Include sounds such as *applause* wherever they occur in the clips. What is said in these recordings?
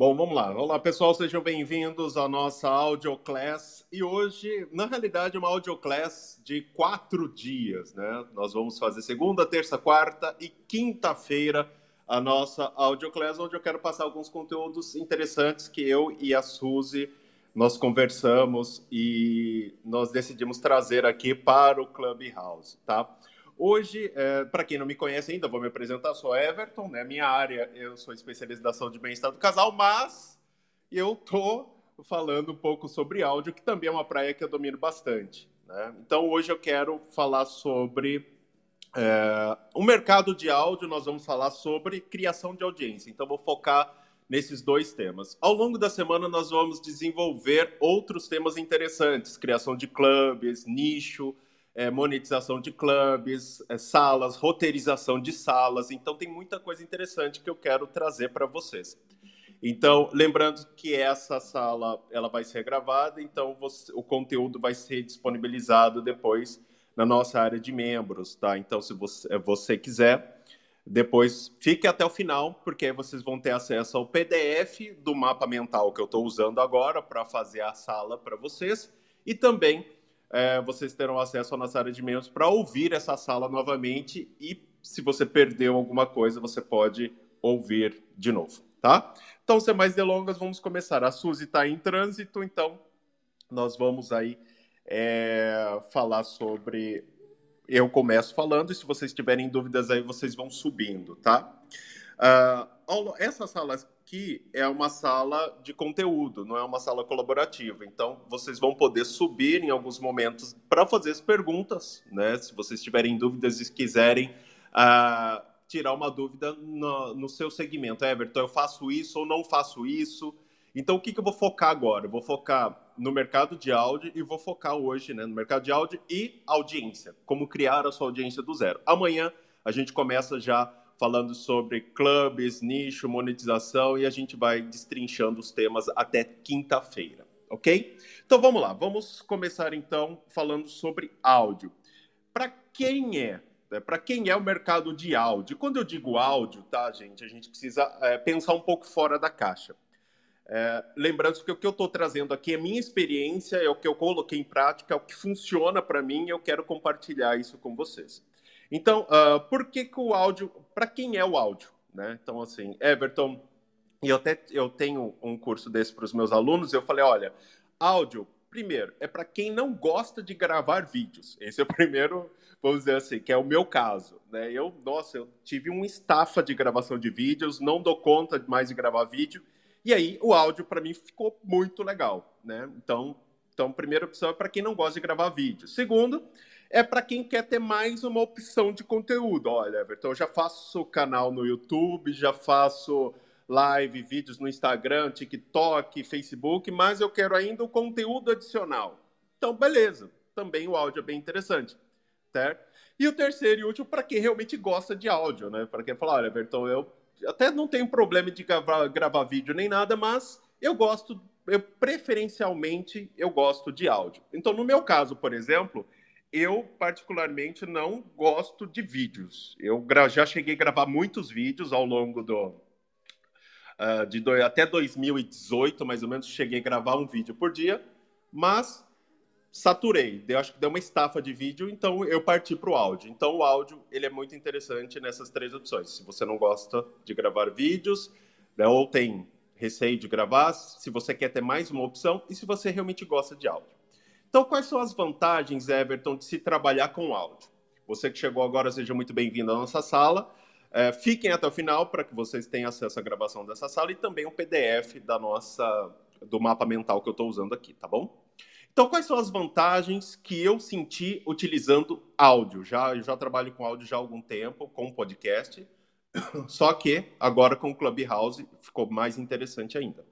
Bom, vamos lá. Olá, pessoal, sejam bem-vindos à nossa audio class. E hoje, na realidade, uma audio class de quatro dias, né? Nós vamos fazer segunda, terça, quarta e quinta-feira a nossa audio class, onde eu quero passar alguns conteúdos interessantes que eu e a Suzy nós conversamos e nós decidimos trazer aqui para o Clubhouse, tá? Hoje, é, para quem não me conhece ainda, vou me apresentar, sou Everton, né? Minha área, eu sou especialista da bem-estar do casal, mas eu tô falando um pouco sobre áudio, que também é uma praia que eu domino bastante. Né? Então, hoje eu quero falar sobre é, o mercado de áudio, nós vamos falar sobre criação de audiência. Então, vou focar nesses dois temas. Ao longo da semana, nós vamos desenvolver outros temas interessantes: criação de clubes, nicho é, monetização de clubes, é, salas, roteirização de salas. Então, tem muita coisa interessante que eu quero trazer para vocês. Então, lembrando que essa sala ela vai ser gravada, então você, o conteúdo vai ser disponibilizado depois na nossa área de membros, tá? Então, se você, você quiser, depois fique até o final, porque aí vocês vão ter acesso ao PDF do mapa mental que eu estou usando agora para fazer a sala para vocês e também é, vocês terão acesso à nossa área de membros para ouvir essa sala novamente e se você perdeu alguma coisa, você pode ouvir de novo, tá? Então, sem mais delongas, vamos começar. A Suzy está em trânsito, então nós vamos aí é, falar sobre. Eu começo falando e se vocês tiverem dúvidas aí, vocês vão subindo, tá? Uh, essa sala aqui é uma sala de conteúdo, não é uma sala colaborativa. Então, vocês vão poder subir em alguns momentos para fazer as perguntas, né? Se vocês tiverem dúvidas e quiserem uh, tirar uma dúvida no, no, seu segmento. Everton, eu faço isso ou não faço isso? Então, o que, que eu vou focar agora? Eu vou focar no mercado de áudio e vou focar hoje né, no mercado de áudio e audiência. Como criar a sua audiência do zero. Amanhã a gente começa já falando sobre clubes, nicho, monetização e a gente vai destrinchando os temas até quinta-feira, ok? Então vamos lá, vamos começar então falando sobre áudio. Para quem é? Né, Para quem é o mercado de áudio? Quando eu digo áudio, tá, gente, a gente precisa é, pensar um pouco fora da caixa. É, lembrando que o que eu estou trazendo aqui é minha experiência, é o que eu coloquei em prática, é o que funciona para mim e eu quero compartilhar isso com vocês. Então, uh, por que, que o áudio, para quem é o áudio? Né? Então, assim, Everton, e eu até eu tenho um curso desse para os meus alunos, eu falei, olha, áudio, primeiro, é para quem não gosta de gravar vídeos. Esse é o *laughs* primeiro, vamos dizer assim, que é o meu caso. Né? Eu, nossa, eu tive uma estafa de gravação de vídeos, não dou conta mais de gravar vídeo, e aí o áudio para mim ficou muito legal, né? Então, então primeira opção é para quem não gosta de gravar vídeo. Segundo, é para quem quer ter mais uma opção de conteúdo. Olha, Everton, eu já faço canal no YouTube, já faço live, vídeos no Instagram, TikTok, Facebook, mas eu quero ainda o conteúdo adicional. Então, beleza. Também o áudio é bem interessante, certo? E o terceiro e último, para quem realmente gosta de áudio, né? Para quem fala, olha, Everton, eu até não tenho problema de gravar, gravar vídeo nem nada, mas eu gosto, eu preferencialmente eu gosto de áudio. Então, no meu caso, por exemplo, eu particularmente não gosto de vídeos. Eu já cheguei a gravar muitos vídeos ao longo do uh, de do, até 2018, mais ou menos, cheguei a gravar um vídeo por dia, mas saturei. Eu acho que deu uma estafa de vídeo, então eu parti para o áudio. Então o áudio ele é muito interessante nessas três opções. Se você não gosta de gravar vídeos, né, ou tem receio de gravar, se você quer ter mais uma opção e se você realmente gosta de áudio. Então, quais são as vantagens, Everton, de se trabalhar com áudio? Você que chegou agora, seja muito bem-vindo à nossa sala. É, fiquem até o final para que vocês tenham acesso à gravação dessa sala e também o PDF da nossa do mapa mental que eu estou usando aqui, tá bom? Então, quais são as vantagens que eu senti utilizando áudio? Já eu já trabalho com áudio já há algum tempo, com podcast, *coughs* só que agora com o Clubhouse ficou mais interessante ainda.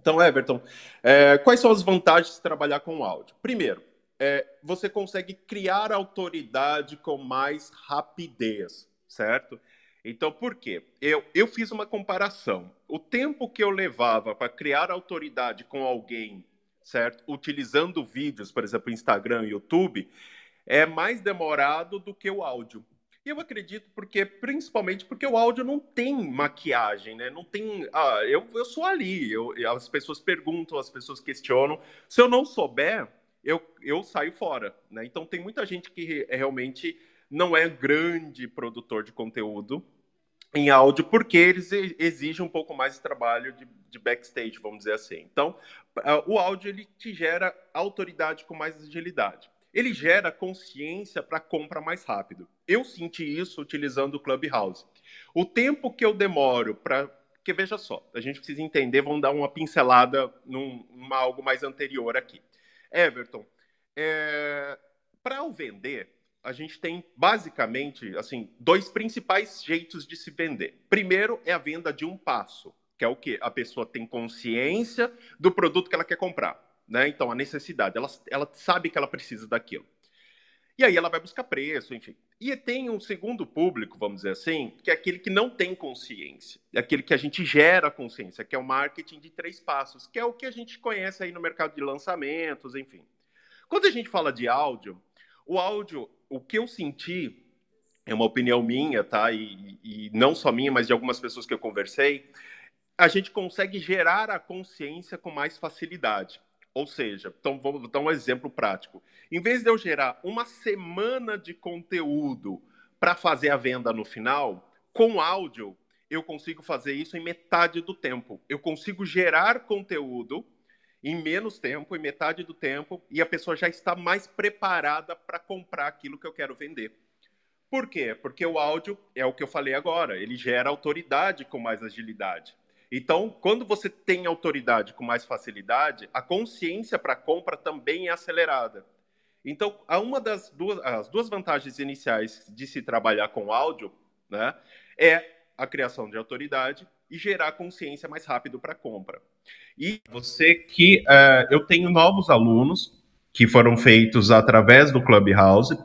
Então, Everton, é, quais são as vantagens de trabalhar com áudio? Primeiro, é, você consegue criar autoridade com mais rapidez, certo? Então, por quê? Eu, eu fiz uma comparação. O tempo que eu levava para criar autoridade com alguém, certo? Utilizando vídeos, por exemplo, Instagram e YouTube, é mais demorado do que o áudio. Eu acredito porque, principalmente porque o áudio não tem maquiagem, né? Não tem. Ah, eu, eu sou ali. Eu, as pessoas perguntam, as pessoas questionam. Se eu não souber, eu, eu saio fora, né? Então tem muita gente que realmente não é grande produtor de conteúdo em áudio, porque eles exigem um pouco mais de trabalho de, de backstage, vamos dizer assim. Então, uh, o áudio ele te gera autoridade com mais agilidade ele gera consciência para compra mais rápido. Eu senti isso utilizando o Clubhouse. O tempo que eu demoro para. Porque veja só, a gente precisa entender, vamos dar uma pincelada num, algo mais anterior aqui. Everton, é... para eu vender, a gente tem basicamente assim dois principais jeitos de se vender. Primeiro é a venda de um passo, que é o que a pessoa tem consciência do produto que ela quer comprar né? Então, a necessidade, ela, ela sabe que ela precisa daquilo. E aí ela vai buscar preço, enfim. E tem um segundo público, vamos dizer assim, que é aquele que não tem consciência. É aquele que a gente gera consciência, que é o marketing de três passos, que é o que a gente conhece aí no mercado de lançamentos, enfim. Quando a gente fala de áudio, o áudio, o que eu senti, é uma opinião minha, tá? E, e não só minha, mas de algumas pessoas que eu conversei, a gente consegue gerar a consciência com mais facilidade. Ou seja, então vamos dar um exemplo prático. Em vez de eu gerar uma semana de conteúdo para fazer a venda no final, com áudio, eu consigo fazer isso em metade do tempo. Eu consigo gerar conteúdo em menos tempo, em metade do tempo, e a pessoa já está mais preparada para comprar aquilo que eu quero vender. Por quê? Porque o áudio é o que eu falei agora, ele gera autoridade com mais agilidade. Então, quando você tem autoridade com mais facilidade, a consciência para a compra também é acelerada. Então, uma das duas, as duas vantagens iniciais de se trabalhar com áudio né, é a criação de autoridade e gerar consciência mais rápido para a compra. E você que uh, eu tenho novos alunos que foram feitos através do Clubhouse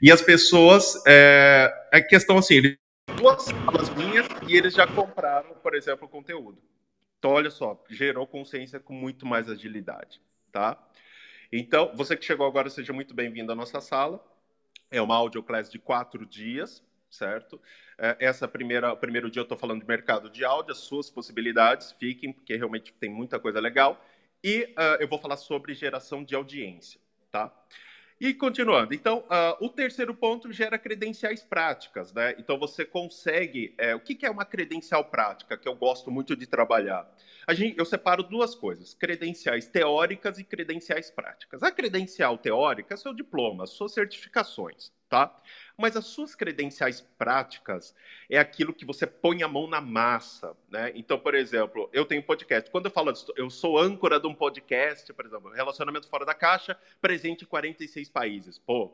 e as pessoas é, é questão assim, duas salas minhas e eles já compraram, por exemplo, o conteúdo. Então, olha só, gerou consciência com muito mais agilidade, tá? Então, você que chegou agora, seja muito bem-vindo à nossa sala. É uma audioclass de quatro dias, certo? É, essa primeira, primeiro dia eu estou falando de mercado de áudio, as suas possibilidades, fiquem, porque realmente tem muita coisa legal. E uh, eu vou falar sobre geração de audiência, tá? E continuando, então, uh, o terceiro ponto gera credenciais práticas, né? Então, você consegue. É, o que, que, é uma credencial prática que eu gosto muito de trabalhar? Gente, eu separo duas coisas: credenciais teóricas e credenciais práticas. A credencial teórica é seu diploma, suas certificações, tá? Mas as suas credenciais práticas é aquilo que você põe a mão na massa, né? Então, por exemplo, eu tenho podcast. Quando eu falo, eu sou âncora de um podcast, por exemplo, Relacionamento Fora da Caixa, presente em 46 países. Pô,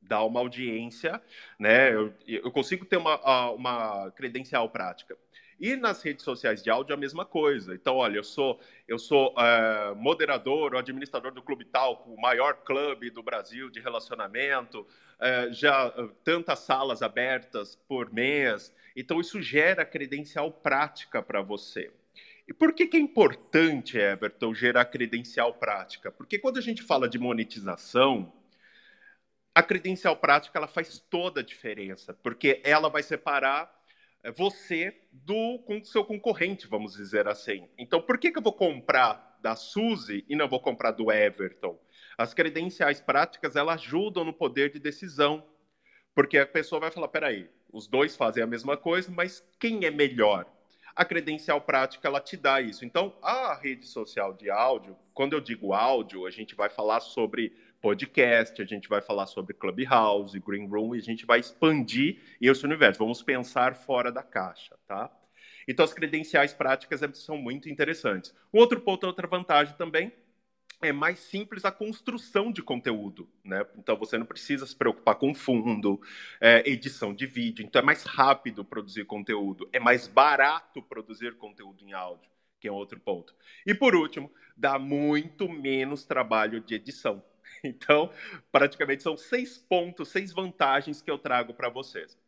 dá uma audiência, né? Eu, eu consigo ter uma, uma credencial prática. E nas redes sociais de áudio a mesma coisa. Então, olha, eu sou eu sou é, moderador ou administrador do Clube Talco, o maior clube do Brasil de relacionamento, é, já tantas salas abertas por mês. Então, isso gera credencial prática para você. E por que, que é importante, Everton, gerar credencial prática? Porque quando a gente fala de monetização, a credencial prática ela faz toda a diferença, porque ela vai separar é você do seu concorrente, vamos dizer assim. Então, por que, que eu vou comprar da Suzy e não vou comprar do Everton? As credenciais práticas elas ajudam no poder de decisão, porque a pessoa vai falar: peraí, os dois fazem a mesma coisa, mas quem é melhor? A credencial prática ela te dá isso. Então, a rede social de áudio, quando eu digo áudio, a gente vai falar sobre podcast, a gente vai falar sobre Clubhouse, Green Room, e a gente vai expandir esse universo. Vamos pensar fora da caixa, tá? Então, as credenciais práticas são muito interessantes. Um outro ponto, outra vantagem também, é mais simples a construção de conteúdo, né? Então você não precisa se preocupar com fundo, é, edição de vídeo. Então é mais rápido produzir conteúdo, é mais barato produzir conteúdo em áudio, que é outro ponto. E por último, dá muito menos trabalho de edição. *laughs* Então, praticamente são seis pontos, seis vantagens que eu trago para vocês.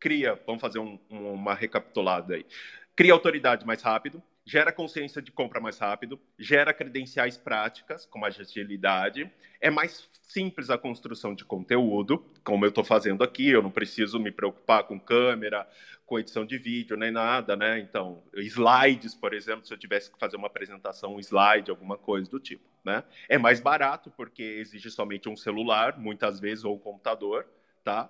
Cria, vamos fazer um, uma recapitulada aí. Cria autoridade mais rápido, gera consciência de compra mais rápido, gera credenciais práticas, com mais agilidade, é mais simples a construção de conteúdo, como eu estou fazendo aqui, eu não preciso me preocupar com câmera, com edição de vídeo, nem nada, né? Então, slides, por exemplo, se eu tivesse que fazer uma apresentação, um slide, alguma coisa do tipo, né? É mais barato, porque exige somente um celular, muitas vezes, ou um computador, tá?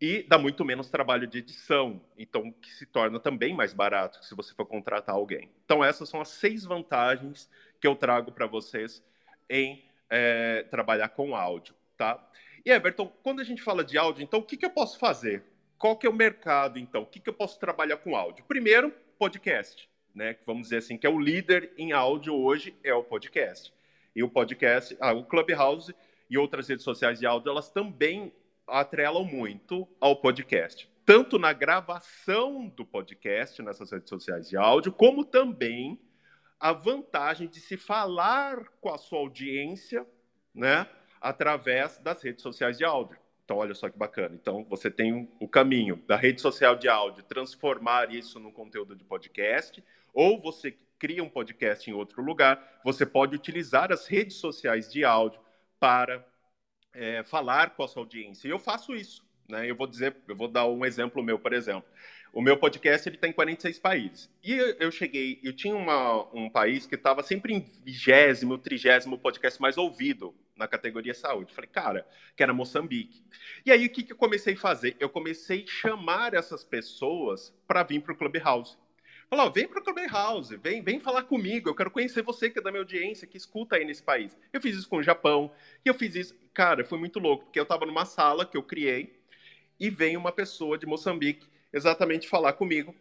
E dá muito menos trabalho de edição, então que se torna também mais barato se você for contratar alguém. Então essas são as seis vantagens que eu trago para vocês em é, trabalhar com áudio, tá? E Everton, quando a gente fala de áudio, então o que, que eu posso fazer? Qual que é o mercado, então? O que, que eu posso trabalhar com áudio? Primeiro, podcast, né? Vamos dizer assim, que é o líder em áudio hoje é o podcast. E o podcast, ah, o Clubhouse e outras redes sociais de áudio, elas também atrelam muito ao podcast. Tanto na gravação do podcast nessas redes sociais de áudio, como também a vantagem de se falar com a sua audiência, né, através das redes sociais de áudio. Então, olha só que bacana. Então, você tem o caminho da rede social de áudio, transformar isso num conteúdo de podcast, ou você cria um podcast em outro lugar, você pode utilizar as redes sociais de áudio para é, falar com a sua audiência. E eu faço isso. Né? Eu vou dizer, eu vou dar um exemplo meu, por exemplo. O meu podcast ele está em 46 países. E eu cheguei, eu tinha uma, um país que estava sempre em vigésimo, trigésimo podcast mais ouvido na categoria saúde. Falei, cara, que era Moçambique. E aí o que, que eu comecei a fazer? Eu comecei a chamar essas pessoas para vir para o Clubhouse. Falou, vem para o Clubhouse, vem, vem falar comigo, eu quero conhecer você que é da minha audiência, que escuta aí nesse país. Eu fiz isso com o Japão, e eu fiz isso, cara, foi muito louco, porque eu estava numa sala que eu criei, e vem uma pessoa de Moçambique exatamente falar comigo.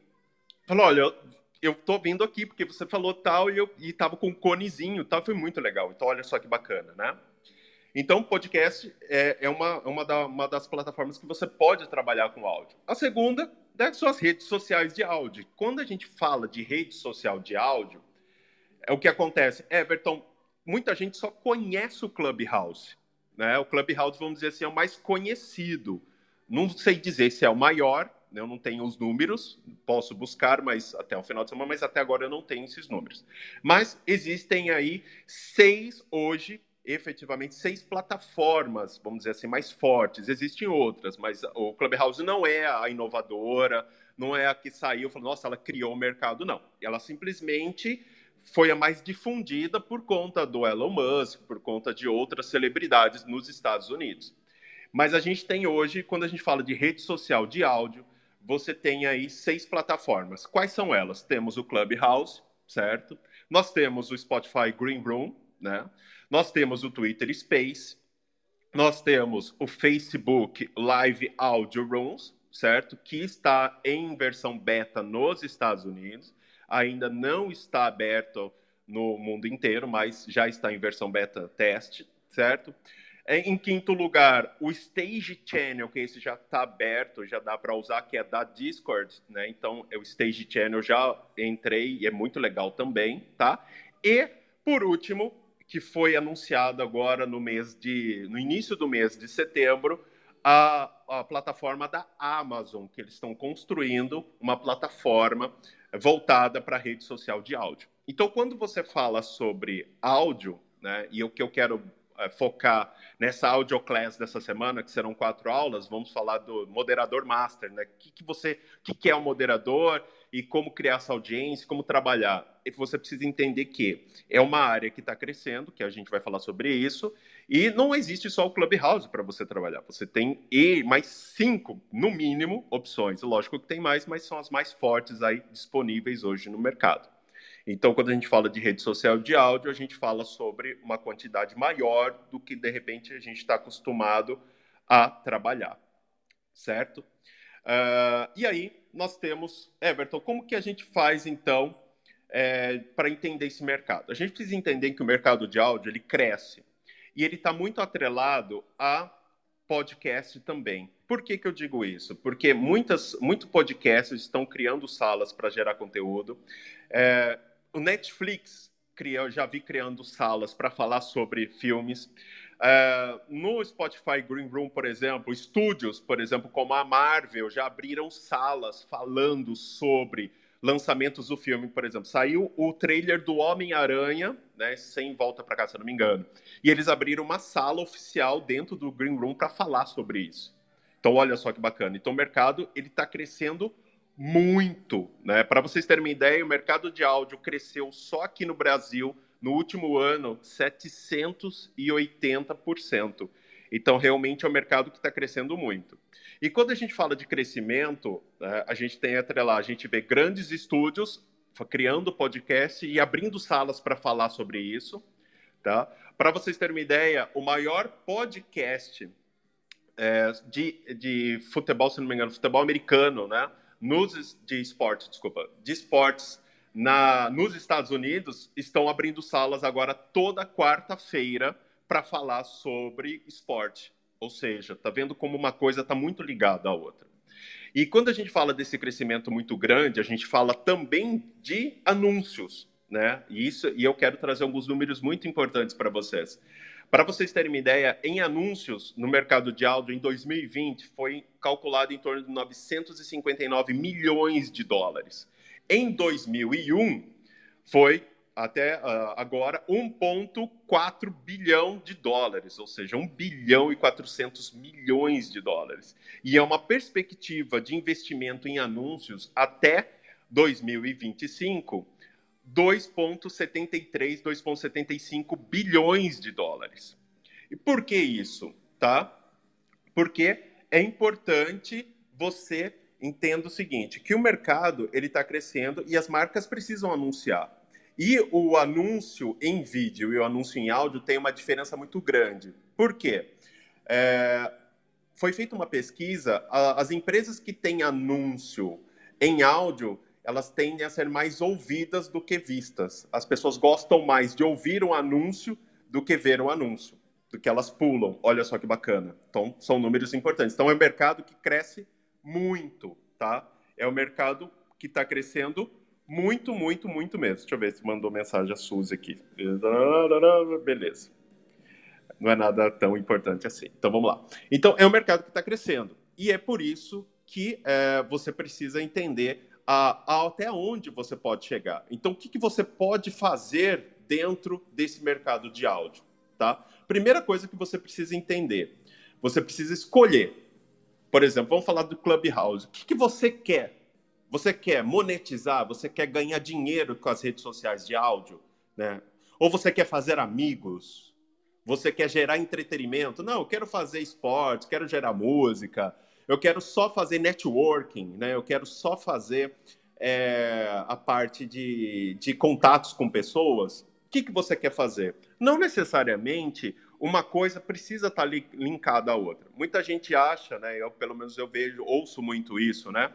Falou, olha, eu tô vindo aqui porque você falou tal, e eu e tava com um conezinho tal, foi muito legal. Então, olha só que bacana, né? Então, podcast é, é uma, uma, da, uma das plataformas que você pode trabalhar com áudio. A segunda das suas redes sociais de áudio. Quando a gente fala de rede social de áudio, é o que acontece. Everton, muita gente só conhece o Clubhouse. Né? O Clubhouse, vamos dizer assim, é o mais conhecido. Não sei dizer se é o maior, né? eu não tenho os números, posso buscar, mas até o final de semana, mas até agora eu não tenho esses números. Mas existem aí seis hoje efetivamente seis plataformas, vamos dizer assim, mais fortes. Existem outras, mas o Clubhouse não é a inovadora, não é a que saiu falou, nossa, ela criou o mercado, não. Ela simplesmente foi a mais difundida por conta do Elon Musk, por conta de outras celebridades nos Estados Unidos. Mas a gente tem hoje, quando a gente fala de rede social de áudio, você tem aí seis plataformas. Quais são elas? Temos o Clubhouse, certo? Nós temos o Spotify Green Room, né? Nós temos o Twitter Space, nós temos o Facebook Live Audio Rooms, certo? Que está em versão beta nos Estados Unidos, ainda não está aberto no mundo inteiro, mas já está em versão beta teste, certo? Em quinto lugar, o Stage Channel, que esse já está aberto, já dá para usar, que é da Discord, né? Então, o Stage Channel já entrei e é muito legal também, tá? E, por último, que foi anunciado agora no mês de, no início do mês de setembro, a, a plataforma da Amazon, que eles estão construindo uma plataforma voltada para a rede social de áudio. Então, quando você fala sobre áudio, né, e o que eu quero é, focar nessa audio class dessa semana, que serão quatro aulas, vamos falar do moderador master, né? O que, que você, que, que é o moderador e como criar essa audiência, como trabalhar. E você precisa entender que é uma área que está crescendo, que a gente vai falar sobre isso, e não existe só o Clubhouse para você trabalhar. Você tem e mais cinco, no mínimo, opções. Lógico que tem mais, mas são as mais fortes aí disponíveis hoje no mercado. Então, quando a gente fala de rede social de áudio, a gente fala sobre uma quantidade maior do que de repente a gente está acostumado a trabalhar, certo? Uh, e aí nós temos, Everton, como que a gente faz então é, para entender esse mercado? A gente precisa entender que o mercado de áudio ele cresce e ele está muito atrelado a podcast também. Por que, que eu digo isso? Porque muitas, muito podcasts estão criando salas para gerar conteúdo. É, o Netflix cria, já vi criando salas para falar sobre filmes. Uh, no Spotify Green Room, por exemplo, estúdios, por exemplo, como a Marvel, já abriram salas falando sobre lançamentos do filme, por exemplo. Saiu o trailer do Homem-Aranha, né, sem volta para cá, se eu não me engano. E eles abriram uma sala oficial dentro do Green Room para falar sobre isso. Então, olha só que bacana. Então, o mercado ele está crescendo muito, né? Para vocês terem uma ideia, o mercado de áudio cresceu só aqui no Brasil no último ano 780%. Então, realmente é um mercado que está crescendo muito. E quando a gente fala de crescimento, né, a gente tem lá, a gente vê grandes estúdios criando podcast e abrindo salas para falar sobre isso. Tá? Para vocês terem uma ideia, o maior podcast é, de, de futebol, se não me engano, futebol americano, né? Nos, de esportes, desculpa, de esportes na, nos Estados Unidos estão abrindo salas agora toda quarta-feira para falar sobre esporte. Ou seja, tá vendo como uma coisa está muito ligada à outra. E quando a gente fala desse crescimento muito grande, a gente fala também de anúncios, né? E isso, e eu quero trazer alguns números muito importantes para vocês. Para vocês terem uma ideia, em anúncios no mercado de áudio em 2020 foi calculado em torno de 959 milhões de dólares. Em 2001 foi até uh, agora 1,4 bilhão de dólares, ou seja, 1 bilhão e 400 milhões de dólares. E é uma perspectiva de investimento em anúncios até 2025, 2,73, 2,75 bilhões de dólares. E por que isso? Tá? Porque é importante você entenda o seguinte, que o mercado ele está crescendo e as marcas precisam anunciar. E o anúncio em vídeo e o anúncio em áudio tem uma diferença muito grande. Por quê? É, foi feita uma pesquisa, as empresas que têm anúncio em áudio, elas tendem a ser mais ouvidas do que vistas. As pessoas gostam mais de ouvir um anúncio do que ver um anúncio, do que elas pulam. Olha só que bacana. Então, são números importantes. Então, é um mercado que cresce muito, tá? É um mercado que está crescendo muito, muito, muito mesmo. Deixa eu ver se mandou mensagem a Suzy aqui. Beleza. Não é nada tão importante assim. Então vamos lá. Então é um mercado que está crescendo. E é por isso que é, você precisa entender a, a, até onde você pode chegar. Então, o que, que você pode fazer dentro desse mercado de áudio? Tá? Primeira coisa que você precisa entender: você precisa escolher. Por exemplo, vamos falar do Clubhouse. O que, que você quer? Você quer monetizar? Você quer ganhar dinheiro com as redes sociais de áudio? Né? Ou você quer fazer amigos? Você quer gerar entretenimento? Não, eu quero fazer esportes, quero gerar música, eu quero só fazer networking, né? eu quero só fazer é, a parte de, de contatos com pessoas. O que, que você quer fazer? Não necessariamente uma coisa precisa estar linkada à outra. Muita gente acha, né? Eu, pelo menos eu vejo, ouço muito isso, né?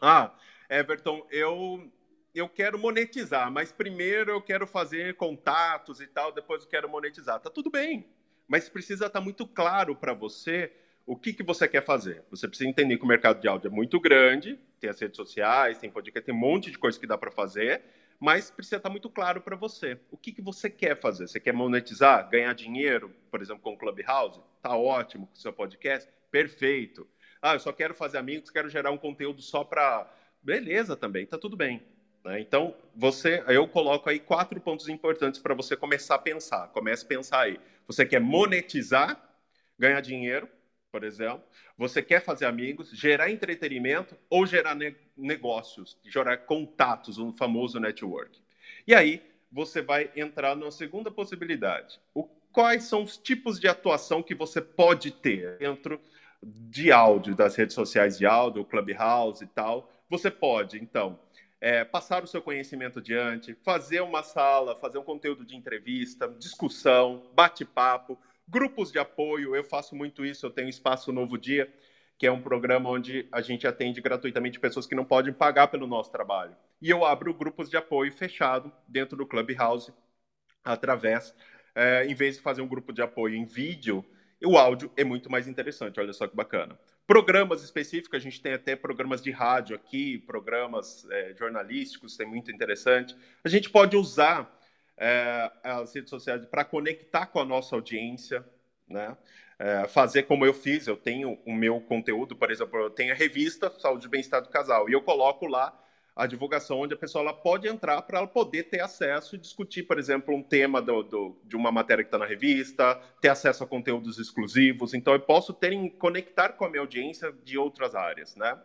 Ah, Everton, eu eu quero monetizar, mas primeiro eu quero fazer contatos e tal, depois eu quero monetizar. Tá tudo bem, mas precisa estar tá muito claro para você o que, que você quer fazer. Você precisa entender que o mercado de áudio é muito grande, tem as redes sociais, tem podcast, tem um monte de coisa que dá para fazer, mas precisa estar tá muito claro para você. O que, que você quer fazer? Você quer monetizar, ganhar dinheiro, por exemplo, com o Clubhouse? Tá ótimo com o seu podcast? Perfeito. Ah, eu só quero fazer amigos, quero gerar um conteúdo só para. Beleza também, tá tudo bem. Né? Então, você, eu coloco aí quatro pontos importantes para você começar a pensar. Comece a pensar aí. Você quer monetizar, ganhar dinheiro, por exemplo. Você quer fazer amigos, gerar entretenimento ou gerar ne negócios, gerar contatos, um famoso network. E aí, você vai entrar na segunda possibilidade. O, quais são os tipos de atuação que você pode ter dentro de áudio, das redes sociais de áudio, Clubhouse e tal, você pode, então, é, passar o seu conhecimento adiante, fazer uma sala, fazer um conteúdo de entrevista, discussão, bate-papo, grupos de apoio. Eu faço muito isso, eu tenho Espaço Novo Dia, que é um programa onde a gente atende gratuitamente pessoas que não podem pagar pelo nosso trabalho. E eu abro grupos de apoio fechado dentro do Clubhouse, através, é, em vez de fazer um grupo de apoio em vídeo, o áudio é muito mais interessante, olha só que bacana. Programas específicos, a gente tem até programas de rádio aqui, programas é, jornalísticos, tem muito interessante. A gente pode usar é, as redes sociais para conectar com a nossa audiência, né? É, fazer como eu fiz, eu tenho o meu conteúdo, por exemplo, eu tenho a revista Saúde e Bem-Estar do Casal, e eu coloco lá a divulgação onde a pessoa ela pode entrar para ela poder ter acesso e discutir, por exemplo, um tema do, do, de uma matéria que está na revista, ter acesso a conteúdos exclusivos. Então, eu posso ter em, conectar com a minha audiência de outras áreas, né?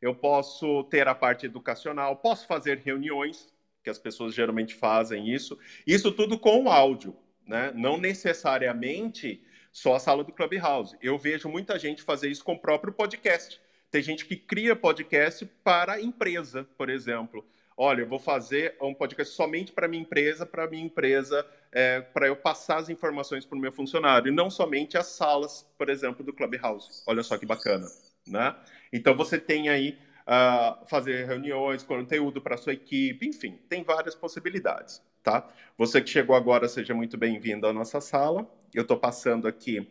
Eu posso ter a parte educacional, posso fazer reuniões, que as pessoas geralmente fazem isso. Isso tudo com áudio, né? Não necessariamente só a sala do Clubhouse. Eu vejo muita gente fazer isso com o próprio podcast. Tem gente que cria podcast para empresa, por exemplo. Olha, eu vou fazer um podcast somente para minha empresa, para minha empresa, é, para eu passar as informações para o meu funcionário, e não somente as salas, por exemplo, do Clubhouse. Olha só que bacana, né? Então você tem aí uh, fazer reuniões, conteúdo para sua equipe, enfim, tem várias possibilidades, tá? Você que chegou agora, seja muito bem-vindo à nossa sala. Eu estou passando aqui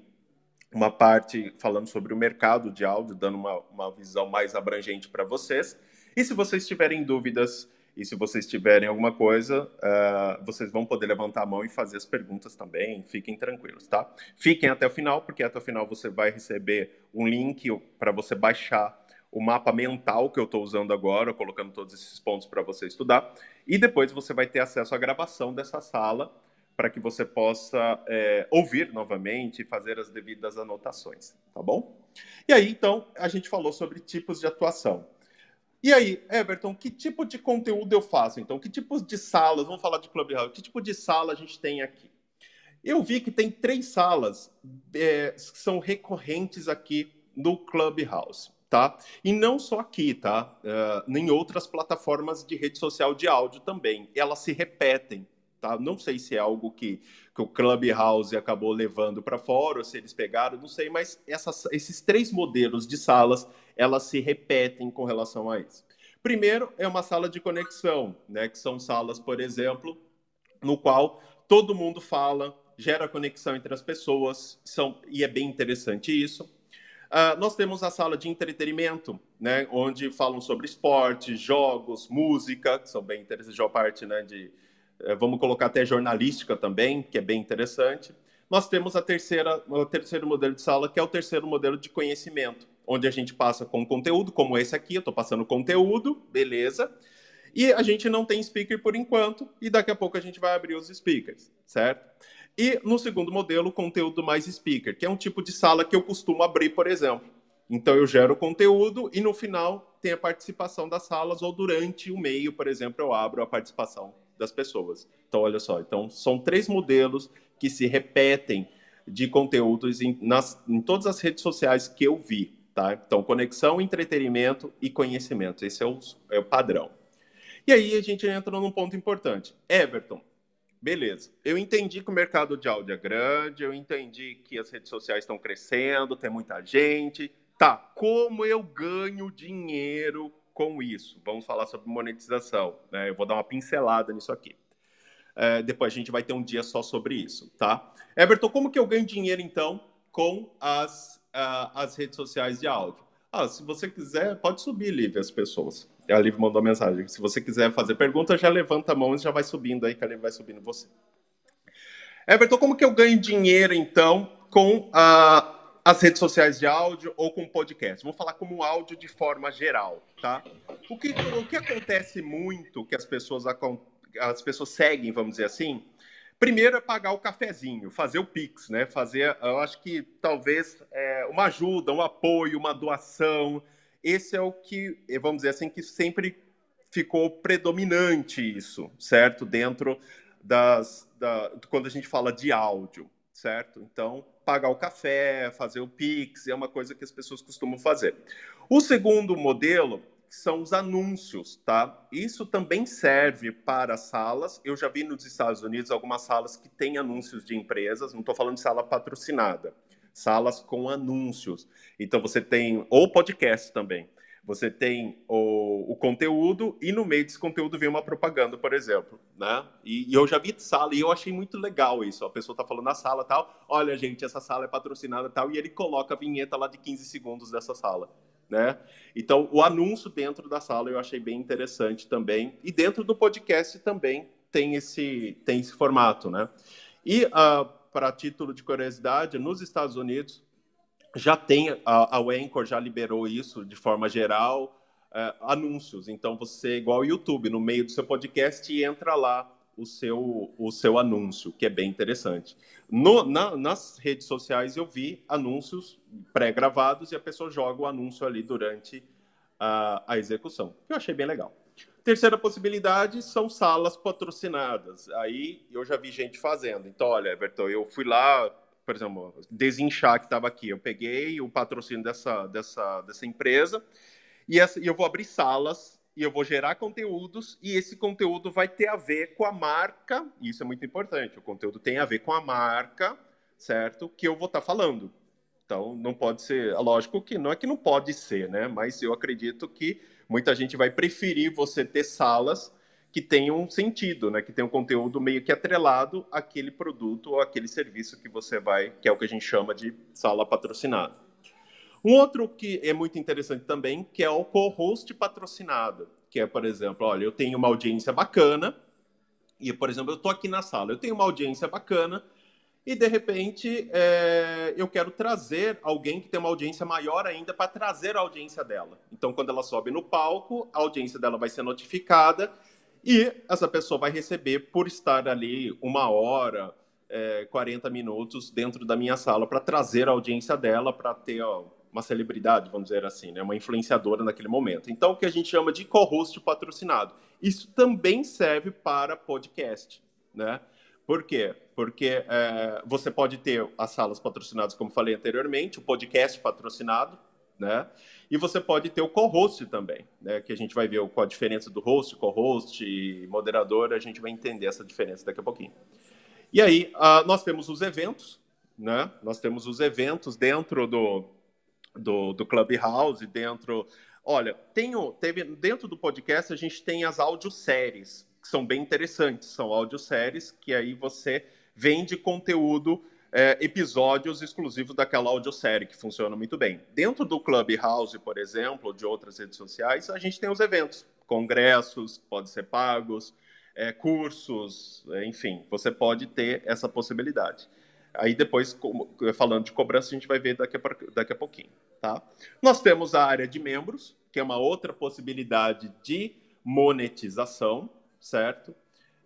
uma parte falando sobre o mercado de áudio, dando uma, uma visão mais abrangente para vocês. E se vocês tiverem dúvidas e se vocês tiverem alguma coisa, uh, vocês vão poder levantar a mão e fazer as perguntas também. Fiquem tranquilos, tá? Fiquem até o final, porque até o final você vai receber um link para você baixar o mapa mental que eu estou usando agora, colocando todos esses pontos para você estudar. E depois você vai ter acesso à gravação dessa sala para que você possa é, ouvir novamente e fazer as devidas anotações, tá bom? E aí, então, a gente falou sobre tipos de atuação. E aí, Everton, que tipo de conteúdo eu faço? Então, que tipos de salas, vamos falar de Clubhouse, que tipo de sala a gente tem aqui? Eu vi que tem três salas é, que são recorrentes aqui no Clubhouse, tá? E não só aqui, tá? Uh, em outras plataformas de rede social de áudio também. Elas se repetem. Tá? Não sei se é algo que, que o Clubhouse acabou levando para fora, ou se eles pegaram, não sei, mas essas, esses três modelos de salas, elas se repetem com relação a isso. Primeiro é uma sala de conexão, né, que são salas, por exemplo, no qual todo mundo fala, gera conexão entre as pessoas, são, e é bem interessante isso. Uh, nós temos a sala de entretenimento, né, onde falam sobre esporte, jogos, música, que são bem interessantes, já parte né, de, é, vamos colocar até jornalística também, que é bem interessante. Nós temos a terceira, o terceiro modelo de sala, que é o terceiro modelo de conhecimento, onde a gente passa com conteúdo, como esse aqui, eu estou passando conteúdo, beleza. E a gente não tem speaker por enquanto, e daqui a pouco a gente vai abrir os speakers, certo? E no segundo modelo, conteúdo mais speaker, que é um tipo de sala que eu costumo abrir, por exemplo. Então eu gero conteúdo e no final tem a participação das salas, ou durante o meio, por exemplo, eu abro a participação das pessoas. Então, olha só, então são três modelos que se repetem de conteúdos em, nas, em todas as redes sociais que eu vi, tá? Então, conexão, entretenimento e conhecimento. Esse é o, é o padrão. E aí a gente entra num ponto importante. Everton, beleza. Eu entendi que o mercado de áudio é grande, eu entendi que as redes sociais estão crescendo, tem muita gente. Tá, como eu ganho dinheiro com isso. Vamos falar sobre monetização. Né? Eu vou dar uma pincelada nisso aqui. É, depois a gente vai ter um dia só sobre isso, tá? Everton, como que eu ganho dinheiro, então, com as, uh, as redes sociais de áudio? Ah, se você quiser, pode subir, Lívia, as pessoas. A Lívia mandou mensagem. Se você quiser fazer pergunta, já levanta a mão e já vai subindo aí, que a Lívia vai subindo você. Everton, como que eu ganho dinheiro, então, com a, as redes sociais de áudio ou com podcast. Vou falar como áudio de forma geral, tá? O que, o que acontece muito, que as pessoas, as pessoas seguem, vamos dizer assim, primeiro é pagar o cafezinho, fazer o Pix, né? Fazer, eu acho que talvez é, uma ajuda, um apoio, uma doação. Esse é o que, vamos dizer assim, que sempre ficou predominante isso, certo? Dentro das, da, quando a gente fala de áudio, certo? Então, pagar o café, fazer o Pix, é uma coisa que as pessoas costumam fazer. O segundo modelo são os anúncios, tá? Isso também serve para salas. Eu já vi nos Estados Unidos algumas salas que têm anúncios de empresas, não estou falando de sala patrocinada, salas com anúncios. Então você tem, ou podcast também. Você tem o, o, conteúdo e no meio desse conteúdo vem uma propaganda, por exemplo, né? E, e eu já vi sala e eu achei muito legal isso. A pessoa tá falando na sala tal, olha gente, essa sala é patrocinada tal, e ele coloca a vinheta lá de 15 segundos dessa sala, né? Então, o anúncio dentro da sala eu achei bem interessante também. E dentro do podcast também tem esse, tem esse formato, né? E uh, para título de curiosidade, nos Estados Unidos, já tem, a, a Anchor já liberou isso de forma geral. uh, anúncios. Então, você, igual o YouTube, no meio do seu podcast, entra lá o seu, o seu anúncio, que é bem interessante. No, na, nas redes sociais, eu vi anúncios pré-gravados e a pessoa joga o anúncio ali durante a, a execução, eu achei bem legal. Terceira possibilidade são salas patrocinadas. Aí eu já vi gente fazendo. Então, olha, Everton, eu fui lá, por exemplo, desinchar que estava aqui. Eu peguei o patrocínio dessa, dessa, dessa empresa e, essa, eu vou abrir salas e eu vou gerar conteúdos e esse conteúdo vai ter a ver com a marca. Isso é muito importante. O conteúdo tem a ver com a marca, certo? Que eu vou estar tá falando. Então, não pode ser. Lógico que não é que não pode ser, né? Mas eu acredito que muita gente vai preferir você ter salas que tenham sentido, né? Que tenham conteúdo meio que atrelado àquele produto ou aquele serviço que você vai, que é o que a gente chama de sala patrocinada. Um outro que é muito interessante também, que é o co-host patrocinado, que é, por exemplo, olha, eu tenho uma audiência bacana, e, por exemplo, eu estou aqui na sala, eu tenho uma audiência bacana, e de repente é, eu quero trazer alguém que tem uma audiência maior ainda para trazer a audiência dela. Então, quando ela sobe no palco, a audiência dela vai ser notificada e essa pessoa vai receber por estar ali uma hora, é, 40 minutos dentro da minha sala para trazer a audiência dela para ter ó, uma celebridade, vamos dizer assim, né? uma influenciadora naquele momento. Então, o que a gente chama de co-host patrocinado. Isso também serve para podcast, né? Por quê? Porque é, você pode ter as salas patrocinadas, como falei anteriormente, o podcast patrocinado, né? E você pode ter o co-host também, né? Que a gente vai ver qual a diferença do host, co-host e moderador, a gente vai entender essa diferença daqui a pouquinho. E aí, nós temos os eventos, né? Nós temos os eventos dentro do, do, do Clubhouse, dentro. Olha, tenho, teve, dentro do podcast a gente tem as audioséries, que são bem interessantes. São audioséries que aí você vende conteúdo, é, episódios exclusivos daquela audiosérie, que funciona muito bem. Dentro do Clubhouse, por exemplo, de outras redes sociais, a gente tem os eventos, congressos, podem ser pagos, é, cursos, enfim, você pode ter essa possibilidade. Aí depois, falando de cobrança, a gente vai ver daqui a, daqui a pouquinho, tá? Nós temos a área de membros, que é uma outra possibilidade de monetização, certo?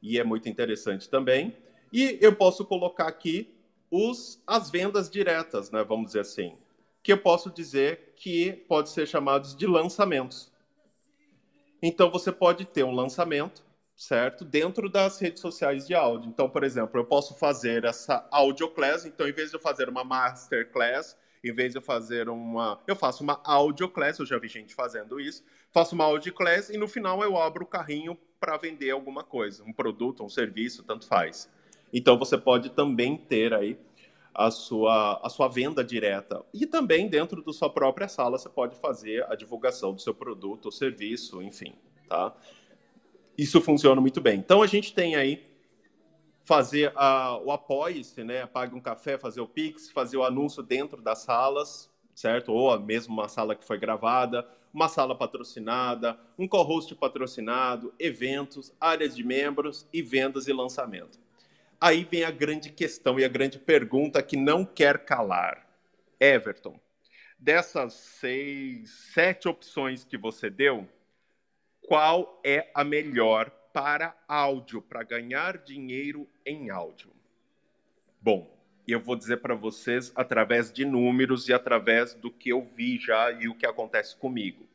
E é muito interessante também. E eu posso colocar aqui os, as vendas diretas, né? Vamos dizer assim, que eu posso dizer que pode ser chamados de lançamentos. Então você pode ter um lançamento certo? Dentro das redes sociais de áudio. Então, por exemplo, eu posso fazer essa audio class, então em vez de eu fazer uma masterclass, em vez de eu fazer uma, eu faço uma audio class, eu já vi gente fazendo isso. Faço uma audio class e no final eu abro o carrinho para vender alguma coisa, um produto, um serviço, tanto faz. Então você pode também ter aí a sua, a sua venda direta. E também dentro da sua própria sala você pode fazer a divulgação do seu produto ou serviço, enfim, tá? isso funciona muito bem. Então a gente tem aí fazer a, o apoie-se, né? Pague um café, fazer o Pix, fazer o anúncio dentro das salas, certo? Ou mesmo uma sala que foi gravada, uma sala patrocinada, um co-host patrocinado, eventos, áreas de membros e vendas e lançamento. Aí vem a grande questão e a grande pergunta que não quer calar. Everton, dessas seis, sete opções que você deu, qual é a melhor para áudio, para ganhar dinheiro em áudio? Bom, eu vou dizer para vocês através de números e através do que eu vi já e o que acontece comigo.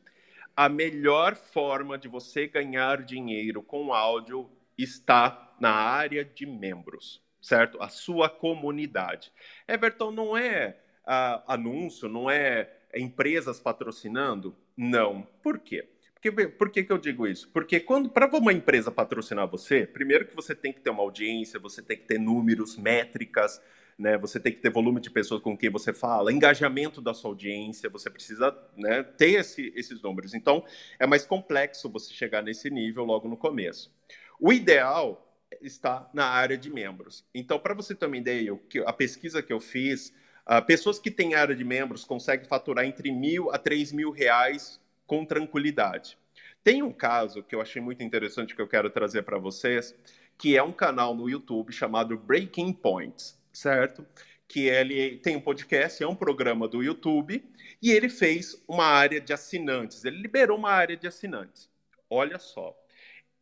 A melhor forma de você ganhar dinheiro com áudio está na área de membros, certo? A sua comunidade. Everton não é uh, anúncio, não é empresas patrocinando? Não. Por quê? Porque, por que, que eu digo isso? Porque quando para uma empresa patrocinar você, primeiro que você tem que ter uma audiência, você tem que ter números, métricas, né? Você tem que ter volume de pessoas com quem você fala, engajamento da sua audiência, você precisa né, ter esse, esses números. Então, é mais complexo você chegar nesse nível logo no começo. O ideal está na área de membros. Então, para você ter uma ideia, a pesquisa que eu fiz, uh, pessoas que têm área de membros conseguem faturar entre mil a três mil reais com tranquilidade. Tem um caso que eu achei muito interessante que eu quero trazer para vocês, que é um canal no YouTube chamado Breaking Points, certo? que ele tem um podcast, é um programa do YouTube, e ele fez uma área de assinantes. Ele liberou uma área de assinantes. Olha só,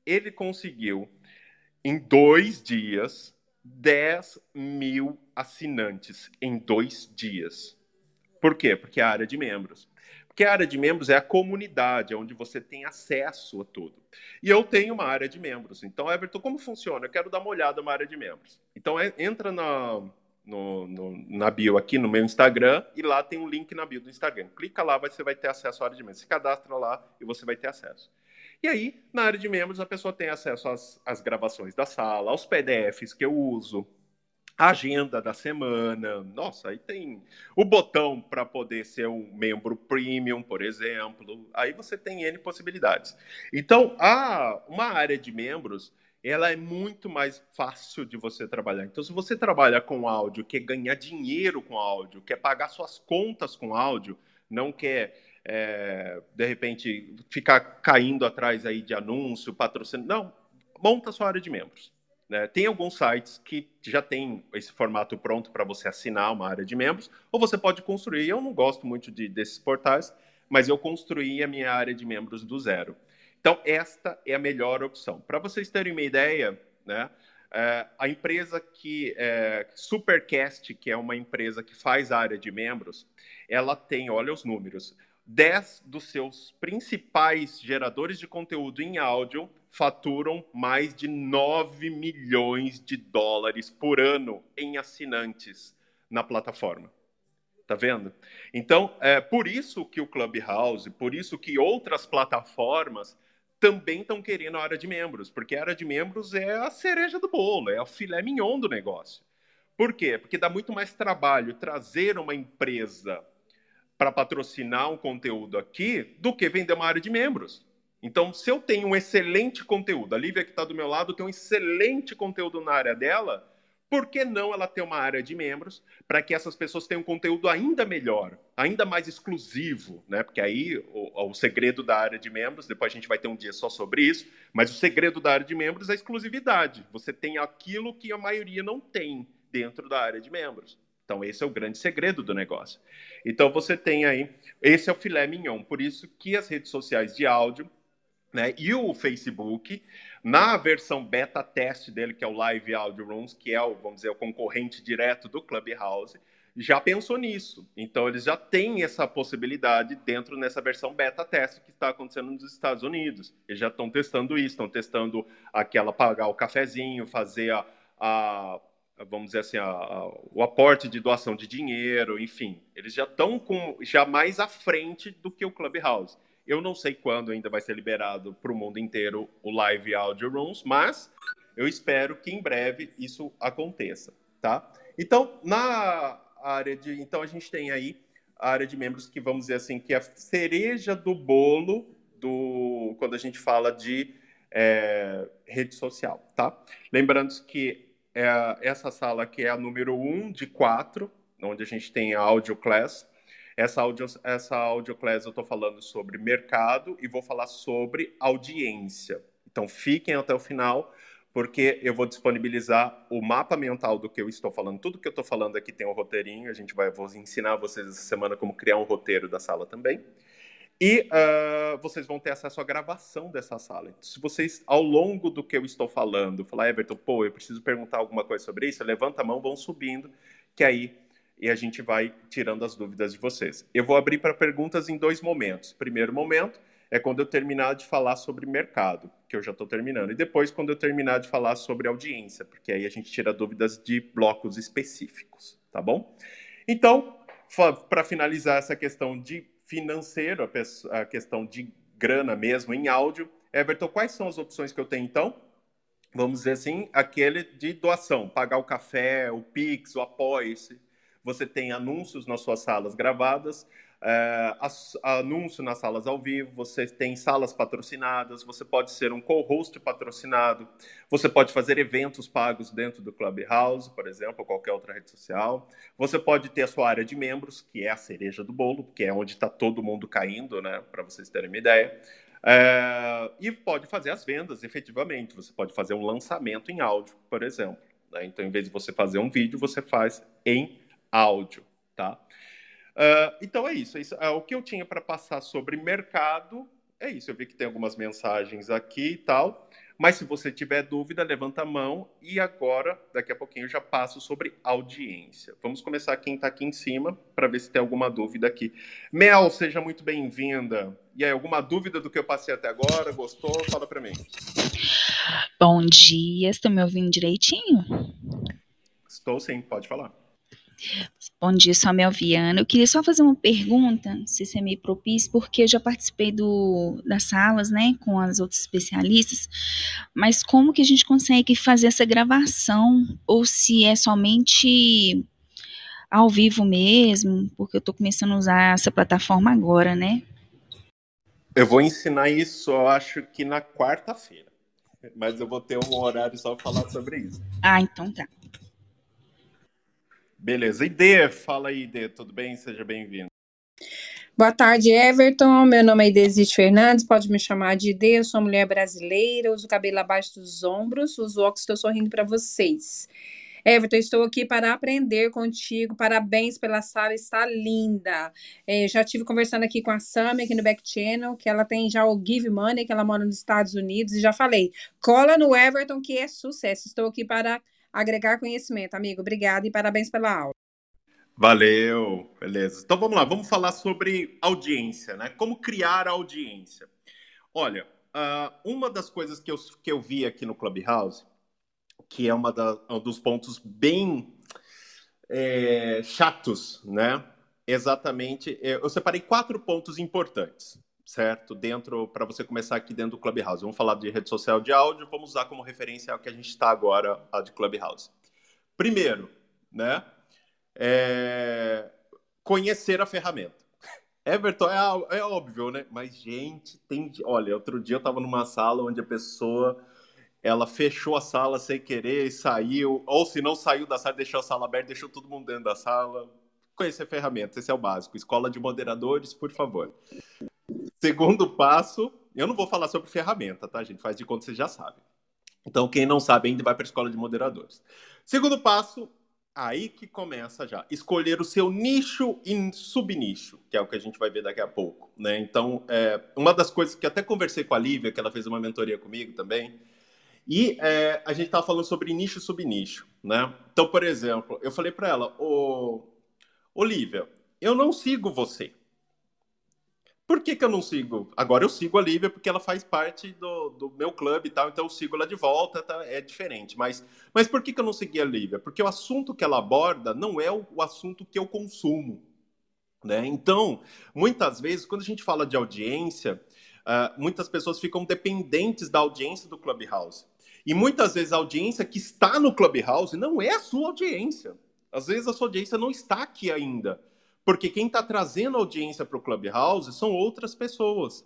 ele conseguiu em dois dias 10 mil assinantes em dois dias. Por quê? Porque é a área de membros. Porque a área de membros é a comunidade, é onde você tem acesso a tudo. E eu tenho uma área de membros. Então, Everton, como funciona? Eu quero dar uma olhada na área de membros. Então, é, entra na, no, no, na bio aqui no meu Instagram e lá tem um link na bio do Instagram. Clica lá, você vai ter acesso à área de membros. Se cadastra lá e você vai ter acesso. E aí, na área de membros, a pessoa tem acesso às, às gravações da sala, aos PDFs que eu uso, agenda da semana. Nossa, aí tem o botão para poder ser um membro premium, por exemplo. Aí você tem N possibilidades. Então, a, uma área de membros, ela é muito mais fácil de você trabalhar. Então, se você trabalha com áudio, quer ganhar dinheiro com áudio, quer pagar suas contas com áudio, não quer é, de repente ficar caindo atrás aí de anúncio, patrocínio, não, monta sua área de membros. Né? Tem alguns sites que já tem esse formato pronto para você assinar uma área de membros, ou você pode construir. Eu não gosto muito de, desses portais, mas eu construí a minha área de membros do zero. Então, esta é a melhor opção. Para vocês terem uma ideia, né, é, a empresa que é, Supercast, que é uma empresa que faz área de membros, ela tem, olha os números, 10 dos seus principais geradores de conteúdo em áudio faturam mais de 9 milhões de dólares por ano em assinantes na plataforma. Tá vendo? Então, é por isso que o Clubhouse, por isso que outras plataformas também estão querendo a área de membros, porque a área de membros é a cereja do bolo, é o filé mignon do negócio. Por quê? Porque dá muito mais trabalho trazer uma empresa para patrocinar um conteúdo aqui do que vender uma área de membros. Então, se eu tenho um excelente conteúdo, a Lívia que está do meu lado tem um excelente conteúdo na área dela, por que não ela ter uma área de membros para que essas pessoas tenham um conteúdo ainda melhor, ainda mais exclusivo, né? Porque aí o, o, segredo da área de membros, depois a gente vai ter um dia só sobre isso, mas o segredo da área de membros é a exclusividade. Você tem aquilo que a maioria não tem dentro da área de membros. Então, esse é o grande segredo do negócio. Então, você tem aí, esse é o filé mignon, por isso que as redes sociais de áudio né? E o Facebook, na versão beta teste dele, que é o Live Audio Rooms, que é o, vamos dizer, o concorrente direto do Clubhouse, já pensou nisso. Então, eles já têm essa possibilidade dentro nessa versão beta teste que está acontecendo nos Estados Unidos. Eles já estão testando isso, estão testando aquela pagar o cafezinho, fazer a, a vamos dizer assim, a, a, o aporte de doação de dinheiro, enfim. Eles já estão já mais à frente do que o Clubhouse. Eu não sei quando ainda vai ser liberado para o mundo inteiro o Live Audio Rooms, mas eu espero que em breve isso aconteça, tá? Então, na área de... Então, a gente tem aí a área de membros que, vamos dizer assim, que é a cereja do bolo do... quando a gente fala de é, rede social, tá? Lembrando que é, essa sala aqui é a número 1 um de 4, onde a gente tem a Audio Class, essa audio, essa audio class eu estou falando sobre mercado e vou falar sobre audiência. Então fiquem até o final, porque eu vou disponibilizar o mapa mental do que eu estou falando. Tudo que eu estou falando aqui tem um roteirinho. A gente vai vou ensinar vocês essa semana como criar um roteiro da sala também. E uh, vocês vão ter acesso à gravação dessa sala. Então, se vocês, ao longo do que eu estou falando, falar, Everton, pô, eu preciso perguntar alguma coisa sobre isso, levanta a mão, vão subindo, que aí e a gente vai tirando as dúvidas de vocês. Eu vou abrir para perguntas em dois momentos. Primeiro momento é quando eu terminar de falar sobre mercado, que eu já estou terminando, e depois quando eu terminar de falar sobre audiência, porque aí a gente tira dúvidas de blocos específicos, tá bom? Então, para finalizar essa questão de financeiro, a questão de grana mesmo em áudio, Everton, quais são as opções que eu tenho então? Vamos dizer assim, aquele de doação, pagar o café, o Pix, o Apoia-se, você tem anúncios nas suas salas gravadas, é, anúncio nas salas ao vivo, você tem salas patrocinadas, você pode ser um co-host patrocinado, você pode fazer eventos pagos dentro do Clubhouse, por exemplo, ou qualquer outra rede social. Você pode ter a sua área de membros, que é a cereja do bolo, que é onde está todo mundo caindo, né? Para vocês terem uma ideia. É, e pode fazer as vendas, efetivamente. Você pode fazer um lançamento em áudio, por exemplo. Né? Então, em vez de você fazer um vídeo, você faz em áudio, tá? Uh, então é isso, é isso. Uh, o que eu tinha para passar sobre mercado é isso. Eu vi que tem algumas mensagens aqui e tal. Mas se você tiver dúvida, levanta a mão e agora, daqui a pouquinho, eu já passo sobre audiência. Vamos começar quem está aqui em cima para ver se tem alguma dúvida aqui. Mel, seja muito bem-vinda. E aí, alguma dúvida do que eu passei até agora? Gostou? Fala para mim. Bom dia, estão me ouvindo direitinho? Estou sim, pode falar. Bom dia, sou a Mel Viana. Eu queria só fazer uma pergunta, se você me propício, porque eu já participei do, das salas, né, com as outras especialistas, mas como que a gente consegue fazer essa gravação, ou se é somente ao vivo mesmo, porque eu estou começando a usar essa plataforma agora, né? Eu vou ensinar isso, eu acho que na quarta-feira, mas eu vou ter um horário só para falar sobre isso. Ah, então tá. Beleza. Ide, fala aí, Ide, tudo bem? Seja bem-vindo. Boa tarde, Everton. Meu nome é Idesite Fernandes, pode me chamar de Ide. Eu sou mulher brasileira, uso cabelo abaixo dos ombros, uso óculos, estou sorrindo para vocês. Everton, estou aqui para aprender contigo. Parabéns pela sala, está linda. É, já tive conversando aqui com a Sammy aqui no Back Channel, que ela tem já o Give Money, que ela mora nos Estados Unidos, e já falei, cola no Everton que é sucesso. Estou aqui para agregar conhecimento. Amigo, obrigada e parabéns pela aula. Valeu, beleza. Então vamos lá, vamos falar sobre audiência, né? Como criar audiência. Olha, uh, uma das coisas que eu, que eu vi aqui no Clubhouse, que é uma da, um dos pontos bem é, chatos, né? Exatamente, é, eu separei quatro pontos importantes certo? Dentro, para você começar aqui dentro do Clubhouse. Vamos falar de rede social de áudio, vamos usar como referência o que a gente está agora, a de Clubhouse. Primeiro, né? É... Conhecer a ferramenta. *laughs* Everton é, é óbvio, né? Mas, gente, tem. Olha, outro dia eu estava numa sala onde a pessoa ela fechou a sala sem querer e saiu, ou se não saiu da sala, deixou a sala aberta, deixou todo mundo dentro da sala. Conhecer a ferramenta, esse é o básico. Escola de moderadores, por favor. Segundo passo, eu não vou falar sobre ferramenta, tá, gente? Faz de conta que você já sabe. Então, quem não sabe ainda vai para a escola de moderadores. Segundo passo, aí que começa já. Escolher o seu nicho e subnicho, que é o que a gente vai ver daqui a pouco. Né? Então, é, uma das coisas que até conversei com a Lívia, que ela fez uma mentoria comigo também, e é, a gente estava falando sobre nicho e subnicho. Né? Então, por exemplo, eu falei para ela, ô, Olivia, eu não sigo você. Por que, que eu não sigo? Agora eu sigo a Lívia porque ela faz parte do, do meu clube e tal, então eu sigo ela de volta, tá? é diferente. Mas, mas por que, que eu não segui a Lívia? Porque o assunto que ela aborda não é o, o assunto que eu consumo. Né? Então, muitas vezes, quando a gente fala de audiência, uh, muitas pessoas ficam dependentes da audiência do Clubhouse. E muitas vezes a audiência que está no Clubhouse não é a sua audiência. Às vezes a sua audiência não está aqui ainda. Porque quem está trazendo audiência para o Clubhouse são outras pessoas.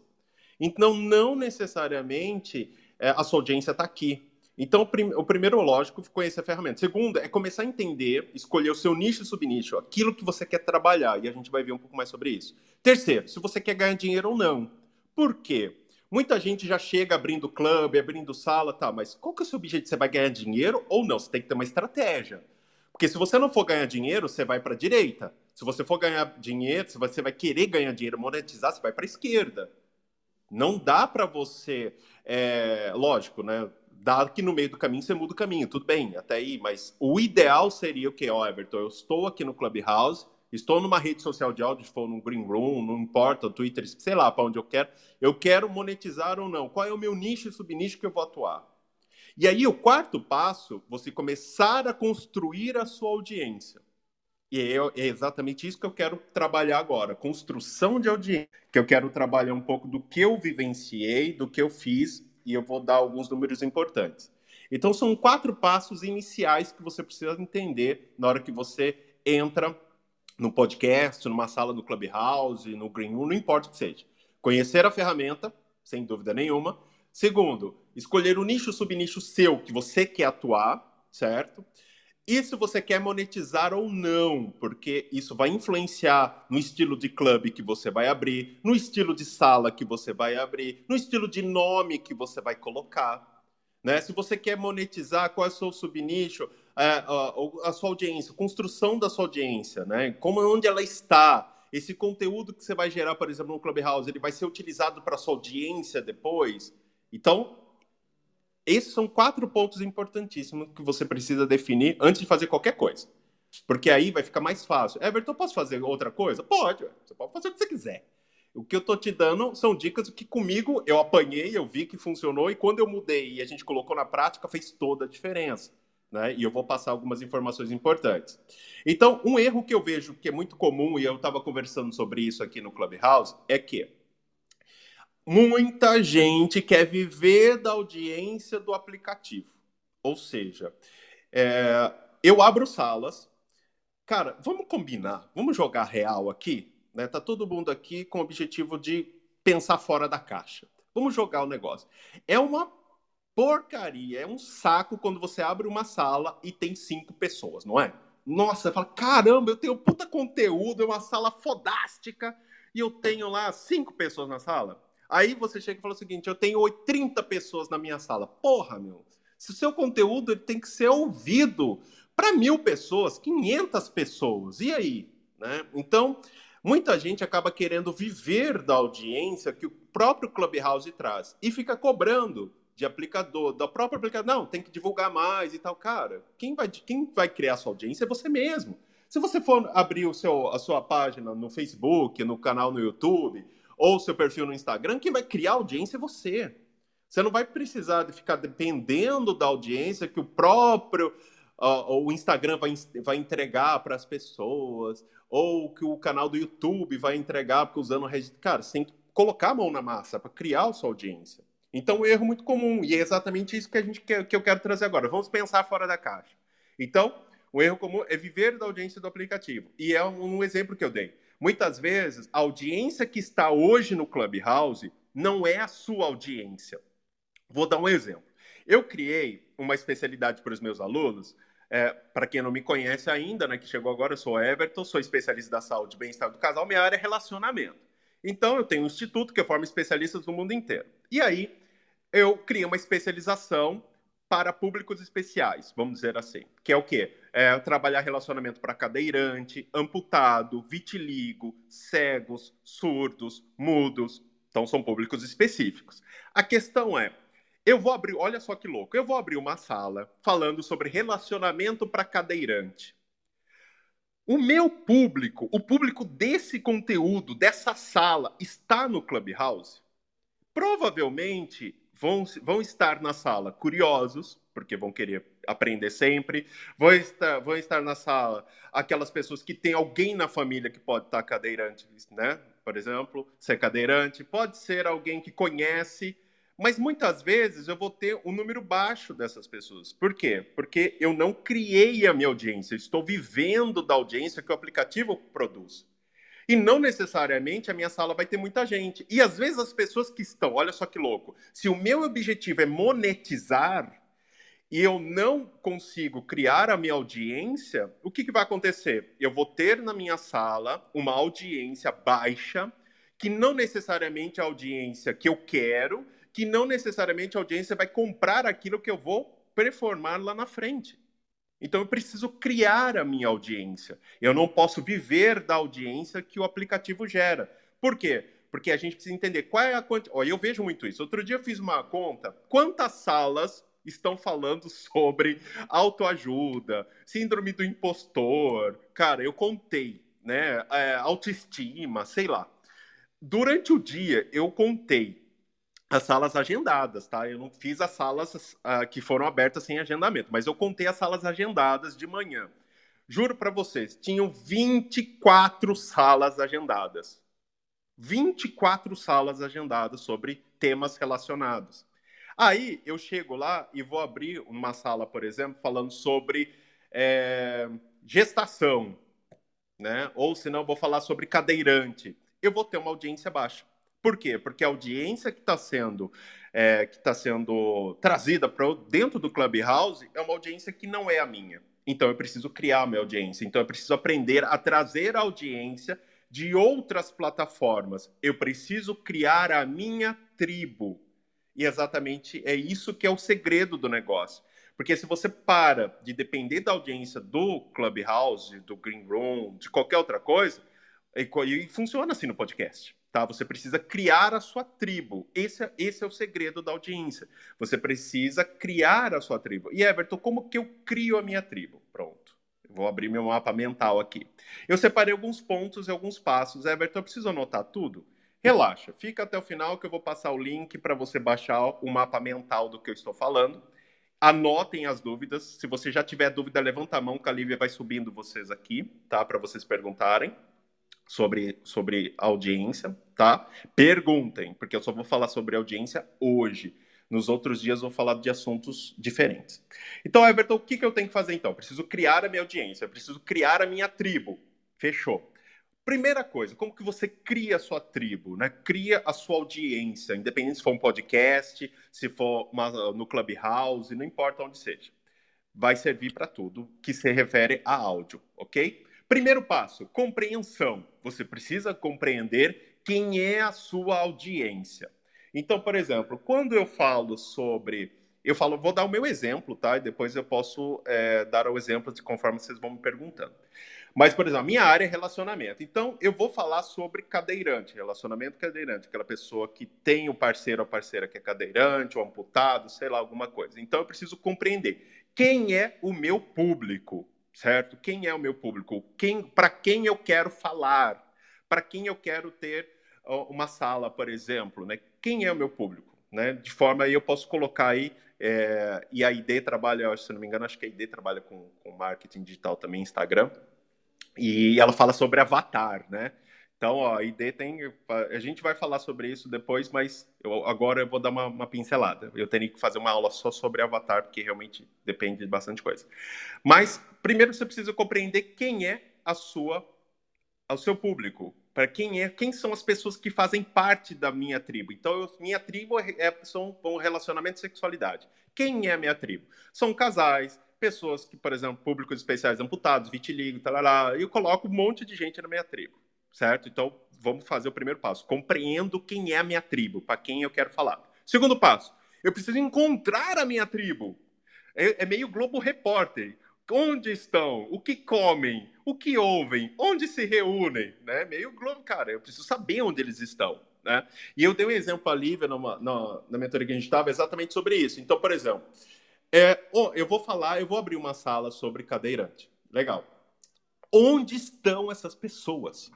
Então, não necessariamente é, a sua audiência está aqui. Então, o, prim o primeiro, lógico, conhecer a ferramenta. Segundo, é começar a entender, escolher o seu nicho e subnicho, aquilo que você quer trabalhar, e a gente vai ver um pouco mais sobre isso. Terceiro, se você quer ganhar dinheiro ou não. Por quê? Muita gente já chega abrindo clube, abrindo sala, tá, mas qual que é o seu objetivo? Você vai ganhar dinheiro ou não? Você tem que ter uma estratégia. Porque se você não for ganhar dinheiro, você vai para a direita. Se você for ganhar dinheiro, se você vai querer ganhar dinheiro, monetizar, você vai para a esquerda. Não dá para você, é, lógico, né? Dá que no meio do caminho você muda o caminho, tudo bem, até aí, mas o ideal seria o que, ó, Everton? Eu estou aqui no Clubhouse, estou numa rede social de áudio, se for no Green Room, não importa, Twitter, sei lá para onde eu quero, eu quero monetizar ou não. Qual é o meu nicho e subnicho que eu vou atuar? E aí, o quarto passo, você começar a construir a sua audiência. E é, é exatamente isso que eu quero trabalhar agora, construção de audiência, que eu quero trabalhar um pouco do que eu vivenciei, do que eu fiz, e eu vou dar alguns números importantes. Então, são quatro passos iniciais que você precisa entender na hora que você entra no podcast, numa sala do Clubhouse, no Green Room, não importa o que seja. Conhecer a ferramenta, sem dúvida nenhuma. Segundo, escolher o nicho subnicho seu que você quer atuar, certo? Se você quer monetizar ou não, porque isso vai influenciar no estilo de clube que você vai abrir, no estilo de sala que você vai abrir, no estilo de nome que você vai colocar. Né? Se você quer monetizar, qual é o seu subnicho, a, a, a sua audiência, construção da sua audiência, né? Como onde ela está, esse conteúdo que você vai gerar, por exemplo, no Clubhouse, ele vai ser utilizado para sua audiência depois. Então, esses são quatro pontos importantíssimos que você precisa definir antes de fazer qualquer coisa. Porque aí vai ficar mais fácil. Everton, posso fazer outra coisa? Pode, você pode fazer o que você quiser. O que eu tô te dando são dicas que comigo eu apanhei, eu vi que funcionou e quando eu mudei e a gente colocou na prática fez toda a diferença. Né? E eu vou passar algumas informações importantes. Então, um erro que eu vejo que é muito comum, e eu estava conversando sobre isso aqui no Clubhouse, é que muita gente quer viver da audiência do aplicativo. Ou seja, é, eu abro salas. Cara, vamos combinar, vamos jogar real aqui. Né? Tá todo mundo aqui com o objetivo de pensar fora da caixa. Vamos jogar o negócio. É uma porcaria, é um saco quando você abre uma sala e tem cinco pessoas, não é? Nossa, fala, caramba, eu tenho puta conteúdo, é uma sala fodástica e eu tenho lá cinco pessoas na sala. Aí você chega e fala o seguinte: eu tenho 30 pessoas na minha sala. Porra, meu. Se o seu conteúdo ele tem que ser ouvido para mil pessoas, 500 pessoas, e aí? Né? Então, Muita gente acaba querendo viver da audiência que o próprio Clubhouse traz e fica cobrando de aplicador, da própria aplicador. Não, tem que divulgar mais e tal. Cara, quem vai, quem vai criar sua audiência é você mesmo. Se você for abrir o seu, a sua página no Facebook, no canal no YouTube, ou seu perfil no Instagram, quem vai criar audiência é você. Você não vai precisar de ficar dependendo da audiência que o próprio uh, o Instagram vai, vai entregar para as pessoas, ou que o canal do YouTube vai entregar porque usando rede. Cara, você tem que colocar a mão na massa para criar a sua audiência. Então, um erro muito comum, e é exatamente isso que a gente quer, que eu quero trazer agora. Vamos pensar fora da caixa. Então, o erro comum é viver da audiência do aplicativo. E é um, um exemplo que eu dei. Muitas vezes, a audiência que está hoje no Clubhouse não é a sua audiência. Vou dar um exemplo. Eu criei uma especialidade para os meus alunos é, para quem não me conhece ainda, né, que chegou agora, eu sou Everton, sou especialista da saúde e bem-estar do casal, minha área é relacionamento. Então, eu tenho um instituto que forma especialistas no mundo inteiro. E aí, eu criei uma especialização para públicos especiais, vamos dizer assim, que é o quê? É trabalhar relacionamento para cadeirante, amputado, vitiligo, cegos, surdos, mudos. Então, são públicos específicos. A questão é, eu vou abrir, olha só que louco, eu vou abrir uma sala falando sobre relacionamento para cadeirante. O meu público, o público desse conteúdo, dessa sala, está no Clubhouse? Provavelmente vão, vão estar na sala curiosos, porque vão querer aprender sempre, vão estar, vão estar na sala aquelas pessoas que têm alguém na família que pode estar cadeirante, né? Por exemplo, ser cadeirante, pode ser alguém que conhece mas muitas vezes eu vou ter um número baixo dessas pessoas. Por quê? Porque eu não criei a minha audiência, estou vivendo da audiência que o aplicativo produz. E não necessariamente a minha sala vai ter muita gente. E às vezes as pessoas que estão, olha só que louco, se o meu objetivo é monetizar e eu não consigo criar a minha audiência, o que, que vai acontecer? Eu vou ter na minha sala uma audiência baixa, que não necessariamente é a audiência que eu quero, que não necessariamente a audiência vai comprar aquilo que eu vou performar lá na frente. Então eu preciso criar a minha audiência. Eu não posso viver da audiência que o aplicativo gera. Por quê? Porque a gente precisa entender qual é a quantidade. Eu vejo muito isso. Outro dia eu fiz uma conta. Quantas salas estão falando *laughs* sobre autoajuda, síndrome do impostor? Cara, eu contei, né? É, autoestima, sei lá. Durante o dia eu contei as salas agendadas, tá? Eu não fiz as salas uh, que foram abertas sem agendamento, mas eu contei as salas agendadas de manhã. Juro para vocês, tinham 24 salas agendadas. 24 salas agendadas sobre temas relacionados. Aí eu chego lá e vou abrir uma sala, por exemplo, falando sobre é, gestação, né? Ou se não, vou falar sobre cadeirante. Eu vou ter uma audiência baixa. Por quê? Porque a audiência que está sendo, é, que tá sendo trazida para dentro do Clubhouse é uma audiência que não é a minha. Então eu preciso criar a minha audiência. Então eu preciso aprender a trazer a audiência de outras plataformas. Eu preciso criar a minha tribo. E exatamente é isso que é o segredo do negócio. Porque se você para de depender da audiência do Clubhouse, do Green Room, de qualquer outra coisa, e, e funciona assim no podcast. Tá? Você precisa criar a sua tribo. Esse, é, esse é o segredo da audiência. Você precisa criar a sua tribo. E Everton, como que eu crio a minha tribo? Pronto. Vou abrir meu mapa mental aqui. Eu separei alguns pontos e alguns passos. Everton, eu preciso anotar tudo? Relaxa, fica até o final que eu vou passar o link para você baixar o mapa mental do que eu estou falando. Anotem as dúvidas. Se você já tiver dúvida, levanta a mão que a Lívia vai subindo vocês aqui, tá? Para vocês perguntarem sobre, sobre audiência, tá? Perguntem, porque eu só vou falar sobre audiência hoje. Nos outros dias vou falar de assuntos diferentes. Então, Everton, o que, que eu tenho que fazer então? Eu preciso criar a minha audiência, preciso criar a minha tribo. Fechou. Primeira coisa, como que você cria a sua tribo, né? Cria a sua audiência, independente se for um podcast, se for uma, no Clubhouse, não importa onde seja. Vai servir para tudo que se refere a áudio, ok? Primeiro passo, compreensão. Você precisa compreender quem é a sua audiência. Então, por exemplo, quando eu falo sobre. Eu falo, vou dar o meu exemplo, tá? E depois eu posso é, dar o exemplo de conforme vocês vão me perguntando. Mas, por exemplo, a minha área é relacionamento. Então, eu vou falar sobre cadeirante, relacionamento cadeirante, aquela pessoa que tem o parceiro ou parceira que é cadeirante, ou amputado, sei lá, alguma coisa. Então, eu preciso compreender quem é o meu público, certo? Quem é o meu público? Quem, para quem eu quero falar? Para quem eu quero ter uma sala, por exemplo, né? Quem é o meu público? Né? De forma aí eu posso colocar aí é, e a ID trabalha, se não me engano, acho que a ID trabalha com, com marketing digital também, Instagram. E ela fala sobre avatar, né? Então, ó, a ID tem. A gente vai falar sobre isso depois, mas eu, agora eu vou dar uma, uma, pincelada. Eu teria que fazer uma aula só sobre avatar, porque realmente depende de bastante coisa. Mas, primeiro você precisa compreender quem é a sua, o seu público. Para quem é, quem são as pessoas que fazem parte da minha tribo. Então, eu, minha tribo é, é, são um relacionamento e sexualidade. Quem é a minha tribo? São casais, pessoas que, por exemplo, públicos especiais amputados, vitiligo, tal, eu coloco um monte de gente na minha tribo, certo? Então, vamos fazer o primeiro passo. Compreendo quem é a minha tribo, para quem eu quero falar. Segundo passo, eu preciso encontrar a minha tribo. É, é meio Globo Repórter. Onde estão? O que comem? O que ouvem? Onde se reúnem? Né? Meio Globo, cara, eu preciso saber onde eles estão. Né? E eu dei um exemplo a Lívia numa, na, na mentoria que a gente estava exatamente sobre isso. Então, por exemplo, é, oh, eu vou falar, eu vou abrir uma sala sobre cadeirante. Legal. Onde estão essas pessoas?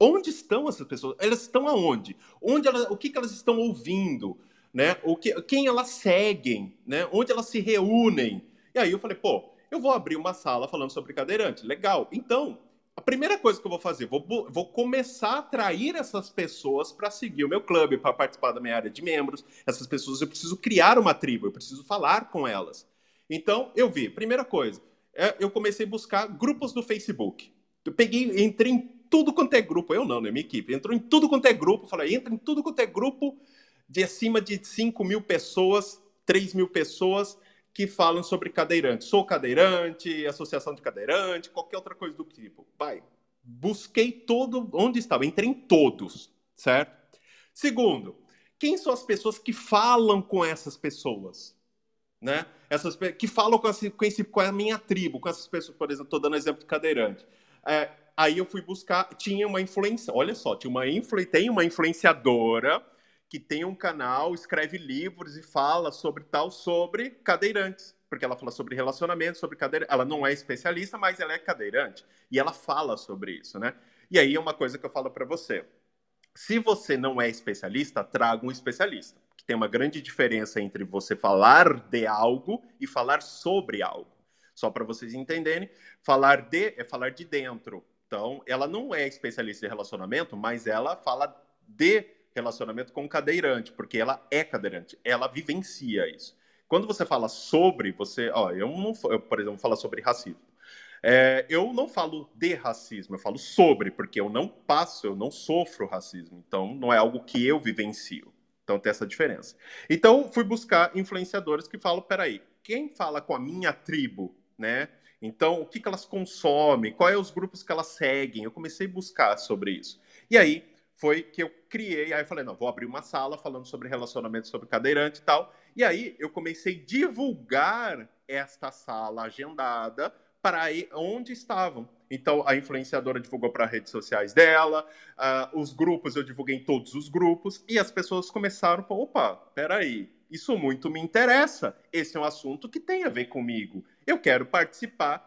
Onde estão essas pessoas? Elas estão aonde? Onde elas, o que, que elas estão ouvindo? Né? O que, quem elas seguem? Né? Onde elas se reúnem? E aí eu falei, pô, eu vou abrir uma sala falando sobre cadeirante. Legal. Então, a primeira coisa que eu vou fazer, vou, vou começar a atrair essas pessoas para seguir o meu clube, para participar da minha área de membros. Essas pessoas eu preciso criar uma tribo, eu preciso falar com elas. Então, eu vi, primeira coisa, é, eu comecei a buscar grupos do Facebook. Eu peguei, entrei em tudo quanto é grupo, eu não, né, minha equipe, entrou em tudo quanto é grupo, falei, entra em tudo quanto é grupo de acima de 5 mil pessoas, 3 mil pessoas, que falam sobre cadeirante. Sou cadeirante, associação de cadeirante, qualquer outra coisa do tipo. Vai. Busquei todo onde estava, entrei em todos, certo? Segundo, quem são as pessoas que falam com essas pessoas? Né? Essas que falam com, esse, com, esse, com a minha tribo, com essas pessoas, por exemplo, estou dando exemplo de cadeirante. É, aí eu fui buscar, tinha uma influência, olha só, tinha uma influ, tem uma influenciadora que tem um canal, escreve livros e fala sobre tal, sobre cadeirantes. Porque ela fala sobre relacionamento, sobre cadeirante. Ela não é especialista, mas ela é cadeirante. E ela fala sobre isso, né? E aí é uma coisa que eu falo para você. Se você não é especialista, traga um especialista. Que tem uma grande diferença entre você falar de algo e falar sobre algo. Só para vocês entenderem, falar de é falar de dentro. Então, ela não é especialista em relacionamento, mas ela fala de relacionamento com cadeirante, porque ela é cadeirante, ela vivencia isso. Quando você fala sobre, você, ó, eu não, eu, por exemplo, falo sobre racismo. É, eu não falo de racismo, eu falo sobre, porque eu não passo, eu não sofro racismo. Então, não é algo que eu vivencio. Então, tem essa diferença. Então, fui buscar influenciadores que falam: peraí, quem fala com a minha tribo, né? Então, o que, que elas consomem? Quais são os grupos que elas seguem? Eu comecei a buscar sobre isso. E aí, foi que eu criei, aí eu falei, não, vou abrir uma sala falando sobre relacionamento sobre cadeirante e tal. E aí eu comecei a divulgar esta sala agendada para onde estavam. Então, a influenciadora divulgou para as redes sociais dela, uh, os grupos eu divulguei em todos os grupos, e as pessoas começaram, opa, peraí, isso muito me interessa, esse é um assunto que tem a ver comigo, eu quero participar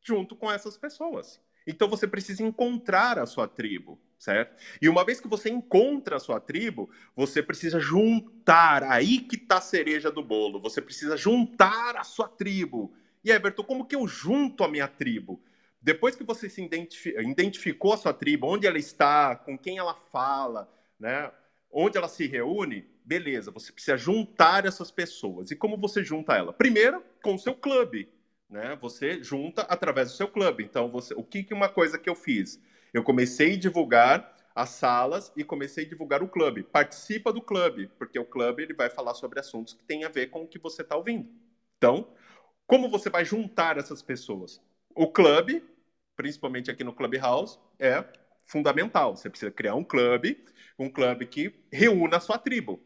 junto com essas pessoas. Então, você precisa encontrar a sua tribo, certo? E uma vez que você encontra a sua tribo, você precisa juntar, aí que está a cereja do bolo, você precisa juntar a sua tribo. E Everton, como que eu junto a minha tribo? Depois que você se identificou a sua tribo, onde ela está, com quem ela fala, né? onde ela se reúne, beleza, você precisa juntar essas pessoas. E como você junta ela? Primeiro, com o seu clube. Né? Você junta através do seu clube. Então, você, o que, que uma coisa que eu fiz? Eu comecei a divulgar as salas e comecei a divulgar o clube. Participa do clube, porque o clube ele vai falar sobre assuntos que têm a ver com o que você está ouvindo. Então, como você vai juntar essas pessoas? O clube principalmente aqui no Clubhouse, é fundamental. Você precisa criar um clube, um clube que reúna a sua tribo.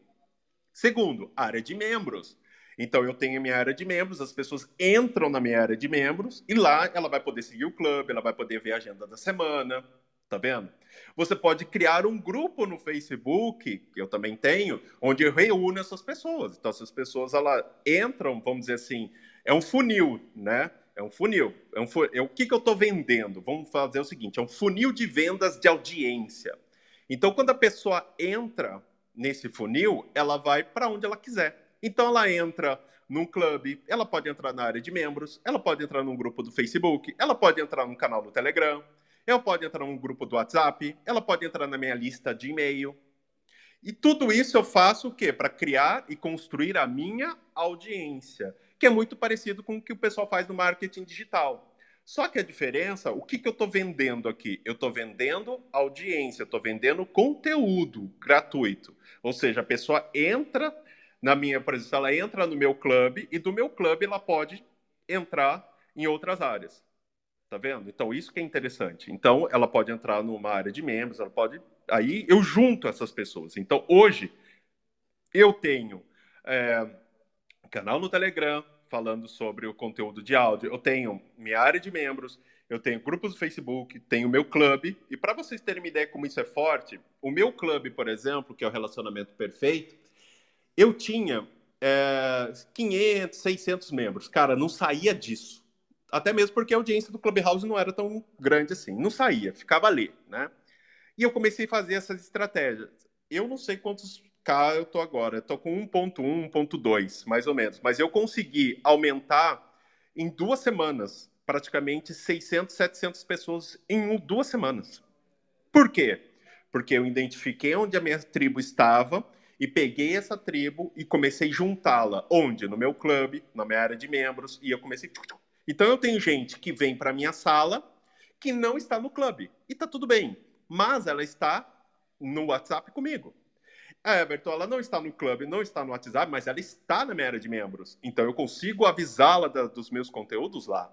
Segundo, área de membros. Então eu tenho minha área de membros, as pessoas entram na minha área de membros e lá ela vai poder seguir o clube, ela vai poder ver a agenda da semana, tá vendo? Você pode criar um grupo no Facebook, que eu também tenho, onde eu reúno essas pessoas. Então essas pessoas ela entram, vamos dizer assim, é um funil, né? É um funil. É um é, o que, que eu estou vendendo? Vamos fazer o seguinte: é um funil de vendas de audiência. Então, quando a pessoa entra nesse funil, ela vai para onde ela quiser. Então, ela entra num clube, ela pode entrar na área de membros, ela pode entrar num grupo do Facebook, ela pode entrar num canal do Telegram, ela pode entrar num grupo do WhatsApp, ela pode entrar na minha lista de e-mail. E tudo isso eu faço o quê? Para criar e construir a minha audiência que é muito parecido com o que o pessoal faz no marketing digital. Só que a diferença, o que, que eu estou vendendo aqui? Eu estou vendendo audiência, estou vendendo conteúdo gratuito. Ou seja, a pessoa entra na minha, exemplo, ela entra no meu clube e do meu clube ela pode entrar em outras áreas. Tá vendo? Então, isso que é interessante. Então, ela pode entrar numa área de membros, ela pode. Aí eu junto essas pessoas. Então, hoje, eu tenho. É canal no Telegram falando sobre o conteúdo de áudio. Eu tenho minha área de membros, eu tenho grupos do Facebook, tenho meu clube. E para vocês terem uma ideia como isso é forte, o meu clube, por exemplo, que é o Relacionamento Perfeito, eu tinha é, 500, 600 membros. Cara, não saía disso. Até mesmo porque a audiência do Clubhouse não era tão grande assim. Não saía, ficava ali, né? E eu comecei a fazer essas estratégias. Eu não sei quantos eu tô agora, tô com 1.1, 1.2, mais ou menos. Mas eu consegui aumentar em duas semanas, praticamente 600, 700 pessoas em duas semanas. Por quê? Porque eu identifiquei onde a minha tribo estava e peguei essa tribo e comecei a juntá-la. Onde? No meu clube, na minha área de membros, e eu comecei... Então eu tenho gente que vem para minha sala que não está no clube. E tá tudo bem. Mas ela está no WhatsApp comigo. A Everton, ela não está no clube, não está no WhatsApp, mas ela está na minha área de membros. Então eu consigo avisá-la dos meus conteúdos lá.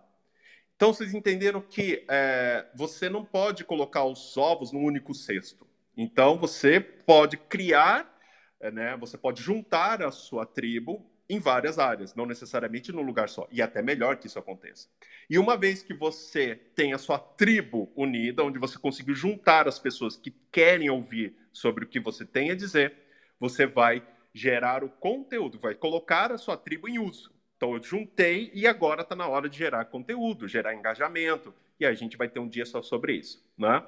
Então vocês entenderam que é, você não pode colocar os ovos num único cesto. Então você pode criar, é, né, você pode juntar a sua tribo em várias áreas, não necessariamente num lugar só. E até melhor que isso aconteça. E uma vez que você tem a sua tribo unida, onde você conseguiu juntar as pessoas que querem ouvir sobre o que você tem a dizer, você vai gerar o conteúdo, vai colocar a sua tribo em uso. Então eu juntei e agora está na hora de gerar conteúdo, gerar engajamento. E a gente vai ter um dia só sobre isso, né?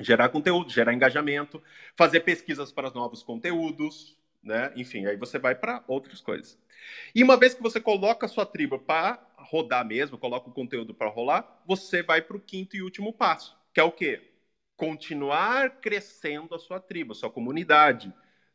Gerar conteúdo, gerar engajamento, fazer pesquisas para novos conteúdos, né? Enfim, aí você vai para outras coisas. E uma vez que você coloca a sua tribo para rodar mesmo, coloca o conteúdo para rolar, você vai para o quinto e último passo, que é o quê? Continuar crescendo a sua tribo, a sua comunidade,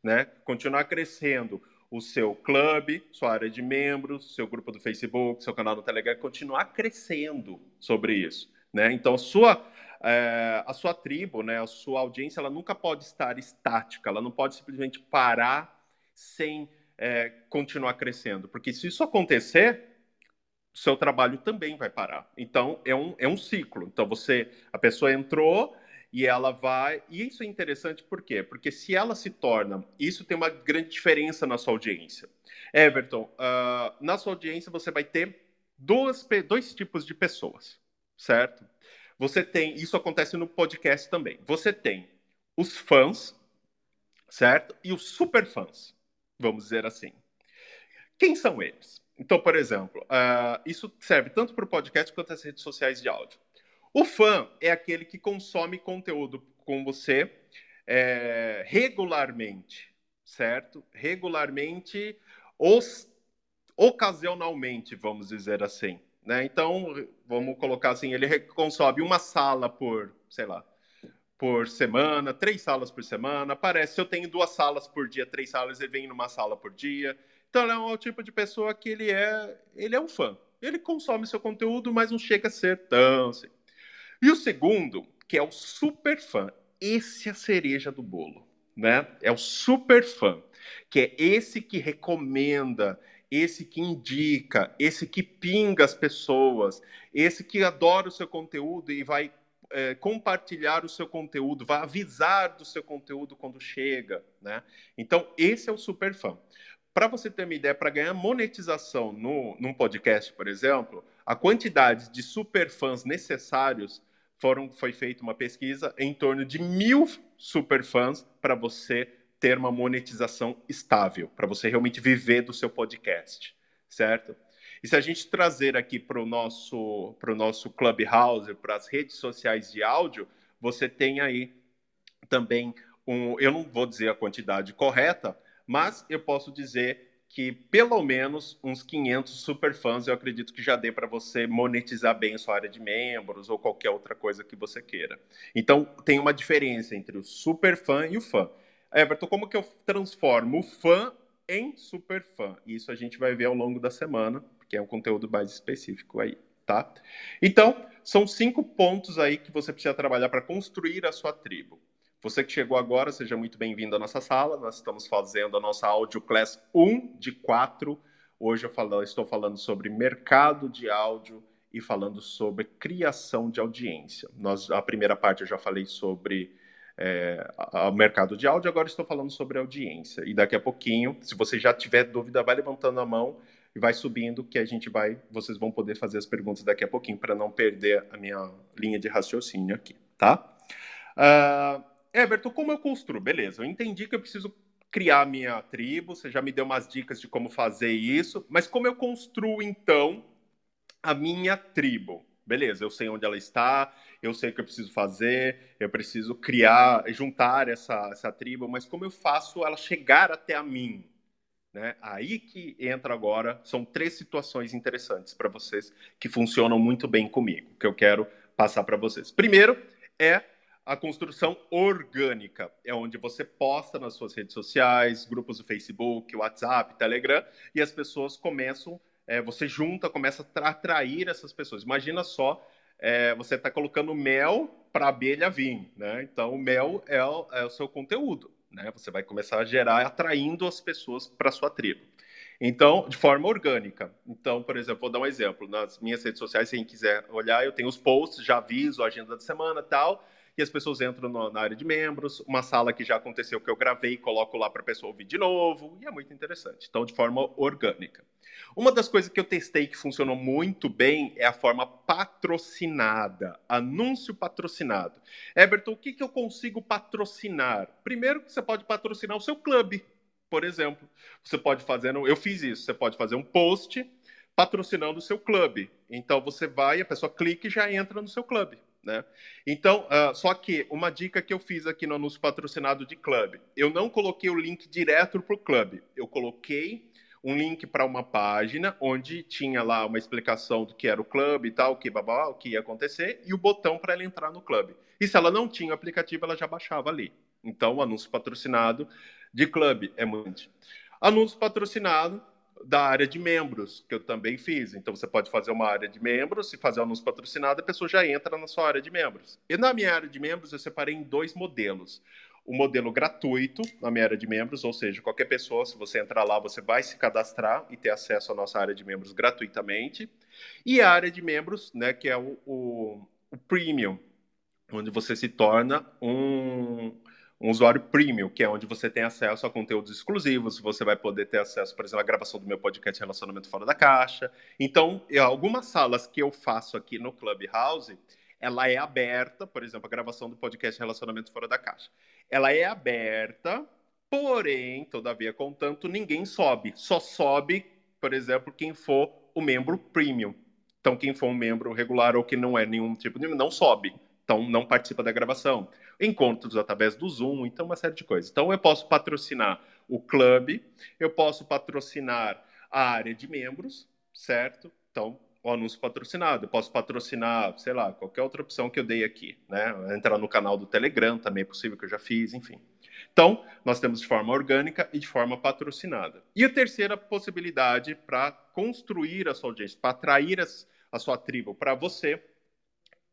né? Continuar crescendo o seu clube, sua área de membros, seu grupo do Facebook, seu canal no Telegram, continuar crescendo sobre isso, né? Então, a sua, é, a sua tribo, né, a sua audiência, ela nunca pode estar estática, ela não pode simplesmente parar sem é, continuar crescendo. Porque se isso acontecer, seu trabalho também vai parar. Então, é um, é um ciclo. Então, você, a pessoa entrou e ela vai. E isso é interessante por quê? Porque se ela se torna. Isso tem uma grande diferença na sua audiência. Everton, uh, na sua audiência você vai ter duas, dois tipos de pessoas, certo? Você tem. Isso acontece no podcast também. Você tem os fãs, certo? E os super fãs, vamos dizer assim. Quem são eles? Então, por exemplo, uh, isso serve tanto para o podcast quanto as redes sociais de áudio. O fã é aquele que consome conteúdo com você é, regularmente, certo? Regularmente, os, ocasionalmente, vamos dizer assim. Né? Então, vamos colocar assim, ele consome uma sala por, sei lá, por semana, três salas por semana. Parece, se eu tenho duas salas por dia, três salas, ele vem numa sala por dia. Então, ele é um tipo de pessoa que ele é, ele é um fã. Ele consome seu conteúdo, mas não chega a ser tão assim. E o segundo, que é o super fã. Esse é a cereja do bolo, né? É o super fã, que é esse que recomenda, esse que indica, esse que pinga as pessoas, esse que adora o seu conteúdo e vai é, compartilhar o seu conteúdo, vai avisar do seu conteúdo quando chega, né? Então, esse é o super fã. Para você ter uma ideia, para ganhar monetização no, num podcast, por exemplo, a quantidade de super fãs necessários foram, foi feita uma pesquisa em torno de mil superfãs para você ter uma monetização estável, para você realmente viver do seu podcast, certo? E se a gente trazer aqui para o nosso, nosso Clubhouse, para as redes sociais de áudio, você tem aí também um. Eu não vou dizer a quantidade correta, mas eu posso dizer que pelo menos uns 500 superfãs eu acredito que já dê para você monetizar bem sua área de membros ou qualquer outra coisa que você queira. Então, tem uma diferença entre o superfã e o fã. Everton, como que eu transformo o fã em superfã? Isso a gente vai ver ao longo da semana, porque é um conteúdo mais específico aí, tá? Então, são cinco pontos aí que você precisa trabalhar para construir a sua tribo. Você que chegou agora, seja muito bem-vindo à nossa sala. Nós estamos fazendo a nossa Audio Class 1 de 4. Hoje eu falo, estou falando sobre mercado de áudio e falando sobre criação de audiência. Nós, a primeira parte eu já falei sobre é, o mercado de áudio, agora estou falando sobre audiência. E daqui a pouquinho, se você já tiver dúvida, vai levantando a mão e vai subindo, que a gente vai, vocês vão poder fazer as perguntas daqui a pouquinho para não perder a minha linha de raciocínio aqui, tá? Uh, Everton, como eu construo? Beleza, eu entendi que eu preciso criar minha tribo, você já me deu umas dicas de como fazer isso, mas como eu construo então a minha tribo? Beleza, eu sei onde ela está, eu sei o que eu preciso fazer, eu preciso criar, juntar essa, essa tribo, mas como eu faço ela chegar até a mim? Né? Aí que entra agora, são três situações interessantes para vocês que funcionam muito bem comigo, que eu quero passar para vocês. Primeiro é a construção orgânica, é onde você posta nas suas redes sociais, grupos do Facebook, WhatsApp, Telegram, e as pessoas começam, é, você junta, começa a atrair essas pessoas. Imagina só, é, você está colocando mel para a abelha vir, né? Então, o mel é o, é o seu conteúdo, né? Você vai começar a gerar, atraindo as pessoas para sua tribo. Então, de forma orgânica. Então, por exemplo, vou dar um exemplo. Nas minhas redes sociais, quem quiser olhar, eu tenho os posts, já aviso a agenda da semana tal e as pessoas entram no, na área de membros, uma sala que já aconteceu que eu gravei, coloco lá para a pessoa ouvir de novo, e é muito interessante. Então, de forma orgânica. Uma das coisas que eu testei que funcionou muito bem é a forma patrocinada, anúncio patrocinado. Everton, o que, que eu consigo patrocinar? Primeiro, você pode patrocinar o seu clube, por exemplo. Você pode fazer, eu fiz isso, você pode fazer um post patrocinando o seu clube. Então você vai, a pessoa clica e já entra no seu clube. Né? Então, uh, só que uma dica que eu fiz aqui no anúncio patrocinado de clube, eu não coloquei o link direto para o clube, eu coloquei um link para uma página onde tinha lá uma explicação do que era o clube e tal, que, babá, o que ia acontecer, e o botão para ela entrar no clube. E se ela não tinha o aplicativo, ela já baixava ali. Então, o anúncio patrocinado de clube é muito. Anúncio patrocinado da área de membros, que eu também fiz. Então você pode fazer uma área de membros, se fazer um anúncio patrocinado, a pessoa já entra na sua área de membros. E na minha área de membros eu separei em dois modelos. O modelo gratuito na minha área de membros, ou seja, qualquer pessoa, se você entrar lá, você vai se cadastrar e ter acesso à nossa área de membros gratuitamente. E a área de membros, né, que é o, o, o premium, onde você se torna um, um usuário premium, que é onde você tem acesso a conteúdos exclusivos, você vai poder ter acesso, por exemplo, à gravação do meu podcast Relacionamento Fora da Caixa. Então, algumas salas que eu faço aqui no Clubhouse, ela é aberta, por exemplo, a gravação do podcast Relacionamento Fora da Caixa. Ela é aberta, porém, todavia, contanto, ninguém sobe. Só sobe, por exemplo, quem for o membro premium. Então, quem for um membro regular ou que não é nenhum tipo de não sobe. Então, não participa da gravação. Encontros através do Zoom, então, uma série de coisas. Então, eu posso patrocinar o clube, eu posso patrocinar a área de membros, certo? Então, o anúncio patrocinado. Eu posso patrocinar, sei lá, qualquer outra opção que eu dei aqui, né? Entrar no canal do Telegram também é possível que eu já fiz, enfim. Então, nós temos de forma orgânica e de forma patrocinada. E a terceira possibilidade para construir a sua audiência, para atrair as, a sua tribo para você,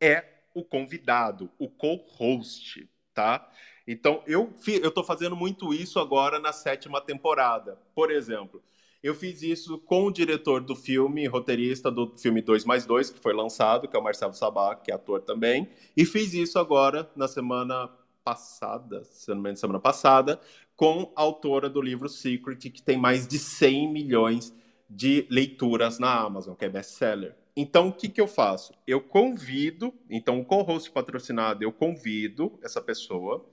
é o convidado, o co-host, tá? Então, eu estou fazendo muito isso agora na sétima temporada. Por exemplo, eu fiz isso com o diretor do filme, roteirista do filme 2 mais 2, que foi lançado, que é o Marcelo Sabá, que é ator também. E fiz isso agora na semana passada, se não me engano, semana passada, com a autora do livro Secret, que tem mais de 100 milhões de leituras na Amazon, que é best-seller. Então, o que, que eu faço? Eu convido, então, o co-host patrocinado, eu convido essa pessoa,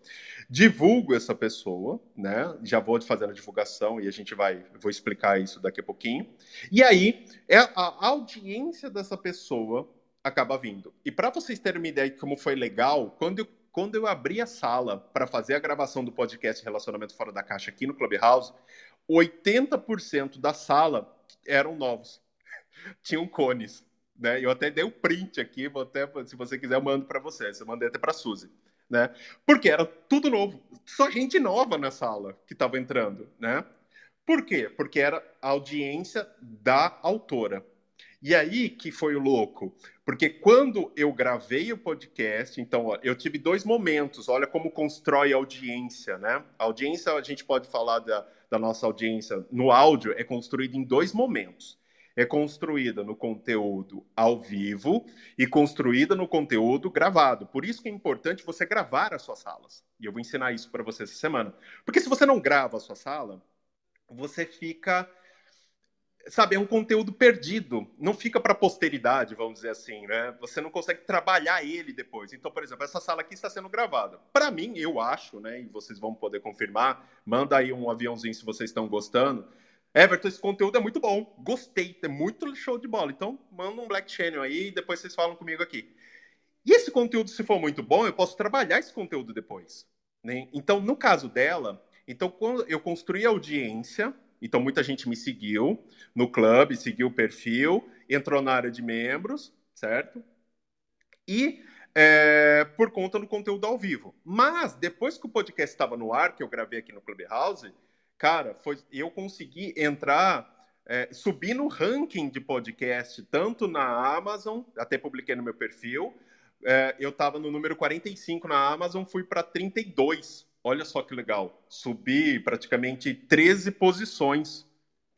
divulgo essa pessoa, né? Já vou fazendo a divulgação e a gente vai, vou explicar isso daqui a pouquinho. E aí, é a audiência dessa pessoa acaba vindo. E para vocês terem uma ideia de como foi legal, quando eu, quando eu abri a sala para fazer a gravação do podcast Relacionamento Fora da Caixa aqui no Clubhouse, 80% da sala eram novos. *laughs* Tinham cones. Né? Eu até dei o um print aqui, vou até, se você quiser, eu mando para você. Eu mandei até para Suzy. Né? Porque era tudo novo. Só gente nova na sala que estava entrando. Né? Por quê? Porque era a audiência da autora. E aí que foi o louco, porque quando eu gravei o podcast, então ó, eu tive dois momentos. Olha como constrói audiência, né? A audiência, a gente pode falar da, da nossa audiência no áudio, é construída em dois momentos é construída no conteúdo ao vivo e construída no conteúdo gravado. Por isso que é importante você gravar as suas salas. E eu vou ensinar isso para você essa semana. Porque se você não grava a sua sala, você fica sabe, é um conteúdo perdido, não fica para posteridade, vamos dizer assim, né? Você não consegue trabalhar ele depois. Então, por exemplo, essa sala aqui está sendo gravada. Para mim, eu acho, né, e vocês vão poder confirmar, manda aí um aviãozinho se vocês estão gostando. Everton, esse conteúdo é muito bom. Gostei, é muito show de bola. Então, manda um Black Channel aí e depois vocês falam comigo aqui. E esse conteúdo, se for muito bom, eu posso trabalhar esse conteúdo depois. Né? Então, no caso dela, então eu construí a audiência, então muita gente me seguiu no clube, seguiu o perfil, entrou na área de membros, certo? E é, por conta do conteúdo ao vivo. Mas depois que o podcast estava no ar, que eu gravei aqui no Clubhouse, cara, foi, eu consegui entrar, é, subir no ranking de podcast, tanto na Amazon, até publiquei no meu perfil, é, eu estava no número 45 na Amazon, fui para 32. Olha só que legal. Subi praticamente 13 posições.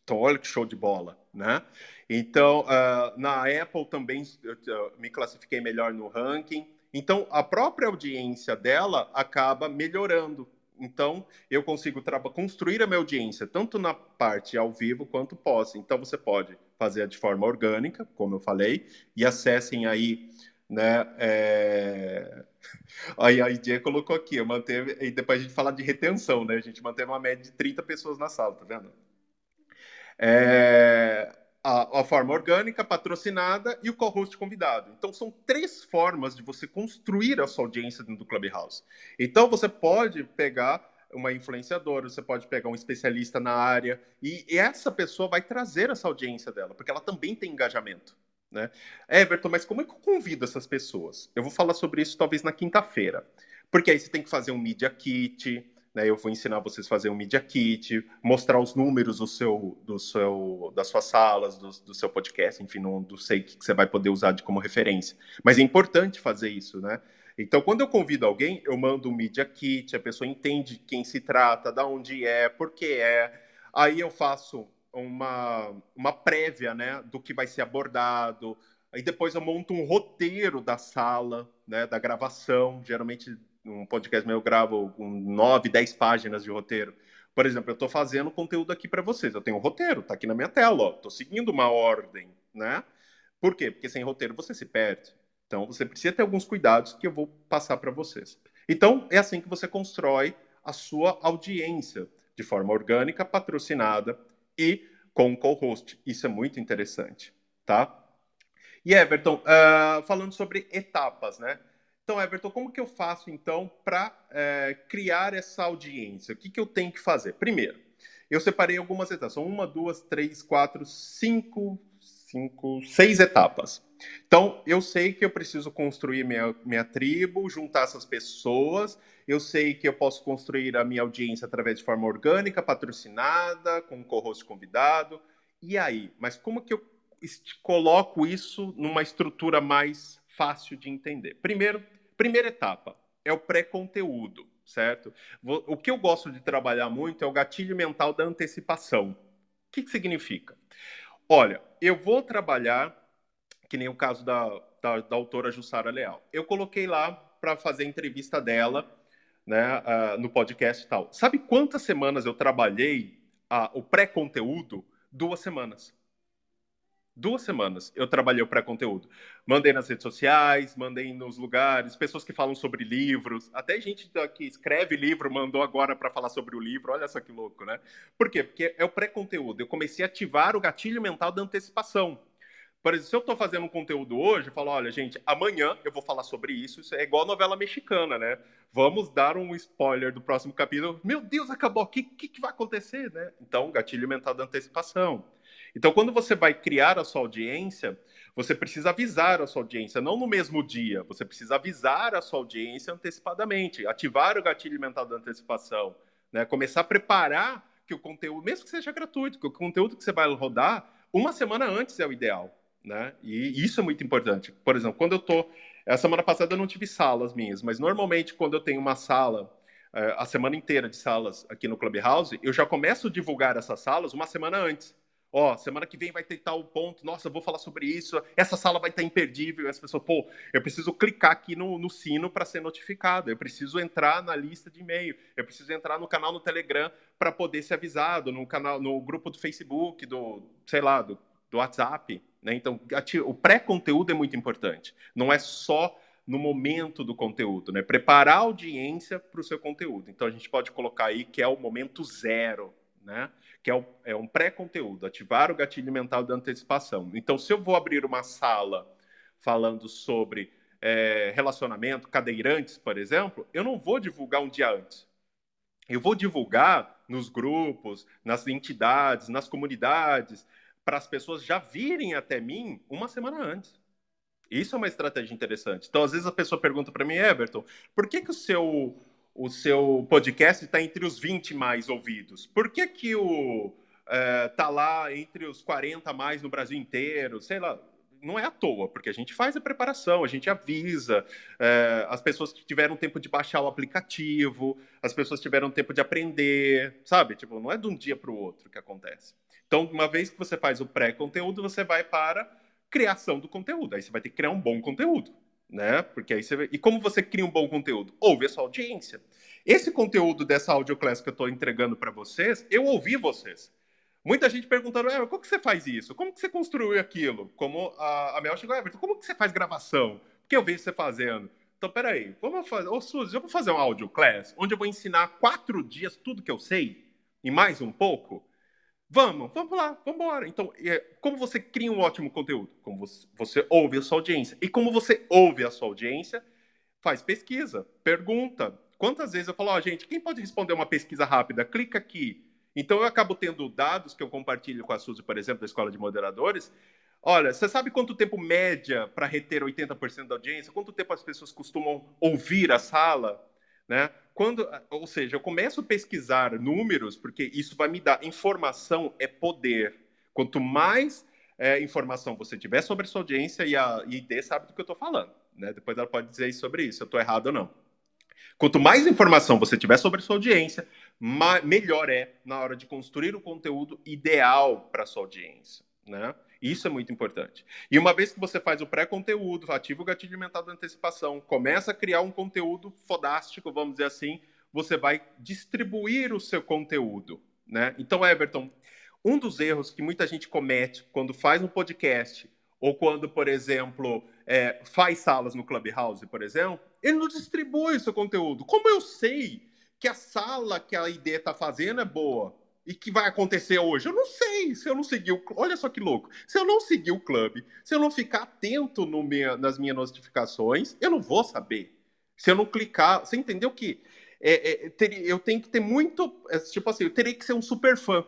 Então, olha que show de bola, né? Então, uh, na Apple também uh, me classifiquei melhor no ranking. Então, a própria audiência dela acaba melhorando. Então, eu consigo construir a minha audiência, tanto na parte ao vivo quanto pós. Então, você pode fazer de forma orgânica, como eu falei, e acessem aí, né? É... *laughs* Aí a ID colocou aqui, eu manteve, e depois a gente fala de retenção, né? A gente manteve uma média de 30 pessoas na sala, tá vendo? É a, a, forma orgânica, patrocinada e o co-host convidado. Então, são três formas de você construir a sua audiência dentro do Clubhouse. Então, você pode pegar uma influenciadora, você pode pegar um especialista na área e, e essa pessoa vai trazer essa audiência dela, porque ela também tem engajamento. Né? Everton, mas como é que eu convido essas pessoas? Eu vou falar sobre isso talvez na quinta-feira. Porque aí você tem que fazer um Media Kit, né, eu vou ensinar vocês a fazer um Media Kit, mostrar os números do seu, do seu, das suas salas, do, do seu podcast, enfim, não, não sei o que você vai poder usar de como referência. Mas é importante fazer isso, né? Então, quando eu convido alguém, eu mando um Media Kit, a pessoa entende quem se trata, da onde é, por que é. Aí eu faço uma, uma prévia né, do que vai ser abordado, Aí depois eu monto um roteiro da sala, né, da gravação. Geralmente, um podcast meu eu gravo com 9, 10 páginas de roteiro. Por exemplo, eu estou fazendo conteúdo aqui para vocês. Eu tenho um roteiro, está aqui na minha tela. Estou seguindo uma ordem, né? Por quê? Porque sem roteiro você se perde. Então, você precisa ter alguns cuidados que eu vou passar para vocês. Então, é assim que você constrói a sua audiência, de forma orgânica, patrocinada e com co-host. Isso é muito interessante, tá? E Everton, uh, falando sobre etapas, né? Então, Everton, como que eu faço então para uh, criar essa audiência? O que, que eu tenho que fazer? Primeiro, eu separei algumas etapas. São uma, duas, três, quatro, cinco, cinco, seis etapas. Então, eu sei que eu preciso construir minha, minha tribo, juntar essas pessoas. Eu sei que eu posso construir a minha audiência através de forma orgânica, patrocinada, com um co-host convidado. E aí? Mas como que eu coloco isso numa estrutura mais fácil de entender. Primeiro, primeira etapa é o pré-conteúdo, certo? O que eu gosto de trabalhar muito é o gatilho mental da antecipação. O que, que significa? Olha, eu vou trabalhar, que nem o caso da, da, da autora Jussara Leal. Eu coloquei lá para fazer a entrevista dela né, uh, no podcast e tal. Sabe quantas semanas eu trabalhei uh, o pré-conteúdo? Duas semanas duas semanas eu trabalhei o pré-conteúdo. Mandei nas redes sociais, mandei nos lugares, pessoas que falam sobre livros, até gente que escreve livro mandou agora para falar sobre o livro. Olha só que louco, né? Por quê? Porque é o pré-conteúdo. Eu comecei a ativar o gatilho mental da antecipação. Por exemplo, se eu estou fazendo um conteúdo hoje, eu falo, olha, gente, amanhã eu vou falar sobre isso. Isso é igual novela mexicana, né? Vamos dar um spoiler do próximo capítulo. Meu Deus, acabou. O que, que, que vai acontecer, né? Então, gatilho mental da antecipação. Então, quando você vai criar a sua audiência, você precisa avisar a sua audiência, não no mesmo dia, você precisa avisar a sua audiência antecipadamente, ativar o gatilho mental da antecipação, né? começar a preparar que o conteúdo, mesmo que seja gratuito, que o conteúdo que você vai rodar, uma semana antes é o ideal. Né? E isso é muito importante. Por exemplo, quando eu tô. A semana passada eu não tive salas minhas, mas normalmente quando eu tenho uma sala, eh, a semana inteira de salas aqui no Clubhouse, eu já começo a divulgar essas salas uma semana antes ó, semana que vem vai ter tal ponto, nossa, eu vou falar sobre isso, essa sala vai estar imperdível, e as pessoas, pô, eu preciso clicar aqui no, no sino para ser notificado, eu preciso entrar na lista de e-mail, eu preciso entrar no canal no Telegram para poder ser avisado, no canal, no grupo do Facebook, do, sei lá, do, do WhatsApp, né? Então, o pré-conteúdo é muito importante, não é só no momento do conteúdo, né? Preparar a audiência para o seu conteúdo. Então, a gente pode colocar aí que é o momento zero, né? que é, o, é um pré-conteúdo, ativar o gatilho mental da antecipação. Então, se eu vou abrir uma sala falando sobre é, relacionamento, cadeirantes, por exemplo, eu não vou divulgar um dia antes. Eu vou divulgar nos grupos, nas entidades, nas comunidades, para as pessoas já virem até mim uma semana antes. Isso é uma estratégia interessante. Então, às vezes a pessoa pergunta para mim, Everton, por que, que o seu o seu podcast está entre os 20 mais ouvidos. Por que, que o é, lá entre os 40 mais no Brasil inteiro? Sei lá, não é à toa, porque a gente faz a preparação, a gente avisa, é, as pessoas que tiveram tempo de baixar o aplicativo, as pessoas tiveram tempo de aprender, sabe? Tipo, não é de um dia para o outro que acontece. Então, uma vez que você faz o pré-conteúdo, você vai para criação do conteúdo. Aí você vai ter que criar um bom conteúdo né? Porque aí você E como você cria um bom conteúdo? Ouve a sua audiência. Esse conteúdo dessa audioclass que eu estou entregando para vocês, eu ouvi vocês. Muita gente perguntando, é, como que você faz isso? Como que você construiu aquilo? Como a, a Mel chegou, Everton, como que você faz gravação? Porque eu vejo você fazendo. Então, peraí, vamos fazer. Ô, Suzy, eu vou fazer um audioclass onde eu vou ensinar quatro dias tudo que eu sei e mais um pouco. Vamos, vamos lá, vamos embora. Então, é, como você cria um ótimo conteúdo? Como você, você ouve a sua audiência. E como você ouve a sua audiência, faz pesquisa, pergunta. Quantas vezes eu falo, ó, oh, gente, quem pode responder uma pesquisa rápida? Clica aqui. Então, eu acabo tendo dados que eu compartilho com a Suzy, por exemplo, da Escola de Moderadores. Olha, você sabe quanto tempo média para reter 80% da audiência? Quanto tempo as pessoas costumam ouvir a sala? Né? Quando, ou seja, eu começo a pesquisar números, porque isso vai me dar informação é poder. Quanto mais é, informação você tiver sobre a sua audiência, e a ID sabe do que eu estou falando. Né? Depois ela pode dizer sobre isso, eu estou errado ou não. Quanto mais informação você tiver sobre a sua audiência, melhor é na hora de construir o conteúdo ideal para sua audiência. Né? Isso é muito importante. E uma vez que você faz o pré-conteúdo, ativa o gatilho mental da antecipação, começa a criar um conteúdo fodástico, vamos dizer assim, você vai distribuir o seu conteúdo, né? Então, Everton, um dos erros que muita gente comete quando faz um podcast ou quando, por exemplo, é, faz salas no Clubhouse, por exemplo, ele não distribui o seu conteúdo. Como eu sei que a sala que a ideia está fazendo é boa? E que vai acontecer hoje? Eu não sei. Se eu não seguir o. Olha só que louco. Se eu não seguir o clube, se eu não ficar atento no minha, nas minhas notificações, eu não vou saber. Se eu não clicar. Você entendeu que é, é, ter, eu tenho que ter muito. É, tipo assim, eu teria que ser um super fã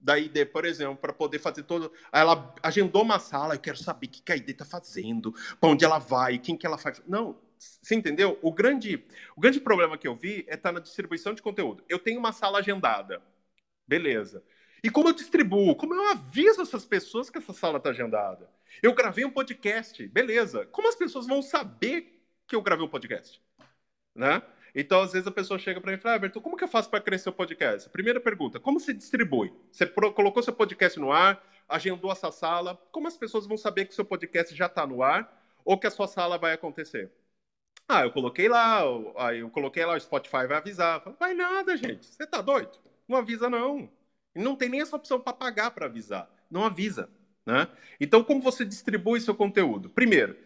da ID, por exemplo, para poder fazer todo. Ela agendou uma sala, eu quero saber o que a ID está fazendo, para onde ela vai, quem que ela faz. Não, você entendeu? O grande, o grande problema que eu vi é estar tá na distribuição de conteúdo. Eu tenho uma sala agendada. Beleza. E como eu distribuo? Como eu aviso essas pessoas que essa sala está agendada? Eu gravei um podcast, beleza. Como as pessoas vão saber que eu gravei um podcast? Né? Então, às vezes, a pessoa chega para mim e fala, Everton, como que eu faço para crescer o podcast? Primeira pergunta, como se distribui? Você colocou seu podcast no ar, agendou essa sala, como as pessoas vão saber que o seu podcast já está no ar ou que a sua sala vai acontecer? Ah, eu coloquei lá, aí eu coloquei lá, o Spotify vai avisar. Vai nada, gente, você tá doido? Não avisa, não. Não tem nem essa opção para pagar para avisar. Não avisa. Né? Então, como você distribui seu conteúdo? Primeiro,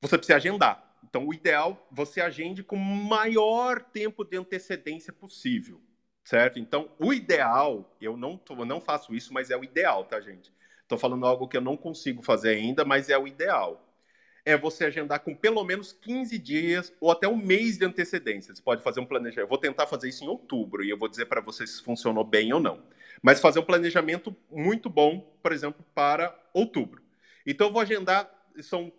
você precisa agendar. Então, o ideal, você agende com o maior tempo de antecedência possível, certo? Então, o ideal, eu não, tô, eu não faço isso, mas é o ideal, tá, gente? Estou falando algo que eu não consigo fazer ainda, mas é o ideal é você agendar com pelo menos 15 dias ou até um mês de antecedência. Você pode fazer um planejamento. Eu vou tentar fazer isso em outubro e eu vou dizer para vocês se funcionou bem ou não. Mas fazer um planejamento muito bom, por exemplo, para outubro. Então eu vou agendar, são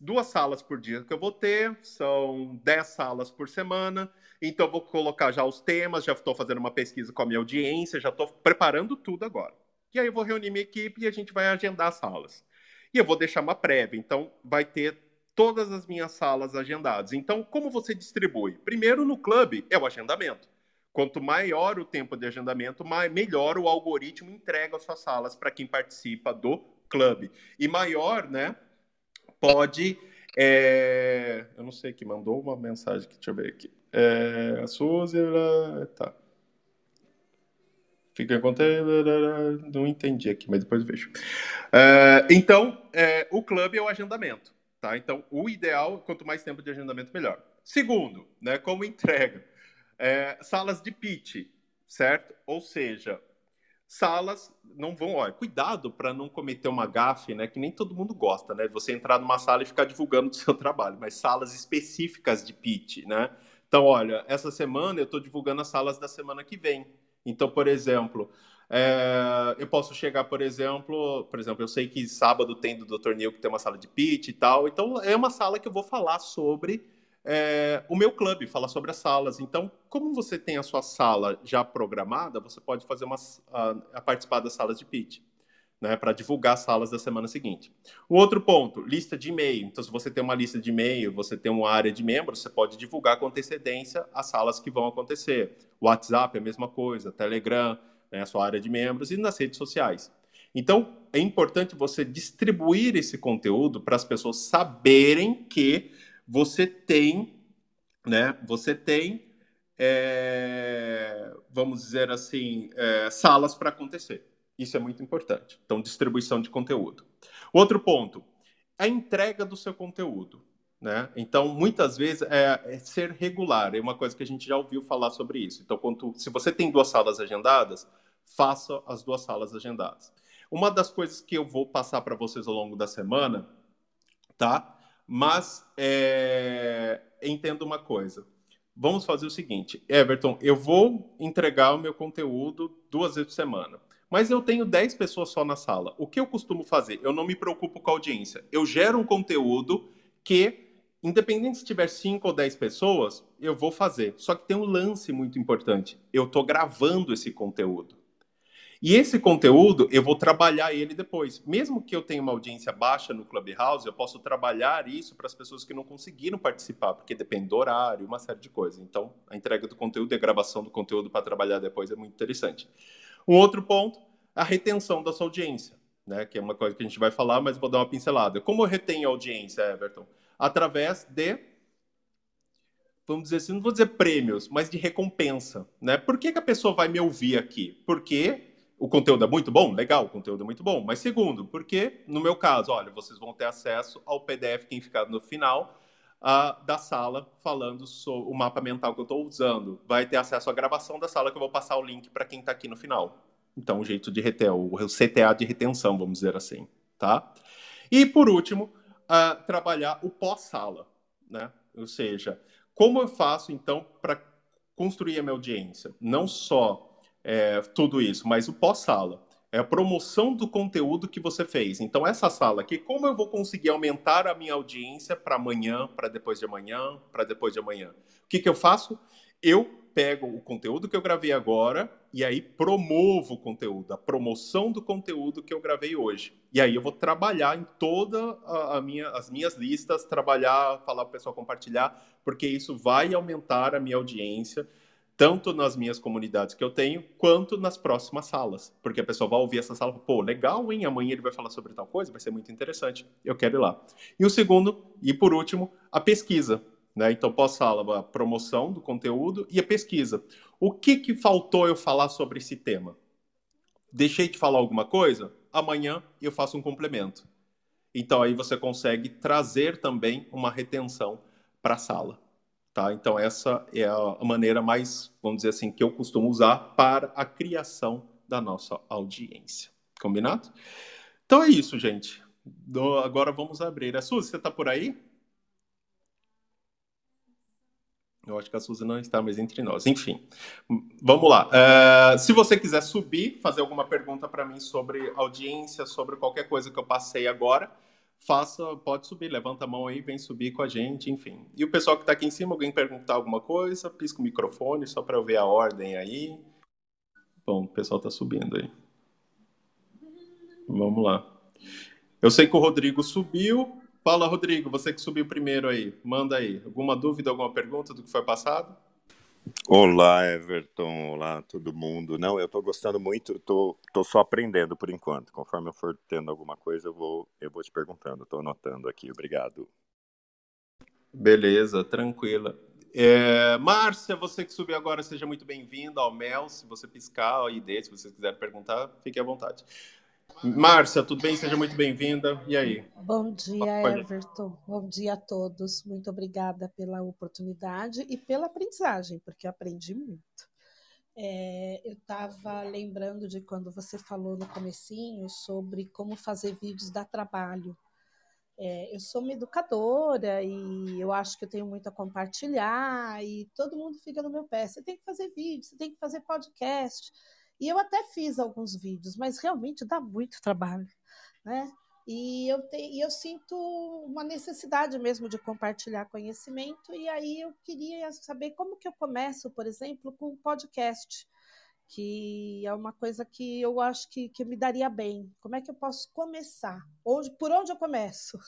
duas salas por dia que eu vou ter, são 10 salas por semana. Então eu vou colocar já os temas, já estou fazendo uma pesquisa com a minha audiência, já estou preparando tudo agora. E aí eu vou reunir minha equipe e a gente vai agendar as salas. E eu vou deixar uma prévia. Então, vai ter todas as minhas salas agendadas. Então, como você distribui? Primeiro, no clube, é o agendamento. Quanto maior o tempo de agendamento, melhor o algoritmo entrega as suas salas para quem participa do clube. E maior, né? Pode. É... Eu não sei que mandou uma mensagem aqui, deixa eu ver aqui. É... A Suzy. Tá. Fica contando. Não entendi aqui, mas depois vejo. É, então, é, o clube é o agendamento. Tá? Então, o ideal, quanto mais tempo de agendamento, melhor. Segundo, né, como entrega, é, salas de pitch, certo? Ou seja, salas não vão, olha, cuidado para não cometer uma gafe, né, que nem todo mundo gosta, né, você entrar numa sala e ficar divulgando *laughs* o seu trabalho, mas salas específicas de pitch, né? Então, olha, essa semana eu estou divulgando as salas da semana que vem. Então, por exemplo, é, eu posso chegar, por exemplo, por exemplo, eu sei que sábado tem do Dr. Neil que tem uma sala de pitch e tal, então é uma sala que eu vou falar sobre é, o meu clube, falar sobre as salas. Então, como você tem a sua sala já programada, você pode fazer uma, a, a participar das salas de pitch. Né, para divulgar as salas da semana seguinte. O outro ponto, lista de e-mail. Então, se você tem uma lista de e-mail, você tem uma área de membros, você pode divulgar com antecedência as salas que vão acontecer. WhatsApp é a mesma coisa, Telegram, né, a sua área de membros, e nas redes sociais. Então, é importante você distribuir esse conteúdo para as pessoas saberem que você tem, né, você tem, é, vamos dizer assim, é, salas para acontecer. Isso é muito importante. Então, distribuição de conteúdo. Outro ponto, a entrega do seu conteúdo. Né? Então, muitas vezes é, é, ser regular, é uma coisa que a gente já ouviu falar sobre isso. Então, quando, se você tem duas salas agendadas, faça as duas salas agendadas. Uma das coisas que eu vou passar para vocês ao longo da semana, tá? Mas é, entenda uma coisa. Vamos fazer o seguinte, Everton, eu vou entregar o meu conteúdo duas vezes por semana. Mas eu tenho 10 pessoas só na sala. O que eu costumo fazer? Eu não me preocupo com a audiência. Eu gero um conteúdo que independente se tiver 5 ou 10 pessoas, eu vou fazer. Só que tem um lance muito importante. Eu estou gravando esse conteúdo. E esse conteúdo, eu vou trabalhar ele depois. Mesmo que eu tenha uma audiência baixa no Clubhouse, eu posso trabalhar isso para as pessoas que não conseguiram participar, porque depende do horário, uma série de coisas. Então, a entrega do conteúdo e a gravação do conteúdo para trabalhar depois é muito interessante. Um outro ponto, a retenção da sua audiência. né? Que é uma coisa que a gente vai falar, mas vou dar uma pincelada. Como eu retenho audiência, Everton? Através de vamos dizer assim, não vou dizer prêmios, mas de recompensa, né? Por que, que a pessoa vai me ouvir aqui? Porque o conteúdo é muito bom? Legal, o conteúdo é muito bom. Mas segundo, porque no meu caso, olha, vocês vão ter acesso ao PDF que ficar no final uh, da sala falando sobre o mapa mental que eu estou usando. Vai ter acesso à gravação da sala que eu vou passar o link para quem está aqui no final. Então, o jeito de reter, o CTA de retenção, vamos dizer assim, tá? E por último, uh, trabalhar o pós-sala, né? Ou seja, como eu faço, então, para construir a minha audiência? Não só é, tudo isso, mas o pós-sala. É a promoção do conteúdo que você fez. Então, essa sala aqui, como eu vou conseguir aumentar a minha audiência para amanhã, para depois de amanhã, para depois de amanhã? O que, que eu faço? Eu pego o conteúdo que eu gravei agora e aí promovo o conteúdo, a promoção do conteúdo que eu gravei hoje. E aí eu vou trabalhar em toda a, a minha, as minhas listas, trabalhar, falar para o pessoal compartilhar, porque isso vai aumentar a minha audiência, tanto nas minhas comunidades que eu tenho, quanto nas próximas salas. Porque a pessoa vai ouvir essa sala e pô, legal, hein? Amanhã ele vai falar sobre tal coisa, vai ser muito interessante. Eu quero ir lá. E o segundo, e por último, a pesquisa. Né? Então, pós-sala, a promoção do conteúdo e a pesquisa. O que, que faltou eu falar sobre esse tema? Deixei de falar alguma coisa? Amanhã eu faço um complemento. Então, aí você consegue trazer também uma retenção para a sala. Tá? Então, essa é a maneira mais, vamos dizer assim, que eu costumo usar para a criação da nossa audiência. Combinado? Então é isso, gente. Agora vamos abrir. A Suzy, você está por aí? Eu acho que a Suzy não está mais entre nós. Enfim, vamos lá. Uh, se você quiser subir, fazer alguma pergunta para mim sobre audiência, sobre qualquer coisa que eu passei agora, faça, pode subir, levanta a mão aí, vem subir com a gente, enfim. E o pessoal que está aqui em cima, alguém perguntar alguma coisa, pisca o microfone só para eu ver a ordem aí. Bom, o pessoal está subindo aí. Vamos lá. Eu sei que o Rodrigo subiu, Fala, Rodrigo, você que subiu primeiro aí, manda aí. Alguma dúvida, alguma pergunta do que foi passado? Olá, Everton. Olá, todo mundo. Não, eu estou gostando muito, estou tô, tô só aprendendo por enquanto. Conforme eu for tendo alguma coisa, eu vou, eu vou te perguntando. Estou anotando aqui. Obrigado. Beleza, tranquila. É, Márcia, você que subiu agora, seja muito bem-vinda ao Mel. Se você piscar a ID, se você quiser perguntar, fique à vontade. Márcia, tudo bem? Seja muito bem-vinda. E aí? Bom dia, Everton. Bom dia a todos. Muito obrigada pela oportunidade e pela aprendizagem, porque aprendi muito. É, eu estava lembrando de quando você falou no comecinho sobre como fazer vídeos dá trabalho. É, eu sou uma educadora e eu acho que eu tenho muito a compartilhar e todo mundo fica no meu pé. Você tem que fazer vídeo, você tem que fazer podcast. E eu até fiz alguns vídeos, mas realmente dá muito trabalho, né? E eu, te, e eu sinto uma necessidade mesmo de compartilhar conhecimento, e aí eu queria saber como que eu começo, por exemplo, com um podcast, que é uma coisa que eu acho que, que me daria bem. Como é que eu posso começar? Onde, por onde eu começo?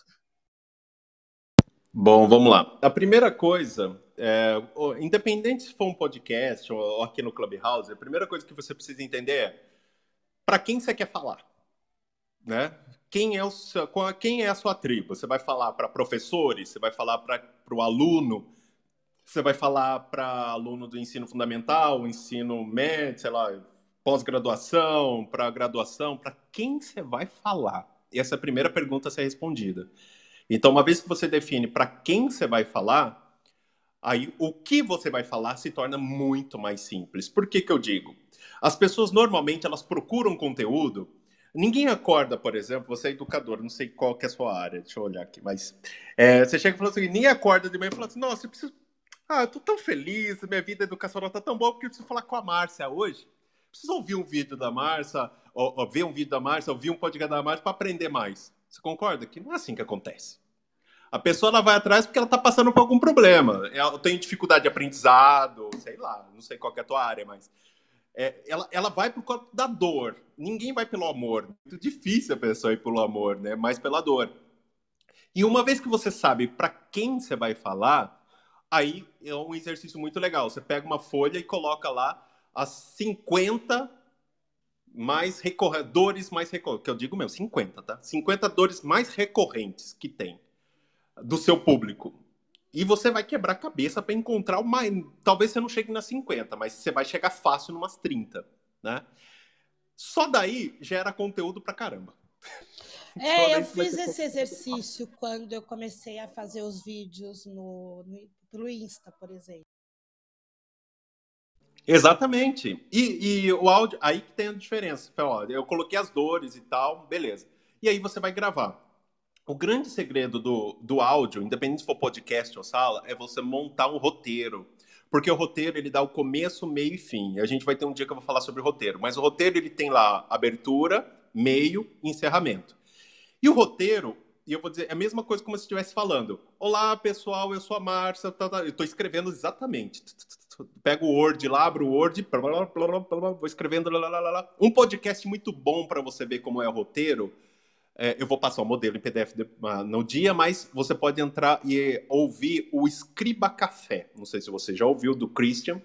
Bom, vamos lá. A primeira coisa, é, independente se for um podcast ou aqui no Clubhouse, a primeira coisa que você precisa entender é para quem você quer falar, né? Quem é, o seu, quem é a sua tribo? Você vai falar para professores? Você vai falar para o aluno? Você vai falar para aluno do ensino fundamental, ensino médio, sei lá, pós-graduação, para graduação? Para quem você vai falar? E essa é a primeira pergunta a ser respondida. Então, uma vez que você define para quem você vai falar, aí o que você vai falar se torna muito mais simples. Por que, que eu digo? As pessoas normalmente elas procuram conteúdo. Ninguém acorda, por exemplo, você é educador, não sei qual que é a sua área, deixa eu olhar aqui, mas é, você chega e fala assim, ninguém acorda de manhã e fala assim, nossa, eu preciso. Ah, eu tô tão feliz, minha vida educacional tá tão boa porque eu preciso falar com a Márcia hoje. Preciso ouvir um vídeo da Márcia, ou, ou ver um vídeo da Márcia, ouvir um podcast da Márcia para aprender mais. Você concorda que não é assim que acontece? A pessoa ela vai atrás porque ela está passando por algum problema. Ela tem dificuldade de aprendizado, sei lá, não sei qual é a tua área, mas é, ela, ela vai por conta da dor. Ninguém vai pelo amor. É muito difícil a pessoa ir pelo amor, né? Mais pela dor. E uma vez que você sabe para quem você vai falar, aí é um exercício muito legal. Você pega uma folha e coloca lá as 50 mais recorredores mais recorrentes, que eu digo mesmo, 50, tá? 50 dores mais recorrentes que tem do seu público. E você vai quebrar a cabeça para encontrar uma. Talvez você não chegue nas 50, mas você vai chegar fácil numas 30, né? Só daí gera conteúdo pra caramba. *laughs* É, eu fiz esse exercício quando eu comecei a fazer os vídeos no, no, pelo Insta, por exemplo. Exatamente. E, e, o áudio, aí que tem a diferença. Eu coloquei as dores e tal, beleza. E aí você vai gravar. O grande segredo do, do áudio, independente se for podcast ou sala, é você montar um roteiro. Porque o roteiro, ele dá o começo, meio e fim. A gente vai ter um dia que eu vou falar sobre roteiro. Mas o roteiro, ele tem lá abertura, meio e encerramento. E o roteiro, e eu vou dizer, é a mesma coisa como se estivesse falando. Olá, pessoal, eu sou a Márcia. Tá, tá. Eu estou escrevendo exatamente. Pego o Word lá, abro o Word, vou escrevendo. Um podcast muito bom para você ver como é o roteiro é, eu vou passar o modelo em PDF uh, no dia, mas você pode entrar e ouvir o Escriba Café. Não sei se você já ouviu, do Christian.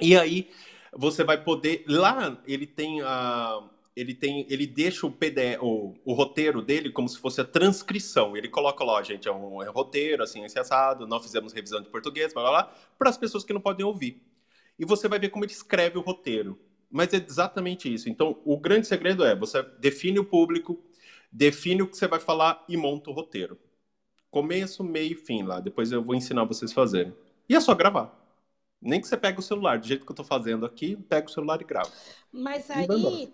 E aí você vai poder. Lá ele tem a. Uh, ele tem, ele deixa o PDF, o, o, roteiro dele como se fosse a transcrição. Ele coloca lá, gente, é um, é um roteiro, assim, esse assado, não fizemos revisão de português, blá, blá, blá, para as pessoas que não podem ouvir. E você vai ver como ele escreve o roteiro. Mas é exatamente isso. Então, o grande segredo é, você define o público, define o que você vai falar e monta o roteiro. Começo, meio e fim lá. Depois eu vou ensinar vocês a fazerem. E é só gravar. Nem que você pegue o celular, do jeito que eu estou fazendo aqui, pega o celular e grava. Mas aí,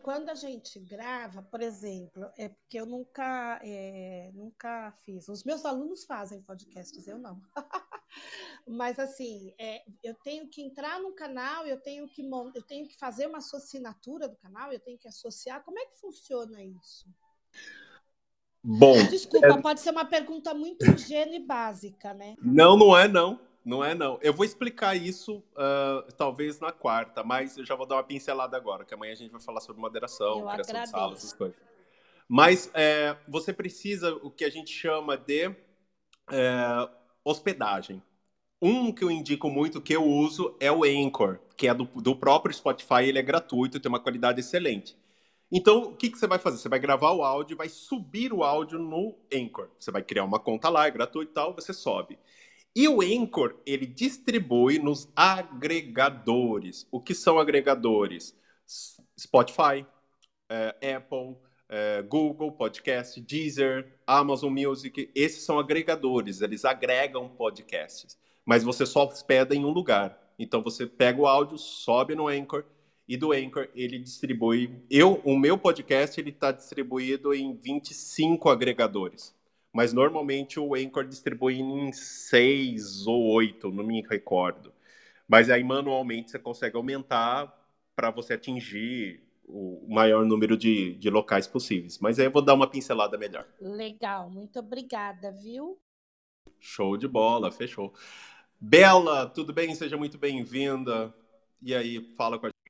quando a gente grava, por exemplo, é porque eu nunca, é, nunca fiz. Os meus alunos fazem podcasts, eu não. *laughs* Mas assim, é, eu tenho que entrar no canal, eu tenho que eu tenho que fazer uma assinatura do canal, eu tenho que associar. Como é que funciona isso? Bom. Desculpa, é... pode ser uma pergunta muito ingênua e básica, né? Não, não é não. Não é não. Eu vou explicar isso uh, talvez na quarta, mas eu já vou dar uma pincelada agora, que amanhã a gente vai falar sobre moderação, eu criação agradeço. de salas, essas coisas. Mas é, você precisa o que a gente chama de é, hospedagem. Um que eu indico muito, que eu uso, é o Anchor, que é do, do próprio Spotify, ele é gratuito, tem uma qualidade excelente. Então, o que, que você vai fazer? Você vai gravar o áudio, vai subir o áudio no Anchor. Você vai criar uma conta lá, é gratuito e tal, você sobe. E o Anchor, ele distribui nos agregadores. O que são agregadores? Spotify, é, Apple, é, Google Podcast, Deezer, Amazon Music. Esses são agregadores, eles agregam podcasts. Mas você só hospeda em um lugar. Então você pega o áudio, sobe no Anchor e do Anchor ele distribui. Eu, o meu podcast ele está distribuído em 25 agregadores, mas normalmente o Anchor distribui em seis ou oito, não me recordo. Mas aí manualmente você consegue aumentar para você atingir o maior número de, de locais possíveis. Mas aí eu vou dar uma pincelada melhor. Legal, muito obrigada, viu? Show de bola, fechou. Bela, tudo bem? Seja muito bem-vinda. E aí, fala com a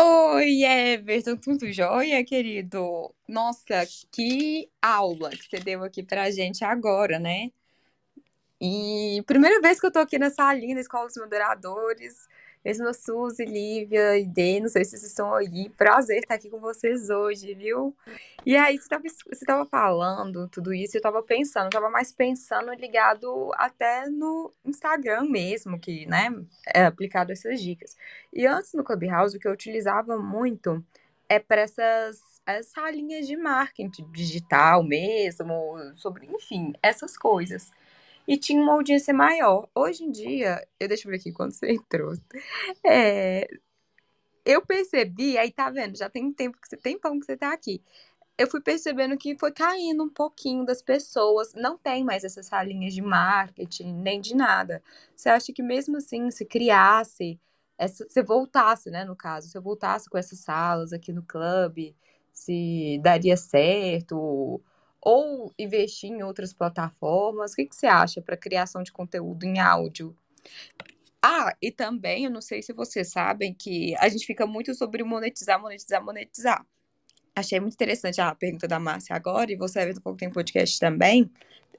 Oi, Everton, tudo jóia, querido? Nossa, que aula que você deu aqui pra gente agora, né? E primeira vez que eu tô aqui nessa linha da Escola dos Moderadores. Mesmo Suzy, Lívia e Dê, não sei se vocês estão aí. Prazer estar aqui com vocês hoje, viu? E aí, você estava tava falando tudo isso, eu estava pensando, eu estava mais pensando ligado até no Instagram mesmo, que, né, é aplicado essas dicas. E antes no Clubhouse, o que eu utilizava muito é para essas, essas linhas de marketing digital mesmo, sobre, enfim, essas coisas e tinha uma audiência maior. Hoje em dia, eu deixa eu ver aqui quando você entrou. É, eu percebi, aí tá vendo, já tem tempo que você tem pão que você tá aqui. Eu fui percebendo que foi caindo um pouquinho das pessoas. Não tem mais essas salinhas de marketing, nem de nada. Você acha que mesmo assim, se criasse, essa, se voltasse, né, no caso, se eu voltasse com essas salas aqui no clube, se daria certo? Ou investir em outras plataformas? O que, que você acha para criação de conteúdo em áudio? Ah, e também, eu não sei se vocês sabem que a gente fica muito sobre monetizar, monetizar, monetizar. Achei muito interessante a pergunta da Márcia agora, e você, Everton, pouco tem podcast também.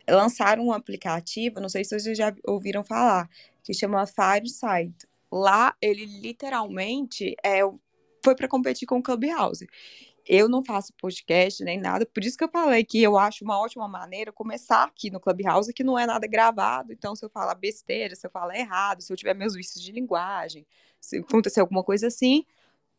Lançaram um aplicativo, não sei se vocês já ouviram falar, que chama Fireside. Lá, ele literalmente é foi para competir com o Clubhouse. Eu não faço podcast nem nada, por isso que eu falei que eu acho uma ótima maneira começar aqui no Clubhouse, que não é nada gravado. Então, se eu falar besteira, se eu falar errado, se eu tiver meus vícios de linguagem, se acontecer alguma coisa assim,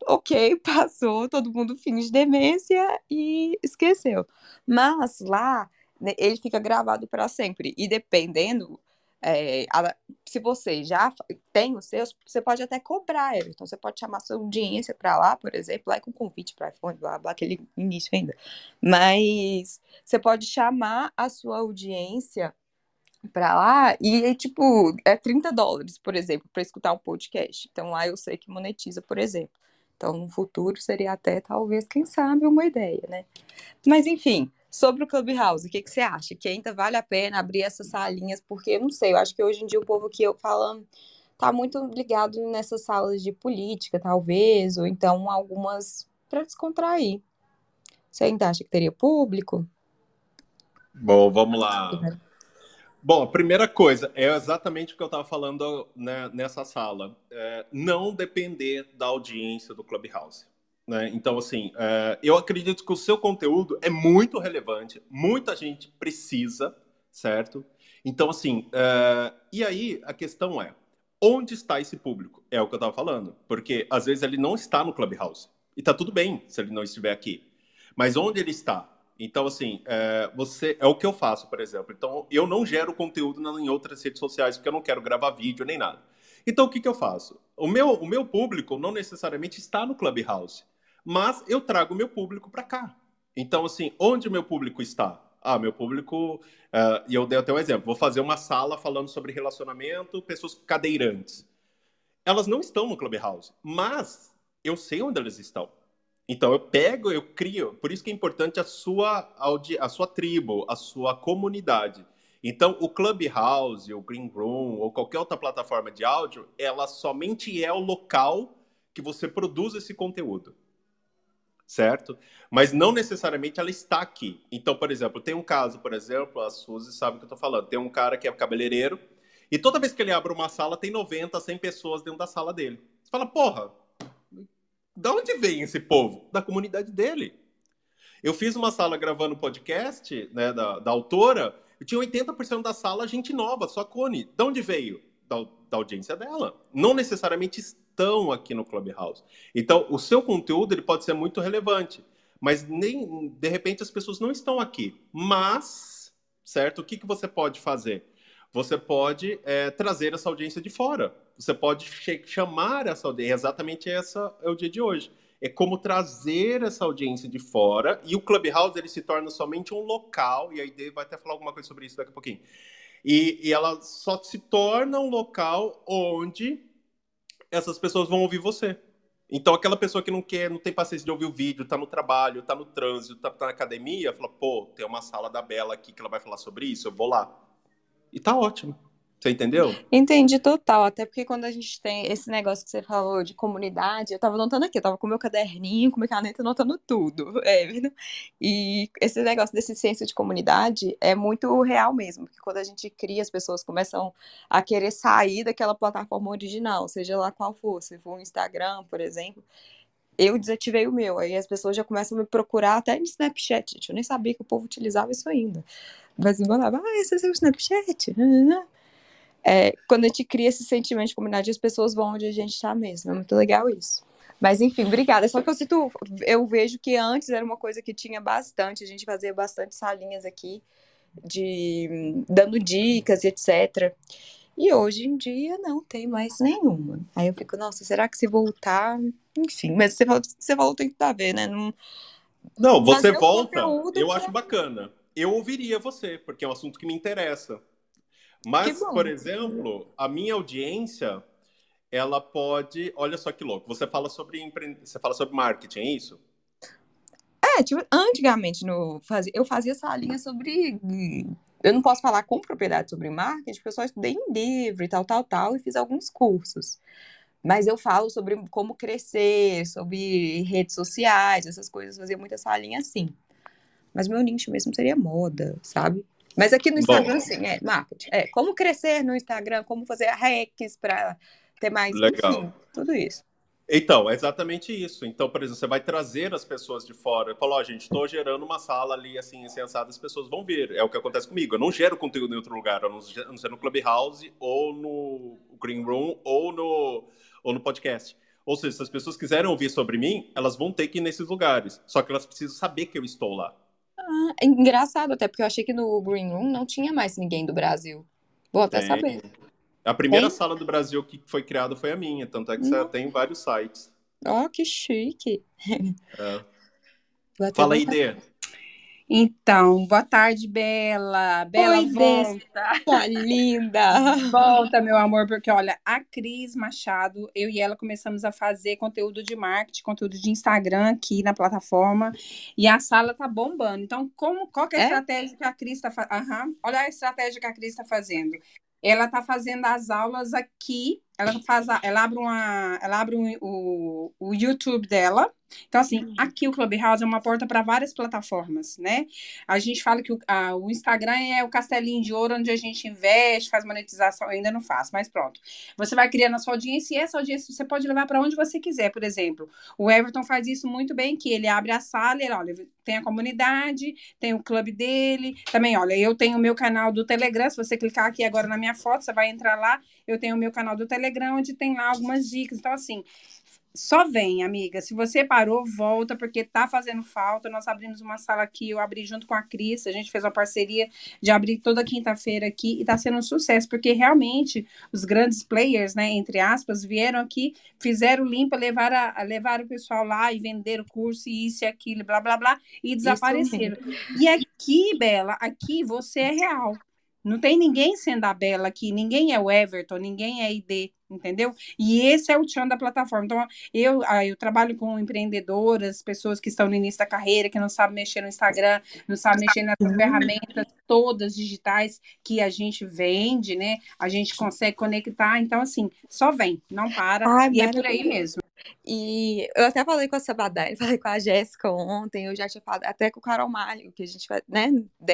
ok, *laughs* passou, todo mundo finge demência e esqueceu. Mas lá, né, ele fica gravado para sempre. E dependendo é, a, se você já tem os seus, você pode até cobrar, Então, você pode chamar sua audiência para lá, por exemplo, lá com convite para iPhone, blá, blá, aquele início ainda. Mas você pode chamar a sua audiência para lá e, tipo, é 30 dólares, por exemplo, para escutar um podcast. Então, lá eu sei que monetiza, por exemplo. Então, no futuro seria até, talvez, quem sabe, uma ideia, né? Mas, enfim, Sobre o Clubhouse, o que, que você acha? Que ainda vale a pena abrir essas salinhas? Porque, não sei, eu acho que hoje em dia o povo que eu falando tá muito ligado nessas salas de política, talvez, ou então algumas para descontrair. Você ainda acha que teria público? Bom, vamos lá. Bom, a primeira coisa é exatamente o que eu estava falando né, nessa sala. É, não depender da audiência do Clubhouse. Né? Então, assim, é, eu acredito que o seu conteúdo é muito relevante, muita gente precisa, certo? Então, assim, é, e aí a questão é, onde está esse público? É o que eu estava falando, porque às vezes ele não está no Clubhouse, e tá tudo bem se ele não estiver aqui, mas onde ele está? Então, assim, é, você é o que eu faço, por exemplo. Então, eu não gero conteúdo em outras redes sociais porque eu não quero gravar vídeo nem nada. Então, o que, que eu faço? O meu, o meu público não necessariamente está no Clubhouse mas eu trago meu público para cá. Então, assim, onde o meu público está? Ah, meu público. Uh, e eu dei até um exemplo: vou fazer uma sala falando sobre relacionamento, pessoas cadeirantes. Elas não estão no Clubhouse, mas eu sei onde elas estão. Então eu pego, eu crio. Por isso que é importante a sua, a sua tribo, a sua comunidade. Então, o Clubhouse, o Green Room ou qualquer outra plataforma de áudio, ela somente é o local que você produz esse conteúdo certo? Mas não necessariamente ela está aqui. Então, por exemplo, tem um caso, por exemplo, a Suzy sabe o que eu estou falando. Tem um cara que é cabeleireiro e toda vez que ele abre uma sala, tem 90, 100 pessoas dentro da sala dele. Você fala, porra, da onde vem esse povo? Da comunidade dele. Eu fiz uma sala gravando podcast né, da, da autora, eu tinha 80% da sala gente nova, só Cone. De onde veio? Da, da audiência dela. Não necessariamente estão aqui no Clubhouse. Então, o seu conteúdo ele pode ser muito relevante, mas nem de repente as pessoas não estão aqui. Mas, certo? O que, que você pode fazer? Você pode é, trazer essa audiência de fora. Você pode chamar essa audiência. Exatamente essa é o dia de hoje. É como trazer essa audiência de fora e o Clubhouse ele se torna somente um local. E a ideia vai até falar alguma coisa sobre isso daqui a pouquinho. E, e ela só se torna um local onde essas pessoas vão ouvir você. Então, aquela pessoa que não quer, não tem paciência de ouvir o vídeo, tá no trabalho, tá no trânsito, tá, tá na academia, fala, pô, tem uma sala da Bela aqui que ela vai falar sobre isso, eu vou lá. E tá ótimo. Você entendeu? Entendi total, até porque quando a gente tem esse negócio que você falou de comunidade, eu tava anotando aqui, eu tava com meu caderninho, com minha caneta anotando tudo, *laughs* é, e esse negócio desse senso de comunidade é muito real mesmo, porque quando a gente cria, as pessoas começam a querer sair daquela plataforma original, seja lá qual for, se for um Instagram, por exemplo, eu desativei o meu, aí as pessoas já começam a me procurar até no Snapchat, gente, eu nem sabia que o povo utilizava isso ainda, mas me mandava, ah, esse é o Snapchat, *laughs* é, quando a gente cria esse sentimento de comunidade, as pessoas vão onde a gente está mesmo. É muito legal isso. Mas enfim, obrigada. Só que eu sinto, eu vejo que antes era uma coisa que tinha bastante, a gente fazia bastante salinhas aqui de dando dicas e etc. E hoje em dia não tem mais nenhuma. Aí eu fico, nossa, será que se voltar, enfim, mas você falou, você falou tem que ver, né? Não, não você volta. Eu acho bacana. Eu ouviria você, porque é um assunto que me interessa. Mas, por exemplo, a minha audiência, ela pode. Olha só que louco. Você fala sobre empre... você fala sobre marketing, é isso? É, tipo, antigamente no, eu fazia essa linha sobre. Eu não posso falar com propriedade sobre marketing, porque eu só estudei em livro e tal, tal, tal, e fiz alguns cursos. Mas eu falo sobre como crescer, sobre redes sociais, essas coisas, fazia muita essa linha assim. Mas meu nicho mesmo seria moda, sabe? Mas aqui no Instagram, Bom, sim, é marketing. É como crescer no Instagram, como fazer hacks para ter mais. Legal. Enfim, tudo isso. Então, é exatamente isso. Então, por exemplo, você vai trazer as pessoas de fora. Falou, ó, gente, estou gerando uma sala ali, assim, sensada, as pessoas vão ver. É o que acontece comigo. Eu não gero conteúdo em outro lugar, a não ser no Clubhouse, ou no Green Room, ou no, ou no podcast. Ou seja, se as pessoas quiserem ouvir sobre mim, elas vão ter que ir nesses lugares. Só que elas precisam saber que eu estou lá. Ah, é engraçado, até porque eu achei que no Green Room não tinha mais ninguém do Brasil. Vou até Tem. saber. A primeira Tem? sala do Brasil que foi criada foi a minha, tanto é que você Não. tem vários sites. Ó, que chique. É. Fala aí, Dê. Então, boa tarde, Bela. Bela, Oi, volta. *laughs* Tá linda. Volta, meu amor, porque olha, a Cris Machado, eu e ela começamos a fazer conteúdo de marketing, conteúdo de Instagram aqui na plataforma, e a sala tá bombando. Então, como, qual que é a É? estratégia que a Cris está fazendo? Olha a estratégia que a Cris está fazendo. Ela está fazendo as aulas aqui, ela faz, a- ela abre uma, ela abre um- o, o YouTube dela. Então, assim, aqui o Clubhouse é uma porta para várias plataformas, né? A gente fala que o, a- o Instagram é o castelinho de ouro onde a gente investe, faz monetização, eu ainda não faço, mas pronto. Você vai criando a sua audiência e essa audiência você pode levar para onde você quiser. Por exemplo, o Everton faz isso muito bem, que ele abre a sala, ele, olha, tem a comunidade, tem o clube dele. Também, olha, eu tenho o meu canal do Telegram. Se você clicar aqui agora na minha foto, você vai entrar lá. Eu tenho o meu canal do Telegram, onde tem lá algumas dicas. Então, assim, só vem, amiga. Se você parou, volta, porque tá fazendo falta. Nós abrimos uma sala aqui, eu abri junto com a Cris, a gente fez uma parceria de abrir toda quinta-feira aqui e tá sendo um sucesso, porque realmente os grandes players, né, entre aspas, vieram aqui, fizeram limpa, levaram, a, levaram o pessoal lá e venderam o curso e isso e aquilo, blá, blá, blá, e desapareceram. E aqui, Bela, aqui você é real. Não tem ninguém sendo a Bela aqui, ninguém é o Everton, ninguém é ID, entendeu? E esse é o tchan da plataforma. Então, eu, ah, eu trabalho com empreendedoras, pessoas que estão no início da carreira, que não sabem mexer no Instagram, não sabem mexer nessas ferramentas todas digitais que a gente vende, né? A gente consegue conectar. Então, assim, só vem, não para. Ai, e é por aí mesmo. E eu até falei com a Sabadani, *laughs* falei com a Jéssica ontem, eu já tinha falado até com o Carol Malho, que a gente faz, né?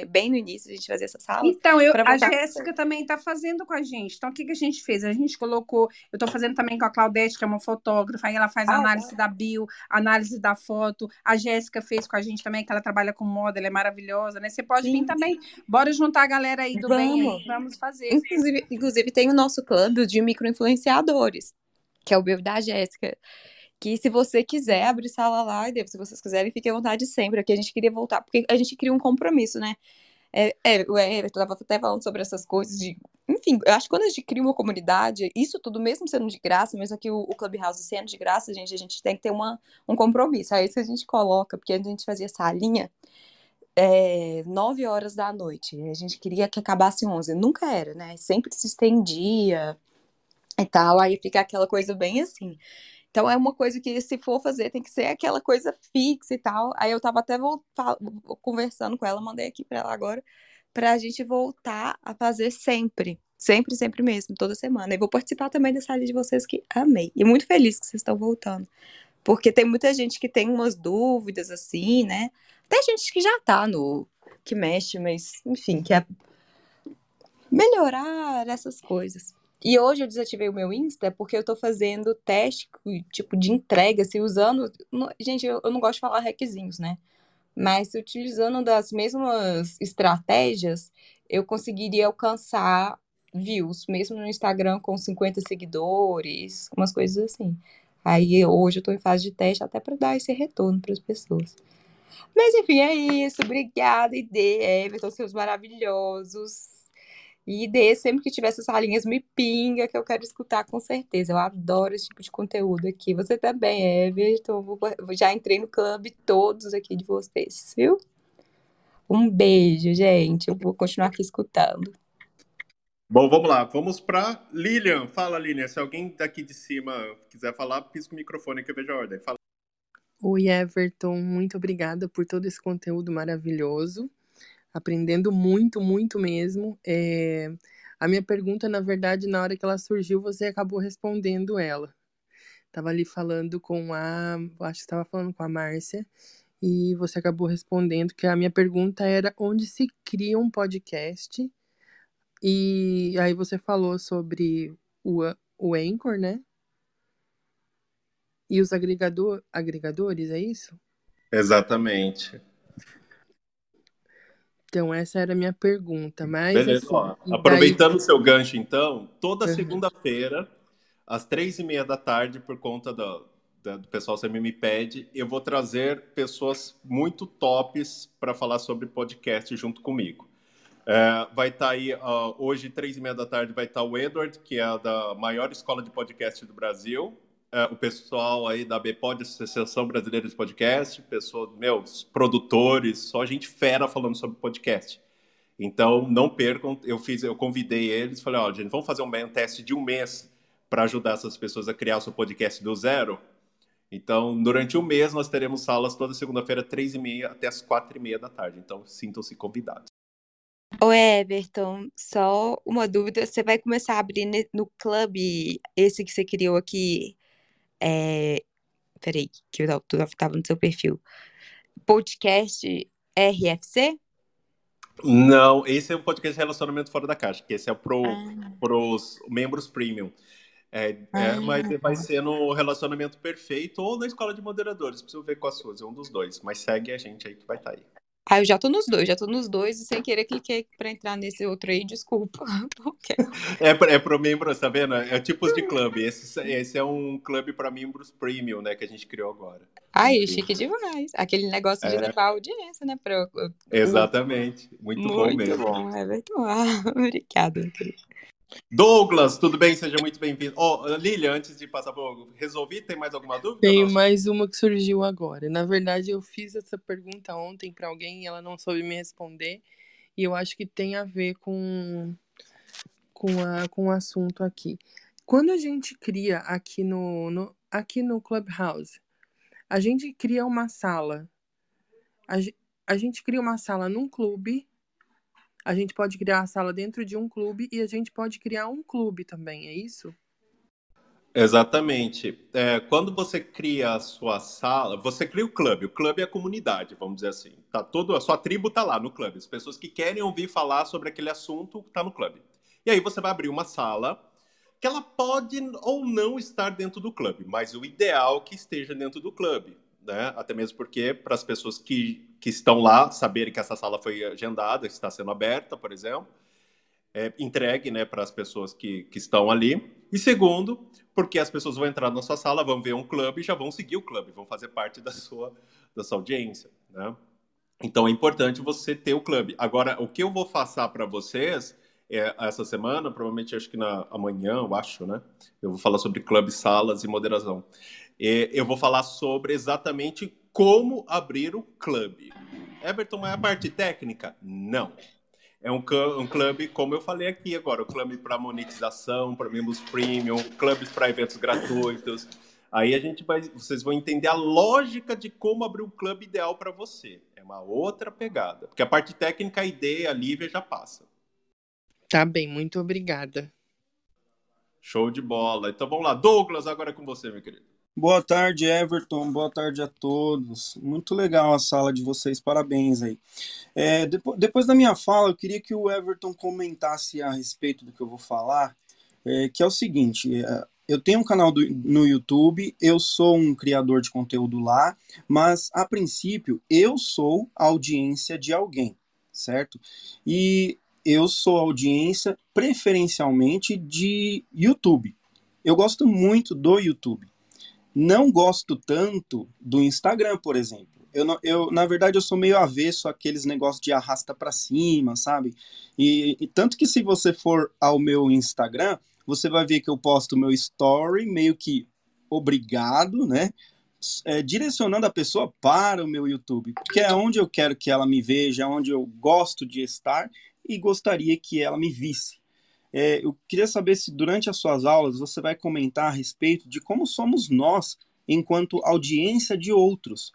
Bem no início a gente fazia essa sala. Então, eu, a Jéssica também está fazendo com a gente. Então, o que, que a gente fez? A gente colocou. Eu estou fazendo também com a Claudete, que é uma fotógrafa, aí ela faz Ah, análise da bio, análise da foto. A Jéssica fez com a gente também, que ela trabalha com moda, ela é maravilhosa, né? Você pode vir Sim. também. Bora juntar a galera aí do bem aí. Vamos. Vamos fazer. Inclusive, inclusive tem o nosso clube de microinfluenciadores, que é o e da Jéssica. Que se você quiser abrir sala lá, e se vocês quiserem, fiquem à vontade sempre. Aqui a gente queria voltar, porque a gente cria um compromisso, né? É, é, Everton estava até falando sobre essas coisas de. Enfim, eu acho que quando a gente cria uma comunidade, isso tudo, mesmo sendo de graça, mesmo aqui o, Clubhouse sendo de graça, gente, a gente tem que ter uma, um compromisso. É isso que a gente coloca, porque a gente fazia salinha é, 9 horas da noite. A gente queria que acabasse 11. Nunca era, né? Sempre se estendia e tal. Aí fica aquela coisa bem assim. Então é uma coisa que, se for fazer, tem que ser aquela coisa fixa e tal. Aí eu tava até conversando com ela, mandei aqui pra ela agora, pra gente voltar a fazer sempre. Sempre, sempre mesmo, toda semana. E vou participar também dessa área de vocês que amei. E muito feliz que vocês estão voltando. Porque tem muita gente que tem umas dúvidas assim, né? Até gente que já tá no. que mexe, mas, enfim, quer melhorar essas coisas. E hoje eu desativei o meu Insta porque eu tô fazendo teste, tipo, de entrega, se usando. no- Gente, eu, não gosto de falar requisitos, né? Mas se utilizando das mesmas estratégias, eu conseguiria alcançar views, mesmo no Instagram com 50 seguidores, umas coisas assim. Aí hoje eu tô em fase de teste até para dar esse retorno para as pessoas. Mas enfim, é isso. Obrigada, ID, Everton, seus maravilhosos. E ID, sempre que tiver essas salinhas, me pinga, que eu quero escutar com certeza. Eu adoro esse tipo de conteúdo aqui. Você também, Everton. Já entrei no clube todos aqui de vocês, viu? Um beijo, gente. Eu vou continuar aqui escutando. Bom, vamos lá. Vamos para Lilian. Fala, Lilian. Se alguém daqui de cima quiser falar, pisca o microfone que eu vejo a ordem. Fala. Oi, Everton, muito obrigada por todo esse conteúdo maravilhoso. Aprendendo muito, muito mesmo. É, A minha pergunta, na verdade, na hora que ela surgiu, você acabou respondendo ela. Tava ali falando com a. Acho que estava falando com a Márcia. E você acabou respondendo que a minha pergunta era onde se cria um podcast. E aí você falou sobre o, o Anchor, né? E os agregador, agregadores, é isso? Exatamente. Então, essa era a minha pergunta. Mas, Beleza, assim, ó, e daí- aproveitando o seu gancho, então, toda Uhum. segunda-feira, às três e meia da tarde, por conta do, do pessoal sempre me pede, eu vou trazer pessoas muito tops para falar sobre podcast junto comigo. É, vai estar aí, ó, hoje, três e meia da tarde, vai estar o Edward, que é da maior escola de podcast do Brasil. É, o pessoal aí da BPOD, Associação Brasileira de Podcast, pessoa, meus produtores, só gente fera falando sobre podcast. Então, não percam, eu fiz, eu convidei eles, falei, ó, gente, vamos fazer um um teste de um mês para ajudar essas pessoas a criar o seu podcast do zero. Então, durante um mês, nós teremos salas toda segunda-feira, três e meia até as quatro e meia da tarde. Então, sintam-se convidados. Ô Everton, só uma dúvida. Você vai começar a abrir ne- no clube esse que você criou aqui? É... Peraí, que eu estava no seu perfil. Podcast RFC? Não, esse é um podcast de relacionamento fora da caixa, que esse é pro, Ah, pros membros premium. É, é, Ah, mas vai tá. ser no relacionamento perfeito ou na escola de moderadores. Preciso ver com as suas, é um dos dois. Mas segue a gente aí que vai estar aí. Ah, eu já tô nos dois, já tô nos dois e sem querer cliquei pra entrar nesse outro aí, desculpa. *laughs* É, pra- é pro membros, tá vendo? É tipos de clube. Esse, esse é um clube para membros premium, né, que a gente criou agora. Ai, Enfim. chique demais. Aquele negócio de É. levar audiência, né? Pra... Exatamente. Muito, bom Muito mesmo. bom, Everton. Ah, *laughs* obrigada, querido. Douglas, tudo bem? Seja muito bem-vindo. Ó, Lilia, antes de passar por. Resolvi? Tem mais alguma dúvida? Não? mais uma que surgiu agora. Na verdade, eu fiz essa pergunta ontem para alguém e ela não soube me responder. E eu acho que tem a ver com, com, a, com o assunto aqui. Quando a gente cria aqui no, no, aqui no Clubhouse, a gente cria uma sala. A, a gente cria uma sala num clube. A gente pode criar a sala dentro de um clube e a gente pode criar um clube também, é isso? Exatamente. É, quando você cria a sua sala, você cria o clube. O clube é a comunidade, vamos dizer assim. Tá todo, a sua tribo tá lá no clube. As pessoas que querem ouvir falar sobre aquele assunto tá no clube. E aí você vai abrir uma sala que ela pode ou não estar dentro do clube, mas o ideal é que esteja dentro do clube, né? Até mesmo porque para as pessoas que, que estão lá saberem que essa sala foi agendada, que está sendo aberta, por exemplo, é, entregue né, para as pessoas que, que estão ali. E segundo, porque as pessoas vão entrar na sua sala, vão ver um clube e já vão seguir o clube, vão fazer parte da sua, da sua audiência. Né? Então é importante você ter o clube. Agora, o que eu vou passar para vocês é, essa semana, provavelmente acho que na amanhã, eu acho, né? Eu vou falar sobre clube, salas e moderação. E eu vou falar sobre exatamente como abrir o clube. Everton, é a parte técnica? Não. É um, um clube, como eu falei aqui agora, um clube para monetização, para membros premium, clubes para eventos gratuitos. Aí a gente vai, vocês vão entender a lógica de como abrir o clube ideal para você. É uma outra pegada, porque a parte técnica, a ideia, a Lívia já passa. Tá bem, muito obrigada. Show de bola. Então vamos lá, Douglas, agora é com você, meu querido. Boa tarde, Everton. Boa tarde a todos. Muito legal a sala de vocês, parabéns aí. É, depo- depois da minha fala, eu queria que o Everton comentasse a respeito do que eu vou falar, é, que é o seguinte: é, eu tenho um canal do- no YouTube, eu sou um criador de conteúdo lá, mas a princípio eu sou audiência de alguém, certo? E eu sou audiência preferencialmente de YouTube. Eu gosto muito do YouTube não gosto tanto do Instagram, por exemplo. Eu, eu, na verdade, eu sou meio avesso àqueles negócios de arrasta pra cima, sabe? E, e tanto que se você for ao meu Instagram, você vai ver que eu posto meu story meio que obrigado, né? É, direcionando a pessoa para o meu YouTube, porque é onde eu quero que ela me veja, é onde eu gosto de estar e gostaria que ela me visse. É, eu queria saber se durante as suas aulas você vai comentar a respeito de como somos nós enquanto audiência de outros.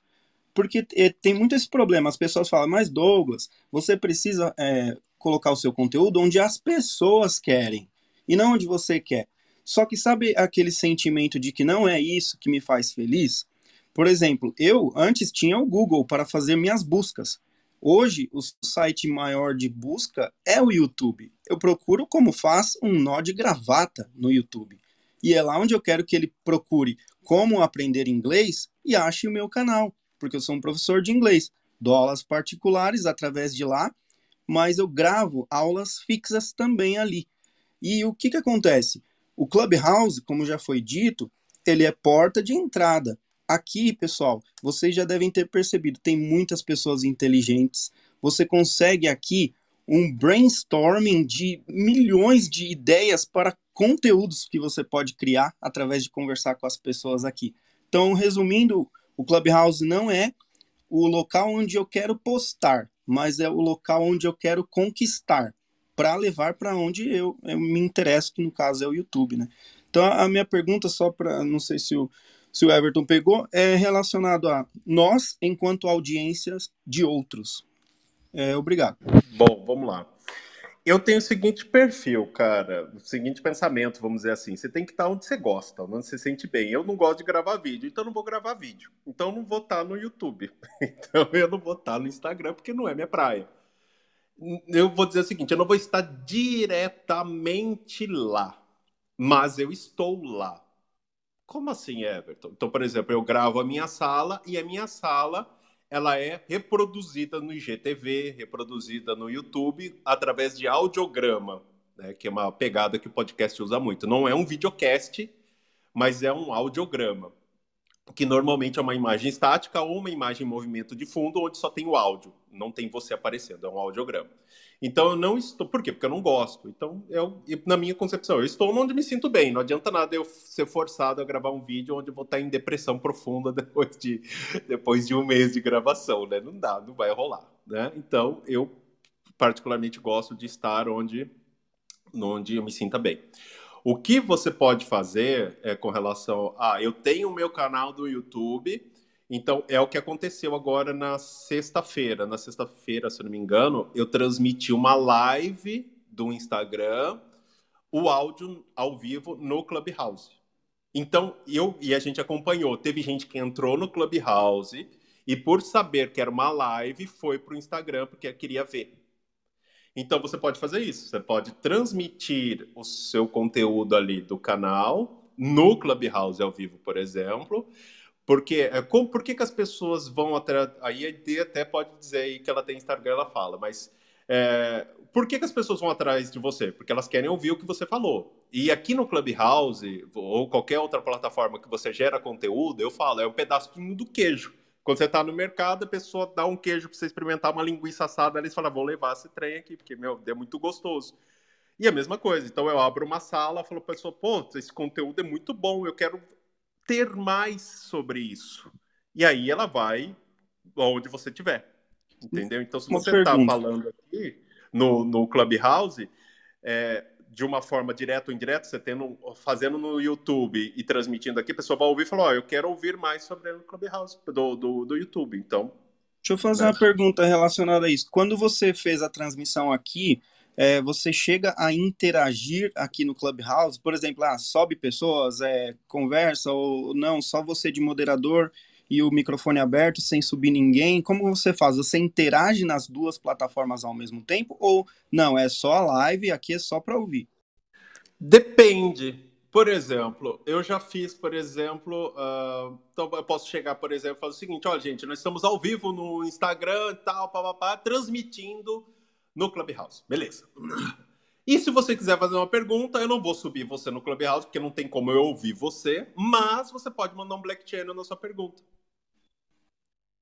Porque é, tem muito esse problema. As pessoas falam, mas Douglas, você precisa é, colocar o seu conteúdo onde as pessoas querem e não onde você quer. Só que sabe aquele sentimento de que não é isso que me faz feliz? Por exemplo, eu antes tinha o Google para fazer minhas buscas. Hoje, o site maior de busca é o YouTube. Eu procuro como faz um nó de gravata no YouTube. E é lá onde eu quero que ele procure como aprender inglês e ache o meu canal, porque eu sou um professor de inglês. Dou aulas particulares através de lá, mas eu gravo aulas fixas também ali. E o que, que acontece? O Clubhouse, como já foi dito, ele é porta de entrada. Aqui, pessoal, vocês já devem ter percebido, tem muitas pessoas inteligentes. Você consegue aqui um brainstorming de milhões de ideias para conteúdos que você pode criar através de conversar com as pessoas aqui. Então, resumindo, o Clubhouse não é o local onde eu quero postar, mas é o local onde eu quero conquistar para levar para onde eu, eu, me interesso, que no caso é o YouTube, né? Então, a minha pergunta, só para, não sei se o, se o Everton pegou, é relacionado a nós, enquanto audiências de outros. É, obrigado. Bom, vamos lá. Eu tenho o seguinte perfil, cara, o seguinte pensamento, vamos dizer assim. Você tem que estar onde você gosta, onde você se sente bem. Eu não gosto de gravar vídeo, então não vou gravar vídeo. Então não vou estar no YouTube. *laughs* Então eu não vou estar no Instagram, porque não é minha praia. Eu vou dizer o seguinte: eu não vou estar diretamente lá, mas eu estou lá. Como assim, Everton? Então, por exemplo, eu gravo a minha sala e a minha sala ela é reproduzida no IGTV, reproduzida no YouTube através de audiograma, né, que é uma pegada que o podcast usa muito. Não é um videocast, mas é um audiograma, que normalmente é uma imagem estática ou uma imagem em movimento de fundo, onde só tem o áudio, não tem você aparecendo, é um audiograma. Então eu não estou. Por quê? Porque eu não gosto. Então, eu, na minha concepção, eu estou onde me sinto bem. Não adianta nada eu ser forçado a gravar um vídeo onde eu vou estar em depressão profunda *laughs* depois de, depois de um mês de gravação, né? Não dá, não vai rolar. Né? Então, eu particularmente gosto de estar onde, onde eu me sinta bem. O que você pode fazer é com relação a. Eu tenho o meu canal do YouTube então, é o que aconteceu agora na sexta-feira. Na sexta-feira, se eu não me engano, eu transmiti uma live do Instagram, o áudio ao vivo no Clubhouse. Então, eu e a gente acompanhou. Teve gente que entrou no Clubhouse e, por saber que era uma live, foi para o Instagram porque queria ver. Então, você pode fazer isso. Você pode transmitir o seu conteúdo ali do canal no Clubhouse ao vivo, por exemplo porque, é, como, por que, que as pessoas vão atrás. Aí a ID até pode dizer aí que ela tem Instagram, ela fala, mas é, por que, que as pessoas vão atrás de você? Porque elas querem ouvir o que você falou. E aqui no Clubhouse, ou qualquer outra plataforma que você gera conteúdo, eu falo, é um pedacinho do queijo. Quando você está no mercado, a pessoa dá um queijo para você experimentar uma linguiça assada, eles falam, vou levar esse trem aqui, porque, meu, é muito gostoso. E a mesma coisa. Então eu abro uma sala, falo para a pessoa, pô, esse conteúdo é muito bom, eu quero ter mais sobre isso. E aí ela vai onde você estiver. Entendeu? Então, se Uma você está falando aqui no, no Clubhouse, é, de uma forma direta ou indireta, você tendo, fazendo no YouTube e transmitindo aqui, a pessoa vai ouvir e falar: Ó, oh, eu quero ouvir mais sobre o Clubhouse do, do, do YouTube. Então. Deixa eu fazer né? uma pergunta relacionada a isso. Quando você fez a transmissão aqui, é, você chega a interagir aqui no Clubhouse, por exemplo, ah, sobe pessoas, é, conversa, ou não, só você de moderador e o microfone aberto sem subir ninguém. Como você faz? Você interage nas duas plataformas ao mesmo tempo? Ou não, é só a live aqui é só para ouvir? Depende. Por exemplo, eu já fiz, por exemplo, uh, então eu posso chegar, por exemplo, e falar o seguinte: olha, gente, nós estamos ao vivo no Instagram e tal, papapá, transmitindo no Clubhouse. Beleza. E se você quiser fazer uma pergunta, eu não vou subir você no Clubhouse, porque não tem como eu ouvir você, mas você pode mandar um Black Channel na sua pergunta.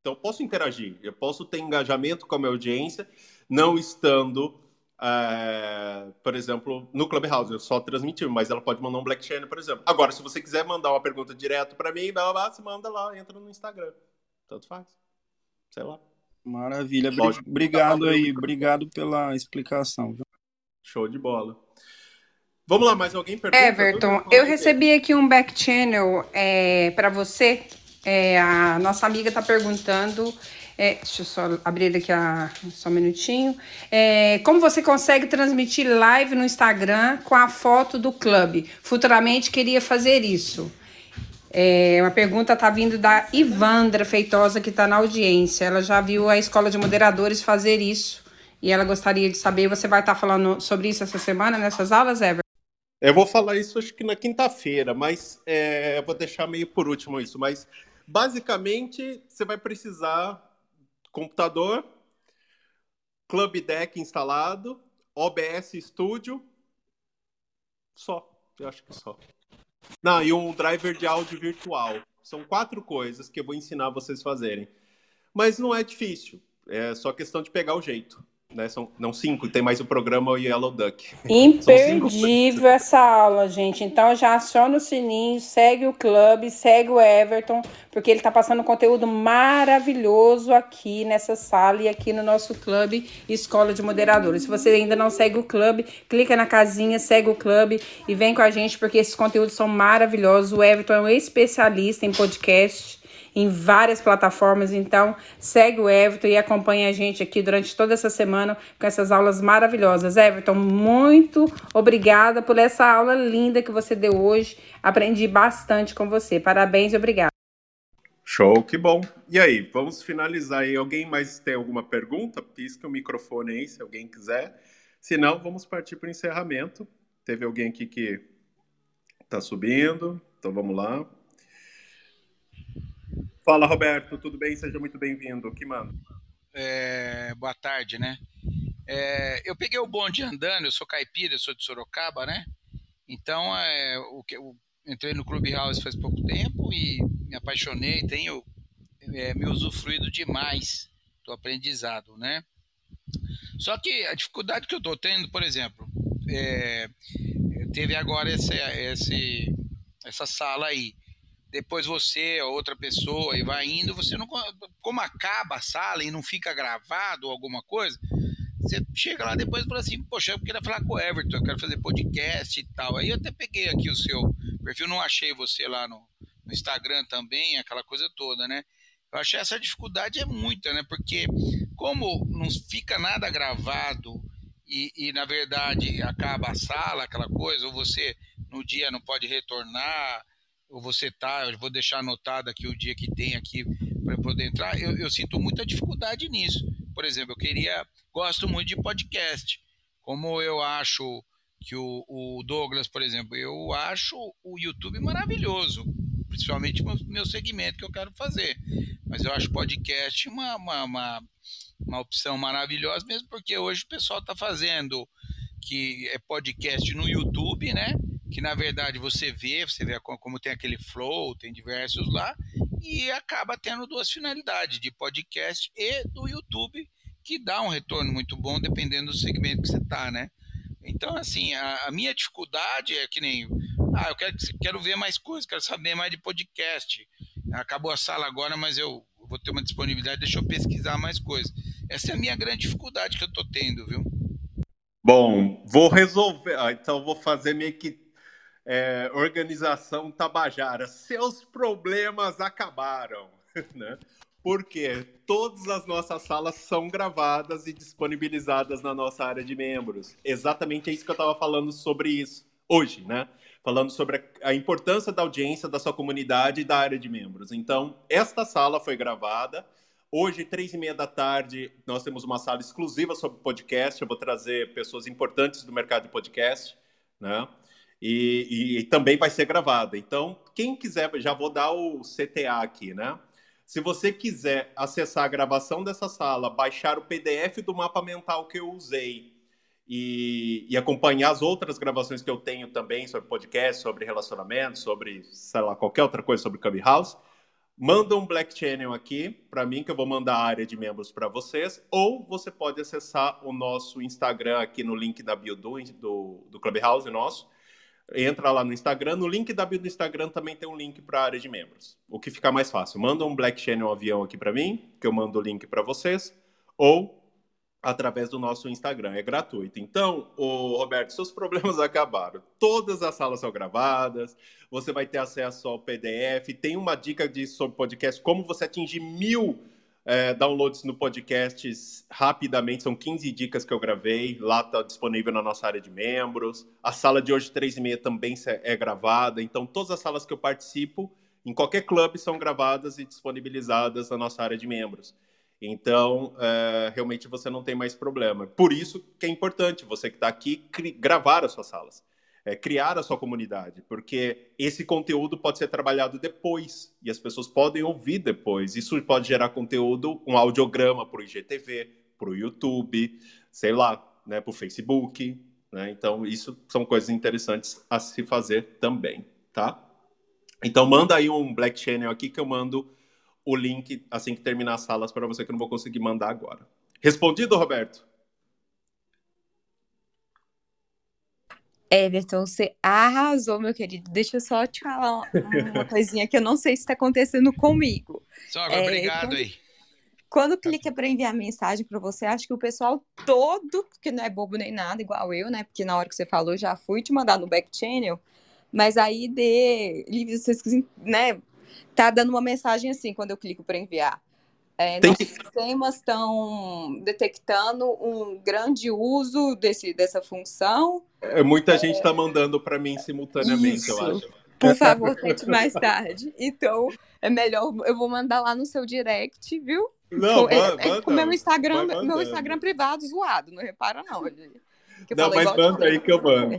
Então, eu posso interagir, eu posso ter engajamento com a minha audiência, não estando, é, por exemplo, no Clubhouse, eu só transmitir, mas ela pode mandar um Black Channel, por exemplo. Agora, se você quiser mandar uma pergunta direto para mim, blá, blá, blá, você manda lá, entra no Instagram. Tanto faz. Sei lá. Maravilha. Lógico, obrigado aí, obrigado pela explicação. Show de bola. Vamos lá, mais alguém pergunta? Everton, eu recebi aqui um back channel é, para você. É, a nossa amiga está perguntando. É, deixa eu só abrir aqui a, só um minutinho. É, como você consegue transmitir live no Instagram com a foto do clube? Futuramente queria fazer isso. É, uma pergunta está vindo da Ivandra Feitosa, que está na audiência. Ela já viu a escola de moderadores fazer isso e ela gostaria de saber. Você vai estar tá falando sobre isso essa semana, nessas aulas, Ever? Eu vou falar isso acho que na quinta-feira, mas é, vou deixar meio por último isso. Mas basicamente você vai precisar computador, Club Deck instalado, OBS Studio, só. Eu acho que só. Não, e um driver de áudio virtual. São quatro coisas que eu vou ensinar vocês fazerem. Mas não é difícil. É só questão de pegar o jeito. Né? São, não cinco, tem mais o programa o Yellow Duck. *laughs* Imperdível essa aula, gente. Então já aciona o sininho, segue o clube, segue o Everton, porque ele está passando conteúdo maravilhoso aqui nessa sala e aqui no nosso clube Escola de Moderadores. Se você ainda não segue o clube, clica na casinha, segue o clube e vem com a gente, porque esses conteúdos são maravilhosos. O Everton é um especialista em podcast em várias plataformas. Então, segue o Everton e acompanha a gente aqui durante toda essa semana com essas aulas maravilhosas. Everton, muito obrigada por essa aula linda que você deu hoje. Aprendi bastante com você. Parabéns e obrigada. Show, que bom. E aí, vamos finalizar aí. Alguém mais tem alguma pergunta? Pisca o microfone aí, se alguém quiser. Se não, vamos partir para o encerramento. Teve alguém aqui que está subindo, então vamos lá. Fala, Roberto, tudo bem? Seja muito bem-vindo. Que manda? É, boa tarde, né? É, eu peguei o bonde andando, eu sou caipira, eu sou de Sorocaba, né? Então, é, o que eu entrei no Clubhouse faz pouco tempo e me apaixonei, tenho é, me usufruído demais do aprendizado, né? Só que a dificuldade que eu estou tendo, por exemplo, é, teve agora esse, esse, essa sala aí depois você, ou outra pessoa, e vai indo, você não. Como acaba a sala e não fica gravado alguma coisa, você chega lá depois e fala assim, poxa, eu queria falar com o Everton, eu quero fazer podcast e tal. Aí eu até peguei aqui o seu perfil, não achei você lá no, no Instagram também, aquela coisa toda, né? Eu achei essa dificuldade é muita, né? Porque como não fica nada gravado e, e, na verdade acaba a sala, aquela coisa, ou você no dia não pode retornar, ou você tá, eu vou deixar anotado aqui o dia que tem aqui para poder entrar, eu, eu, sinto muita dificuldade nisso. Por exemplo, eu queria, gosto muito de podcast, como eu acho que o, o Douglas, por exemplo, eu acho o YouTube maravilhoso, principalmente no meu segmento que eu quero fazer. Mas eu acho podcast uma, uma, uma, uma opção maravilhosa, mesmo porque hoje o pessoal está fazendo que é podcast no YouTube, né? Que na verdade você vê, você vê como tem aquele flow, tem diversos lá, e acaba tendo duas finalidades, de podcast e do YouTube, que dá um retorno muito bom dependendo do segmento que você está, né? Então, assim, a, a, minha dificuldade é que nem, ah, eu quero, quero ver mais coisas, quero saber mais de podcast. Acabou a sala agora, mas eu vou ter uma disponibilidade, deixa eu pesquisar mais coisas. Essa é a minha grande dificuldade que eu estou tendo, viu? Bom, vou resolver. Ah, então, vou fazer meio que é, organização Tabajara, seus problemas acabaram, *laughs* né? Porque todas as nossas salas são gravadas e disponibilizadas na nossa área de membros. Exatamente é isso que eu estava falando sobre isso hoje, né? Falando sobre a importância da audiência da sua comunidade e da área de membros. Então, esta sala foi gravada. Hoje, três e meia da tarde, nós temos uma sala exclusiva sobre podcast. Eu vou trazer pessoas importantes do mercado de podcast, né? E, e, também vai ser gravada. Então, quem quiser, já vou dar o CTA aqui, né? Se você quiser acessar a gravação dessa sala, baixar o PDF do mapa mental que eu usei e, e, acompanhar as outras gravações que eu tenho também sobre podcast, sobre relacionamento, sobre, sei lá, qualquer outra coisa sobre Clubhouse, manda um Black Channel aqui para mim, que eu vou mandar a área de membros para vocês, ou você pode acessar o nosso Instagram aqui no link da bio do, do, do Clubhouse nosso, entra lá no Instagram. No link da bio do Instagram também tem um link para a área de membros. O que fica mais fácil? Manda um Black Channel avião aqui para mim, que eu mando o link para vocês, ou através do nosso Instagram. É gratuito. Então, o Roberto, seus problemas *laughs* acabaram. Todas as salas são gravadas, você vai ter acesso ao PDF. Tem uma dica de, sobre podcast, como você atingir mil é, downloads no podcast rapidamente. São 15 dicas que eu gravei. Lá está disponível na nossa área de membros. A sala de hoje, 3 e meia, também é gravada. Então, todas as salas que eu participo, em qualquer clube, são gravadas e disponibilizadas na nossa área de membros. Então, é, realmente você não tem mais problema. Por isso que é importante você que está aqui gravar as suas salas. É, criar a sua comunidade, porque esse conteúdo pode ser trabalhado depois e as pessoas podem ouvir depois. Isso pode gerar conteúdo, um audiograma para o IGTV, para o YouTube, sei lá, né, para o Facebook. Né? Então, isso são coisas interessantes a se fazer também, tá? Então, manda aí um Black Channel aqui que eu mando o link assim que terminar as salas para você que eu não vou conseguir mandar agora. Respondido, Roberto? Everton, você arrasou, meu querido. Deixa eu só te falar uma *laughs* coisinha que eu não sei se está acontecendo comigo. Sogra, é, obrigado quando, aí. Quando clica para enviar mensagem para você, acho que o pessoal todo, que não é bobo nem nada, igual eu, né? Porque na hora que você falou, já fui te mandar no back channel, mas aí de, vocês, né? Tá dando uma mensagem assim quando eu clico para enviar. É, nossos que... sistemas estão detectando um grande uso desse, dessa função. É, muita é... gente está mandando para mim simultaneamente, Isso. eu acho. Por favor, tente mais tarde. Então, é melhor, eu vou mandar lá no seu direct, viu? Não, com, manda, é, é com meu Instagram, meu Instagram privado zoado, não repara não. não, mas manda aí que eu mando.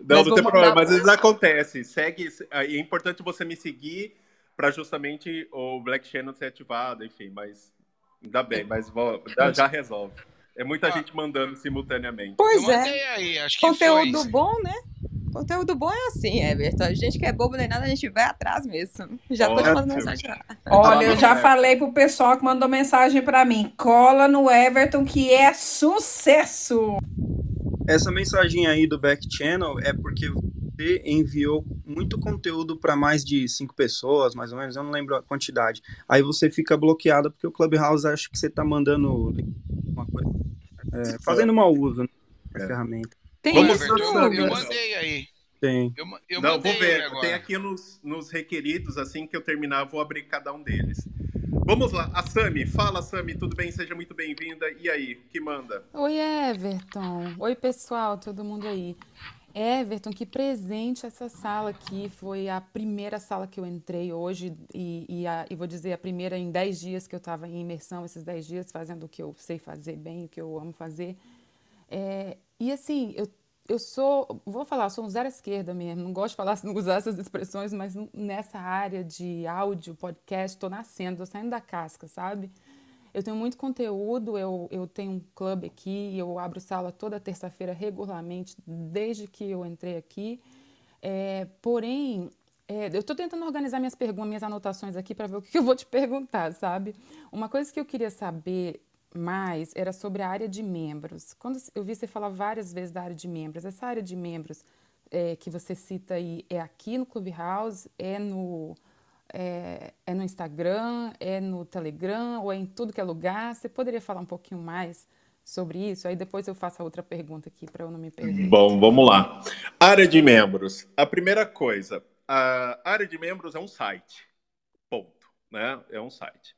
Não, mas não tem problema, mas às vezes acontece. Segue, é importante você me seguir para justamente o Black Channel ser ativado, enfim, mas ainda bem, mas já, já resolve. É muita ah. gente mandando simultaneamente. Pois é. Aí, Conteúdo foi. bom, né? Conteúdo bom é assim, Everton. A gente que é bobo nem nada, a gente vai atrás mesmo. Já tô te mandando mensagem lá. Olha, eu já falei pro pessoal que mandou mensagem para mim. Cola no Everton que é sucesso. Essa mensagem aí do back channel é porque você enviou muito conteúdo para mais de cinco pessoas, mais ou menos, eu não lembro a quantidade. Aí você fica bloqueado porque o Clubhouse acha que você está mandando uma coisa, é, fazendo mau uso né, da é. ferramenta. Tem Vamos eu, eu, eu mandei aí. Tem. Eu, eu não, vou ver. Tem aqui nos, nos requeridos, assim que eu terminar, vou abrir cada um deles. Vamos lá, a Sami. Fala, Sami, tudo bem? Seja muito bem-vinda. E aí, que manda? Oi, Everton. Oi, pessoal, todo mundo aí. Everton, que presente essa sala aqui. Foi a primeira sala que eu entrei hoje e, e, a, e vou dizer a primeira em 10 dias que eu estava em imersão, esses 10 dias, fazendo o que eu sei fazer bem, o que eu amo fazer. É, e assim, eu, eu sou, vou falar, sou um zero esquerda mesmo, não gosto de falar, não usar essas expressões, mas nessa área de áudio, podcast, estou nascendo, estou saindo da casca, sabe? Eu tenho muito conteúdo, eu, eu tenho um clube aqui, eu abro sala toda terça-feira regularmente, desde que eu entrei aqui. É, porém, é, eu estou tentando organizar minhas perguntas, minhas anotações aqui para ver o que eu vou te perguntar, sabe? Uma coisa que eu queria saber mais era sobre a área de membros. Quando eu vi você falar várias vezes da área de membros, essa área de membros é, que você cita aí é aqui no Clubhouse, é no é, é, no Instagram, é no Telegram ou é em tudo que é lugar? Você poderia falar um pouquinho mais sobre isso? Aí depois eu faço a outra pergunta aqui para eu não me perder. Bom, vamos lá. Área de membros. A primeira coisa, a área de membros é um site. Ponto. Né? É um site.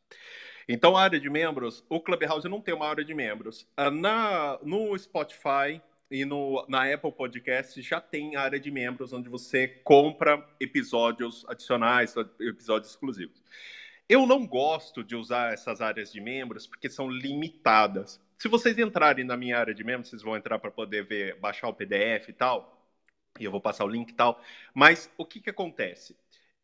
Então, a área de membros, o Clubhouse não tem uma área de membros. Ah, na, no Spotify, e no, na Apple Podcast já tem área de membros onde você compra episódios adicionais, episódios exclusivos. Eu não gosto de usar essas áreas de membros porque são limitadas. Se vocês entrarem na minha área de membros, vocês vão entrar para poder ver, baixar o PDF e tal. E eu vou passar o link e tal. Mas o que, que acontece?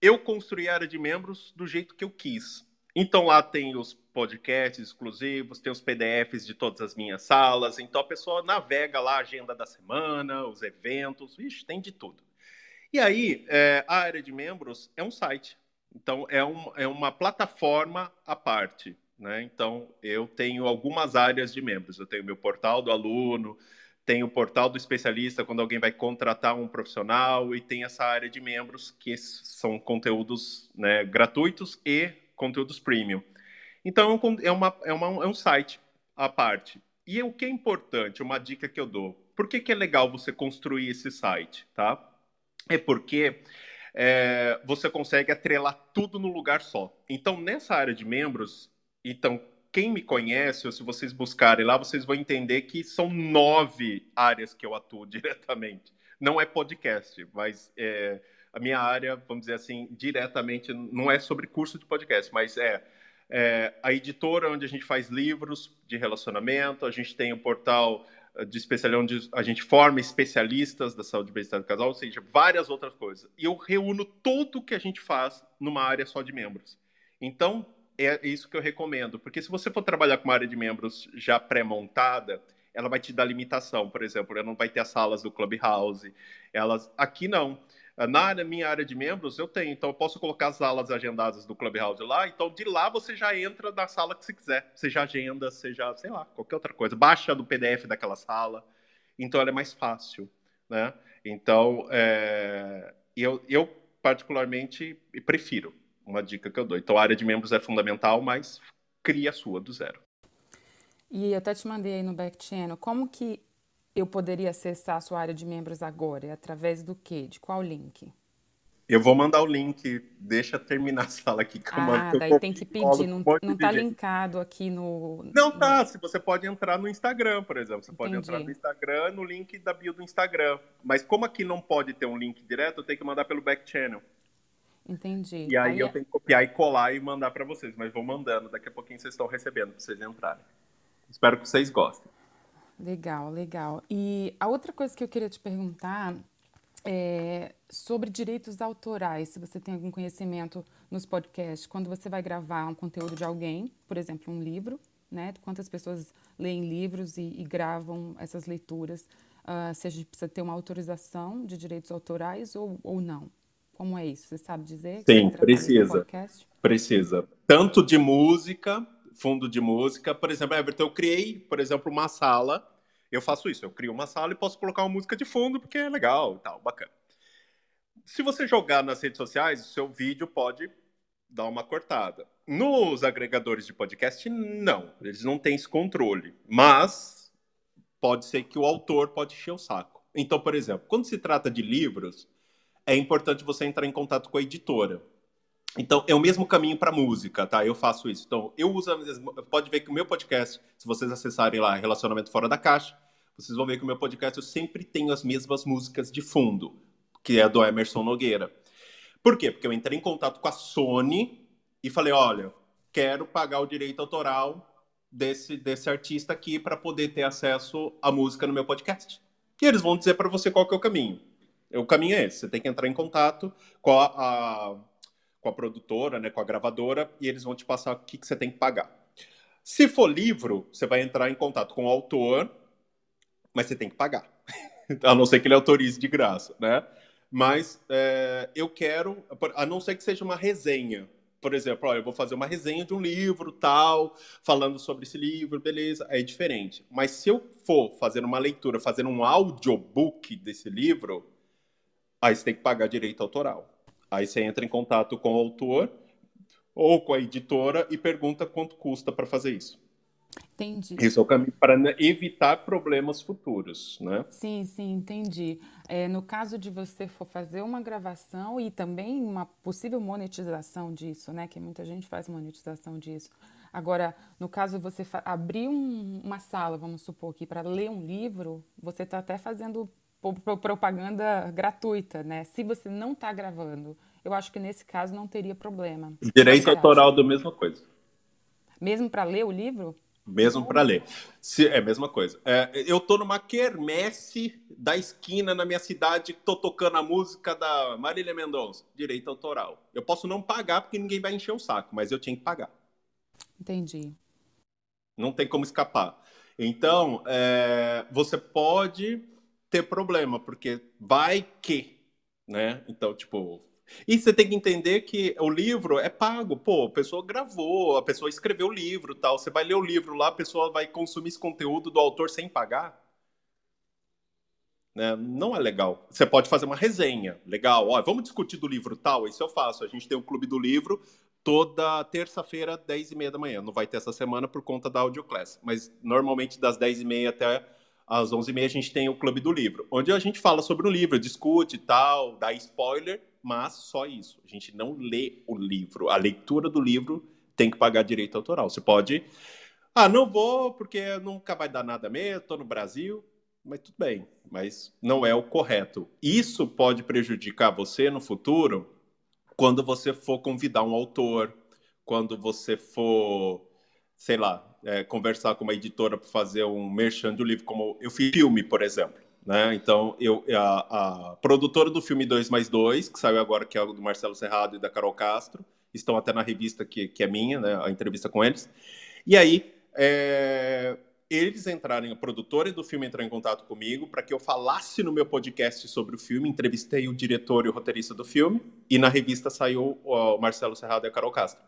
Eu construí a área de membros do jeito que eu quis. Então lá tem os podcasts exclusivos, tem os PDFs de todas as minhas salas, então a pessoa navega lá a agenda da semana, os eventos, ixi, tem de tudo. E aí, é, a área de membros é um site, então é, um, é uma plataforma à parte. Né? Então, eu tenho algumas áreas de membros. Eu tenho meu portal do aluno, tenho o portal do especialista quando alguém vai contratar um profissional e tem essa área de membros que são conteúdos né, gratuitos e conteúdos premium. Então, é, uma, é, uma, é um site à parte. E o que é importante, uma dica que eu dou, por que, que é legal você construir esse site, tá? É porque é, você consegue atrelar tudo no lugar só. Então, nessa área de membros, então, quem me conhece, ou se vocês buscarem lá, vocês vão entender que são nove áreas que eu atuo *laughs* diretamente. Não é podcast, mas é, a minha área, vamos dizer assim, diretamente, não é sobre curso de podcast, mas é, é, a editora onde a gente faz livros de relacionamento, a gente tem o portal de especialidade onde a gente forma especialistas da saúde e bem-estar do casal, ou seja, várias outras coisas. E eu reúno tudo que a gente faz numa área só de membros. Então, é isso que eu recomendo, porque se você for trabalhar com uma área de membros já pré-montada, ela vai te dar limitação, por exemplo, ela não vai ter as salas do Clubhouse, elas aqui não. Na minha área de membros, eu tenho, então eu posso colocar as salas agendadas do Clubhouse lá, então de lá você já entra na sala que você quiser, seja agenda, seja, sei lá, qualquer outra coisa, baixa do PDF daquela sala, então ela é mais fácil, né? Então, é, eu, eu particularmente prefiro, uma dica que eu dou. Então, a área de membros é fundamental, mas cria a sua do zero. E eu até te mandei aí no back channel, como que eu poderia acessar a sua área de membros agora? É através do quê? De qual link? Eu vou mandar o link, deixa terminar a sala aqui. Que ah, daí tem que pedir, não, não tá linkado aqui no... Não tá, se você pode entrar no Instagram, por exemplo. Você pode Entendi. entrar no Instagram, no link da bio do Instagram. Mas como aqui não pode ter um link direto, eu tenho que mandar pelo back channel. Entendi. E aí, aí eu é... tenho que copiar e colar e mandar para vocês, mas vou mandando. Daqui a pouquinho vocês estão recebendo para vocês entrarem. Espero que vocês gostem. Legal, legal. E a outra coisa que eu queria te perguntar é sobre direitos autorais. Se você tem algum conhecimento nos podcasts, quando você vai gravar um conteúdo de alguém, por exemplo, um livro, né? Quantas pessoas leem livros e, e gravam essas leituras? Uh, se a gente precisa ter uma autorização de direitos autorais ou, ou não? Como é isso? Você sabe dizer? Sim, precisa. Precisa. Tanto de música, fundo de música. Por exemplo, Everton, eu criei, por exemplo, uma sala. Eu faço isso, eu crio uma sala e posso colocar uma música de fundo porque é legal e tal, bacana. Se você jogar nas redes sociais, o seu vídeo pode dar uma cortada. Nos agregadores de podcast, não. Eles não têm esse controle. Mas pode ser que o autor pode encher o saco. Então, por exemplo, quando se trata de livros, é importante você entrar em contato com a editora. Então, é o mesmo caminho para música, tá? Eu faço isso. Então, eu uso, pode ver que o meu podcast, se vocês acessarem lá Relacionamento Fora da Caixa, vocês vão ver que o meu podcast eu sempre tenho as mesmas músicas de fundo, que é do Emerson Nogueira. Por quê? Porque eu entrei em contato com a Sony e falei, olha, quero pagar o direito autoral desse, desse artista aqui para poder ter acesso à música no meu podcast. E eles vão dizer para você qual que é o caminho. O caminho é esse, você tem que entrar em contato com a, a com a produtora, né, com a gravadora, e eles vão te passar o que, que você tem que pagar. Se for livro, você vai entrar em contato com o autor, mas você tem que pagar. *laughs* a não ser que ele autorize de graça, né? Mas é, eu quero, a não ser que seja uma resenha. Por exemplo, eu vou fazer uma resenha de um livro, tal, falando sobre esse livro, beleza, é diferente. Mas se eu for fazer uma leitura, fazer um audiobook desse livro, aí você tem que pagar direito autoral. Aí você entra em contato com o autor ou com a editora e pergunta quanto custa para fazer isso. Entendi. Isso é o caminho para evitar problemas futuros, né? Sim, sim, entendi. É, no caso de você for fazer uma gravação e também uma possível monetização disso, né? Que muita gente faz monetização disso. Agora, no caso de você abrir um, uma sala, vamos supor aqui, para ler um livro, você está até fazendo propaganda gratuita, né? Se você não está gravando, eu acho que nesse caso não teria problema. Direito autoral da mesma coisa. Mesmo para ler o livro? Mesmo para ler. Se, é a mesma coisa. É, eu tô numa quermesse da esquina na minha cidade, tô tocando a música da Marília Mendonça. Direito autoral. Eu posso não pagar porque ninguém vai encher o saco, mas eu tinha que pagar. Entendi. Não tem como escapar. Então, é, você pode ter problema, porque vai que, né? Então, tipo. E você tem que entender que o livro é pago. Pô, a pessoa gravou, a pessoa escreveu o livro tal. Você vai ler o livro lá, a pessoa vai consumir esse conteúdo do autor sem pagar. Né? Não é legal. Você pode fazer uma resenha. Legal, ó, vamos discutir do livro tal. Isso eu faço. A gente tem o Clube do Livro toda terça-feira, 10 e meia da manhã. Não vai ter essa semana por conta da Audioclass. Mas normalmente das 10 e meia até às 11h30 a gente tem o Clube do Livro, onde a gente fala sobre o livro, discute e tal, dá spoiler, mas só isso. A gente não lê o livro. A leitura do livro tem que pagar direito autoral. Você pode. Ah, não vou porque nunca vai dar nada mesmo, estou no Brasil. Mas tudo bem, mas não é o correto. Isso pode prejudicar você no futuro quando você for convidar um autor, quando você for, sei lá, é, conversar com uma editora para fazer um merchan do livro, como eu fiz filme, por exemplo. Né? Então, eu, a, a, produtora do filme 2 mais 2, que saiu agora, que é do Marcelo Serrado e da Carol Castro, estão até na revista que, que é minha, né? a entrevista com eles. E aí, é, eles entrarem, a produtora do filme entrou em contato comigo para que eu falasse no meu podcast sobre o filme, entrevistei o diretor e o roteirista do filme, e na revista saiu o Marcelo Serrado e a Carol Castro.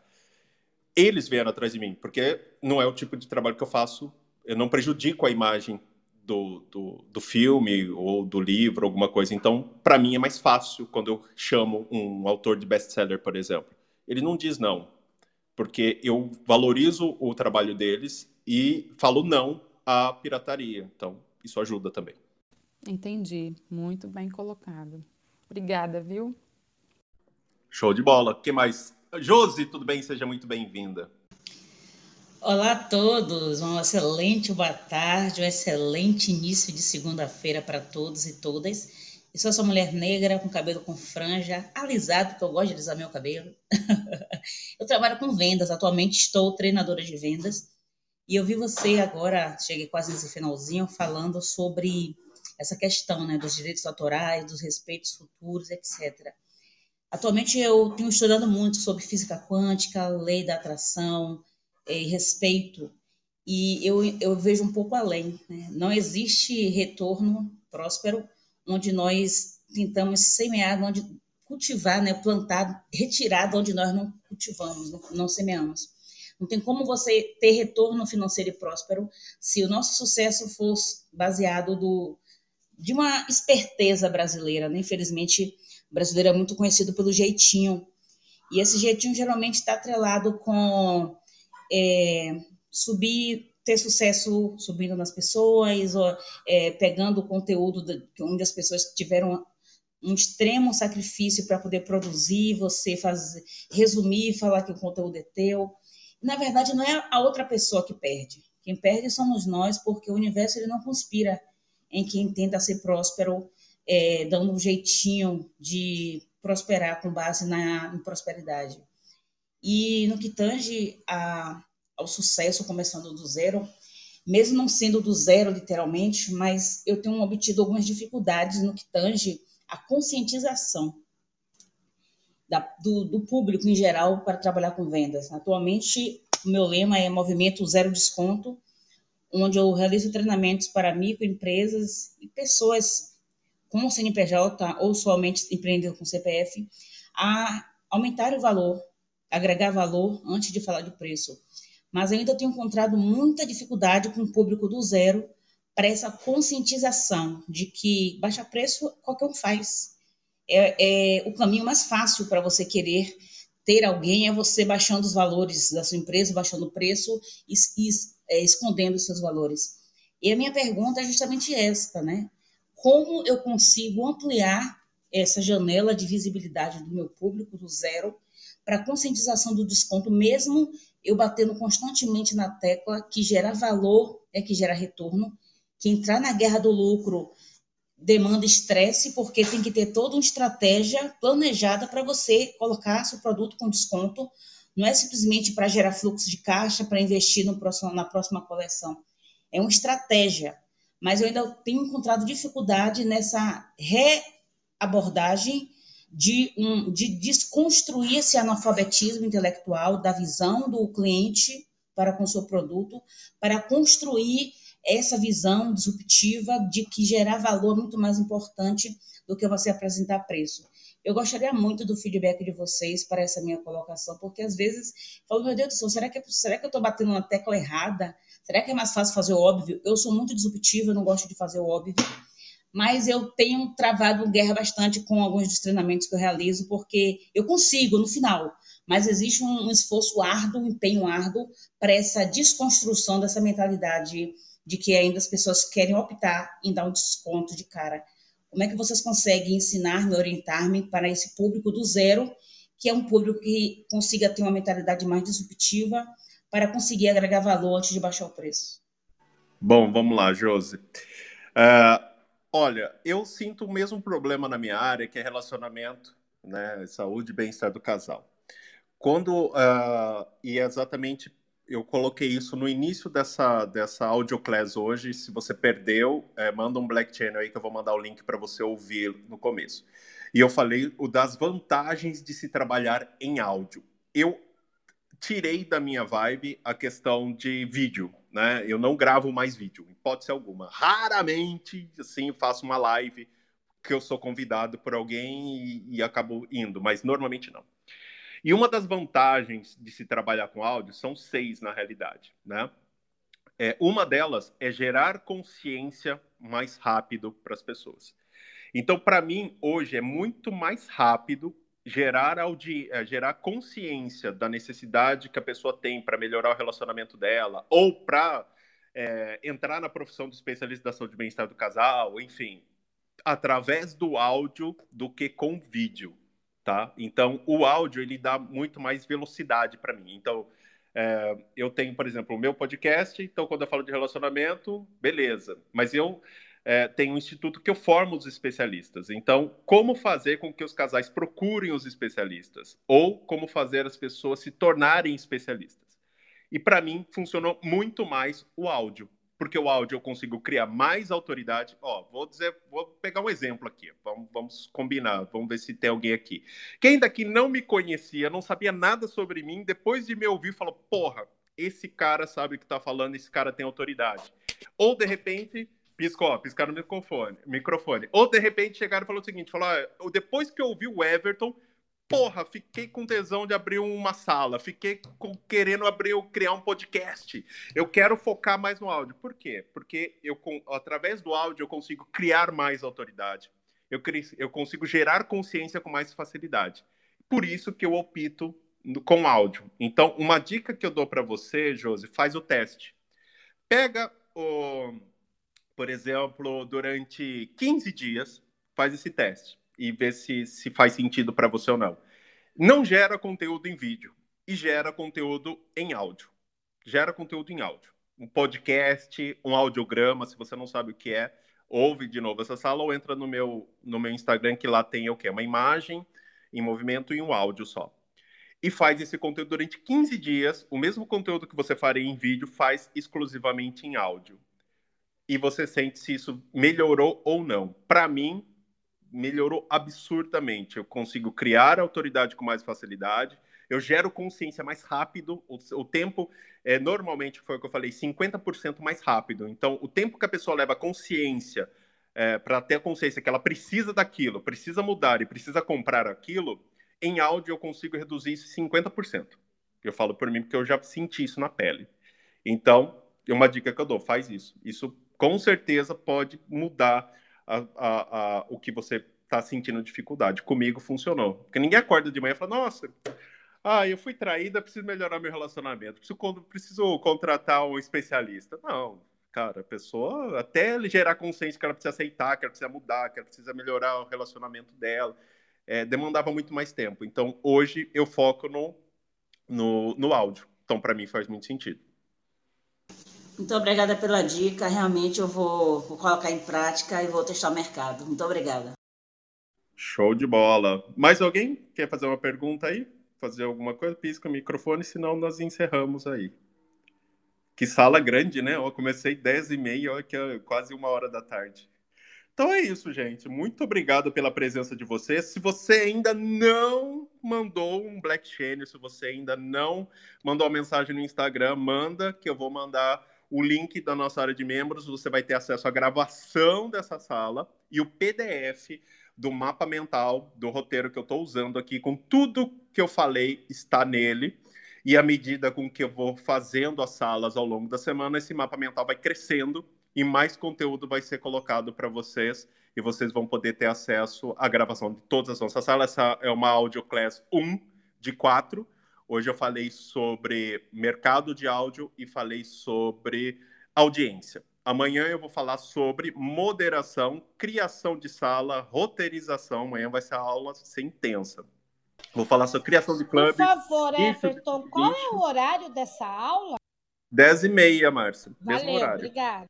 Eles vieram atrás de mim, porque não é o tipo de trabalho que eu faço, eu não prejudico a imagem do, do, do filme ou do livro, alguma coisa. Então, para mim é mais fácil quando eu chamo um autor de best-seller, por exemplo. Ele não diz não, porque eu valorizo o trabalho deles e falo não à pirataria. Então, isso ajuda também. Entendi. Muito bem colocado. Obrigada, viu? Show de bola. O que mais? Josi, tudo bem? Seja muito bem-vinda. Olá a todos, uma excelente boa tarde, um excelente início de segunda-feira para todos e todas. Eu sou essa mulher negra com cabelo com franja, alisado, porque eu gosto de alisar meu cabelo. *laughs* eu trabalho com vendas, atualmente estou treinadora de vendas. E eu vi você agora, cheguei quase nesse finalzinho, falando sobre essa questão né, dos direitos autorais, dos respeitos futuros, etc. Atualmente eu tenho estudado muito sobre física quântica, lei da atração, e respeito, e eu, eu vejo um pouco além. Né? Não existe retorno próspero onde nós tentamos semear, onde cultivar, né, plantar, retirar de onde nós não cultivamos, não, não semeamos. Não tem como você ter retorno financeiro e próspero se o nosso sucesso fosse baseado do, de uma esperteza brasileira. Né? Infelizmente, o brasileiro é muito conhecido pelo jeitinho. E esse jeitinho geralmente está atrelado com é, subir, ter sucesso subindo nas pessoas, ou, é, pegando o conteúdo de, onde as pessoas tiveram um extremo sacrifício para poder produzir, você fazer, resumir, falar que o conteúdo é teu. Na verdade, não é a outra pessoa que perde. Quem perde somos nós, porque o universo ele não conspira em quem tenta ser próspero, é, dando um jeitinho de prosperar com base na prosperidade. E no que tange a, ao sucesso, começando do zero, mesmo não sendo do zero literalmente, mas eu tenho obtido algumas dificuldades no que tange a conscientização da, do, do, público em geral para trabalhar com vendas. Atualmente, o meu lema é Movimento Zero Desconto, onde eu realizo treinamentos para microempresas e pessoas com CNPJ ou somente empreendedor com CPF a aumentar o valor agregar valor antes de falar de preço. Mas ainda tenho encontrado muita dificuldade com o público do zero para essa conscientização de que baixa preço qualquer um faz. É, é o caminho mais fácil para você querer ter alguém é você baixando os valores da sua empresa, baixando o preço e, e é, escondendo os seus valores. E a minha pergunta é justamente esta, né? Como eu consigo ampliar essa janela de visibilidade do meu público do zero para conscientização do desconto, mesmo eu batendo constantemente na tecla que gera valor é que gera retorno, que entrar na guerra do lucro demanda estresse, porque tem que ter toda uma estratégia planejada para você colocar seu produto com desconto. Não é simplesmente para gerar fluxo de caixa, para investir no próximo, na próxima coleção. É uma estratégia. Mas eu ainda tenho encontrado dificuldade nessa reabordagem de, um, de desconstruir esse analfabetismo intelectual da visão do cliente para com seu produto, para construir essa visão disruptiva de que gerar valor é muito mais importante do que você apresentar preço. Eu gostaria muito do feedback de vocês para essa minha colocação, porque às vezes falo, meu Deus do céu, será que, será que eu estou batendo na tecla errada? Será que é mais fácil fazer o óbvio? Eu sou muito disruptiva, eu não gosto de fazer o óbvio mas eu tenho travado guerra bastante com alguns dos treinamentos que eu realizo, porque eu consigo no final, mas existe um, esforço árduo, um empenho árduo para essa desconstrução dessa mentalidade de que ainda as pessoas querem optar em dar um desconto de cara. Como é que vocês conseguem ensinar-me, orientar-me para esse público do zero, que é um público que consiga ter uma mentalidade mais disruptiva para conseguir agregar valor antes de baixar o preço? Bom, vamos lá, Josi. Uh, Olha, eu sinto o mesmo problema na minha área, que é relacionamento, né, saúde e bem-estar do casal. Quando uh, e é exatamente eu coloquei isso no início dessa, dessa audio class hoje. Se você perdeu, é, manda um Black Channel aí que eu vou mandar o link para você ouvir no começo. E eu falei o das vantagens de se trabalhar em áudio. Eu tirei da minha vibe a questão de vídeo, né? Eu não gravo mais vídeo, hipótese alguma. Raramente, assim, faço uma live que eu sou convidado por alguém e, e acabo indo, mas normalmente não. E uma das vantagens de se trabalhar com áudio são seis, na realidade, né? É, uma delas é gerar consciência mais rápido para as pessoas. Então, para mim, hoje é muito mais rápido gerar, audi é, gerar consciência da necessidade que a pessoa tem para melhorar o relacionamento dela, ou para é, entrar na profissão de especialista da saúde e bem-estar do casal, enfim, através do áudio do que com vídeo tá? Então, o áudio ele dá muito mais velocidade para mim. Então, é, eu tenho, por exemplo, o meu podcast. Então, quando eu falo de relacionamento, beleza. Mas eu é, tenho um instituto que eu formo os especialistas. Então, como fazer com que os casais procurem os especialistas? Ou como fazer as pessoas se tornarem especialistas? E para mim funcionou muito mais o áudio porque o áudio eu consigo criar mais autoridade. Ó, vou dizer, vou pegar um exemplo aqui. Vamos, vamos combinar, vamos ver se tem alguém aqui. Quem daqui não me conhecia, não sabia nada sobre mim, depois de me ouvir, falou: porra, esse cara sabe o que tá falando, esse cara tem autoridade. Ou de repente. Piscou, piscar no microfone, microfone. Ou de repente chegaram e falaram o seguinte: falou, ah, depois que eu ouvi o Everton, porra, fiquei com tesão de abrir uma sala, fiquei com, querendo abrir, criar um podcast. Eu quero focar mais no áudio. Por quê? Porque eu, através do áudio, eu consigo criar mais autoridade. Eu, eu consigo gerar consciência com mais facilidade. Por isso que eu opto com áudio. Então, uma dica que eu dou para você, Josi, faz o teste. Pega o, por exemplo, durante 15 dias, faz esse teste e ver se, se faz sentido para você ou não. Não gera conteúdo em vídeo e gera conteúdo em áudio. Gera conteúdo em áudio. Um podcast, um audiograma, se você não sabe o que é, ouve de novo essa sala ou entra no meu, no meu Instagram, que lá tem o quê? Uma imagem em movimento e um áudio só. E faz esse conteúdo durante 15 dias. O mesmo conteúdo que você faria em vídeo, faz exclusivamente em áudio. E você sente se isso melhorou ou não. Para mim, melhorou absurdamente. Eu consigo criar autoridade com mais facilidade, eu gero consciência mais rápido, o, o tempo é normalmente foi o que eu falei, 50% mais rápido. Então, o tempo que a pessoa leva consciência é, para ter a consciência que ela precisa daquilo, precisa mudar e precisa comprar aquilo, em áudio eu consigo reduzir isso 50%. Eu falo por mim porque eu já senti isso na pele. Então, uma dica que eu dou, faz isso. Isso com certeza pode mudar a, a, a, o que você está sentindo dificuldade. Comigo funcionou. Porque ninguém acorda de manhã e fala, nossa, ah, eu fui traída, preciso melhorar meu relacionamento, preciso, preciso contratar um especialista. Não, cara, a pessoa, até gerar consciência que ela precisa aceitar, que ela precisa mudar, que ela precisa melhorar o relacionamento dela, é, demandava muito mais tempo. Então, hoje eu foco no, no, no áudio. Então, para mim, faz muito sentido. Muito obrigada pela dica. Realmente eu vou, vou colocar em prática e vou testar o mercado. Muito obrigada. Show de bola. Mais alguém quer fazer uma pergunta aí? Fazer alguma coisa? Pisca o microfone, senão nós encerramos aí. Que sala grande, né? Eu comecei 10 e meia, que é quase uma hora da tarde. Então é isso, gente. Muito obrigado pela presença de vocês. Se você ainda não mandou um Black Channel, se você ainda não mandou uma mensagem no Instagram, manda que eu vou mandar o link da nossa área de membros, você vai ter acesso à gravação dessa sala e o PDF do mapa mental, do roteiro que eu estou usando aqui, com tudo que eu falei está nele. E à medida com que eu vou fazendo as salas ao longo da semana, esse mapa mental vai crescendo e mais conteúdo vai ser colocado para vocês e vocês vão poder ter acesso à gravação de todas as nossas salas. Essa é uma Audio Class 1 de 4 Hoje eu falei sobre mercado de áudio e falei sobre audiência. Amanhã eu vou falar sobre moderação, criação de sala, roteirização. Amanhã vai ser a aula ser intensa. Vou falar sobre criação de clubes. Por favor, Everton, qual é o horário dessa aula? Dez e meia, Márcia. Valeu, mesmo horário. obrigada.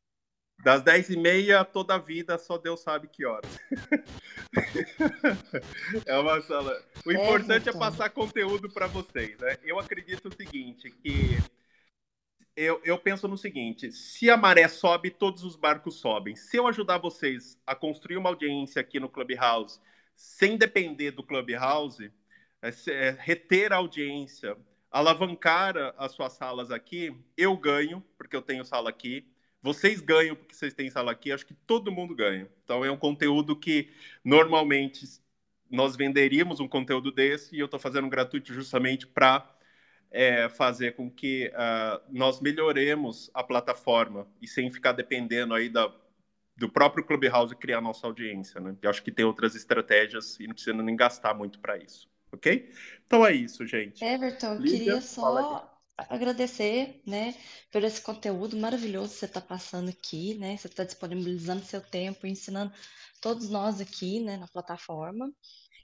Das 10 e meia, toda a vida, só Deus sabe que horas. *laughs* é uma sala. O importante é, é passar conteúdo para vocês, né? Eu acredito o seguinte, que eu, eu penso no seguinte: se a maré sobe, todos os barcos sobem. Se eu ajudar vocês a construir uma audiência aqui no Clubhouse, sem depender do Clubhouse, é, é, reter a audiência, alavancar as suas salas aqui, eu ganho, porque eu tenho sala aqui. Vocês ganham porque vocês têm sala aqui. Acho que todo mundo ganha. Então é um conteúdo que normalmente nós venderíamos um conteúdo desse e eu estou fazendo gratuito justamente para é, fazer com que uh, nós melhoremos a plataforma e sem ficar dependendo aí da, do próprio Clubhouse criar nossa audiência, né? Eu acho que tem outras estratégias e não precisa nem gastar muito para isso, ok? Então é isso, gente. Everton, Lídia, queria só agradecer, né, por esse conteúdo maravilhoso que você está passando aqui, né? Você está disponibilizando seu tempo, ensinando todos nós aqui, né, na plataforma.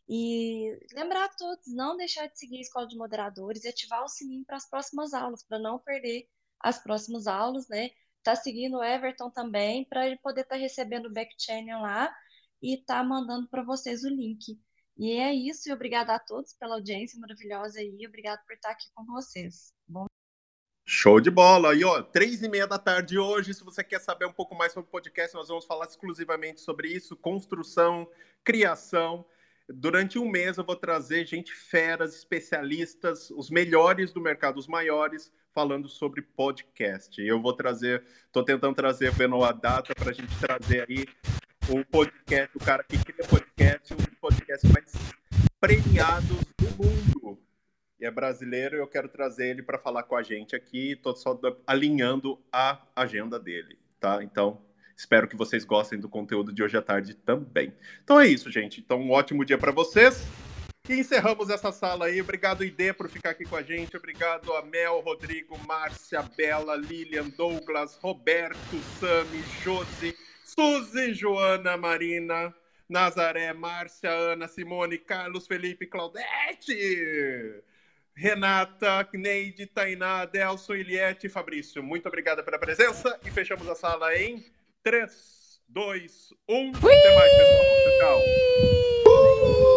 E lembrar a todos, não deixar de seguir a Escola de Moderadores e ativar o sininho para as próximas aulas, para não perder as próximas aulas, né? Tá seguindo o Everton também, para ele poder estar tá recebendo o back channel lá e tá mandando para vocês o link. E é isso, e obrigada a todos pela audiência maravilhosa aí, obrigado por estar aqui com vocês. Bom Show de bola! E ó, três e meia da tarde hoje, se você quer saber um pouco mais sobre o podcast, nós vamos falar exclusivamente sobre isso, construção, criação. Durante um mês eu vou trazer gente feras, especialistas, os melhores do mercado, os maiores, falando sobre podcast. Eu vou trazer, estou tentando trazer vendo a data para a gente trazer aí o podcast, o cara que cria podcast, dos podcasts mais premiados do mundo. E é brasileiro, eu quero trazer ele para falar com a gente aqui. Estou só alinhando a agenda dele, tá? Então, Espero que vocês gostem do conteúdo de hoje à tarde também. Então é isso, gente. Então, um ótimo dia para vocês. E encerramos essa sala aí. Obrigado, ID, por ficar aqui com a gente. Obrigado a Mel, Rodrigo, Márcia, Bela, Lilian, Douglas, Roberto, Sami, Josi, Suzy, Joana, Marina, Nazaré, Márcia, Ana, Simone, Carlos, Felipe, Claudete. Renata, Neide, Tainá, Delson, Iliette e Fabrício. Muito obrigado pela presença e fechamos a sala em 3, 2, 1. Até mais, pessoal. Tchau.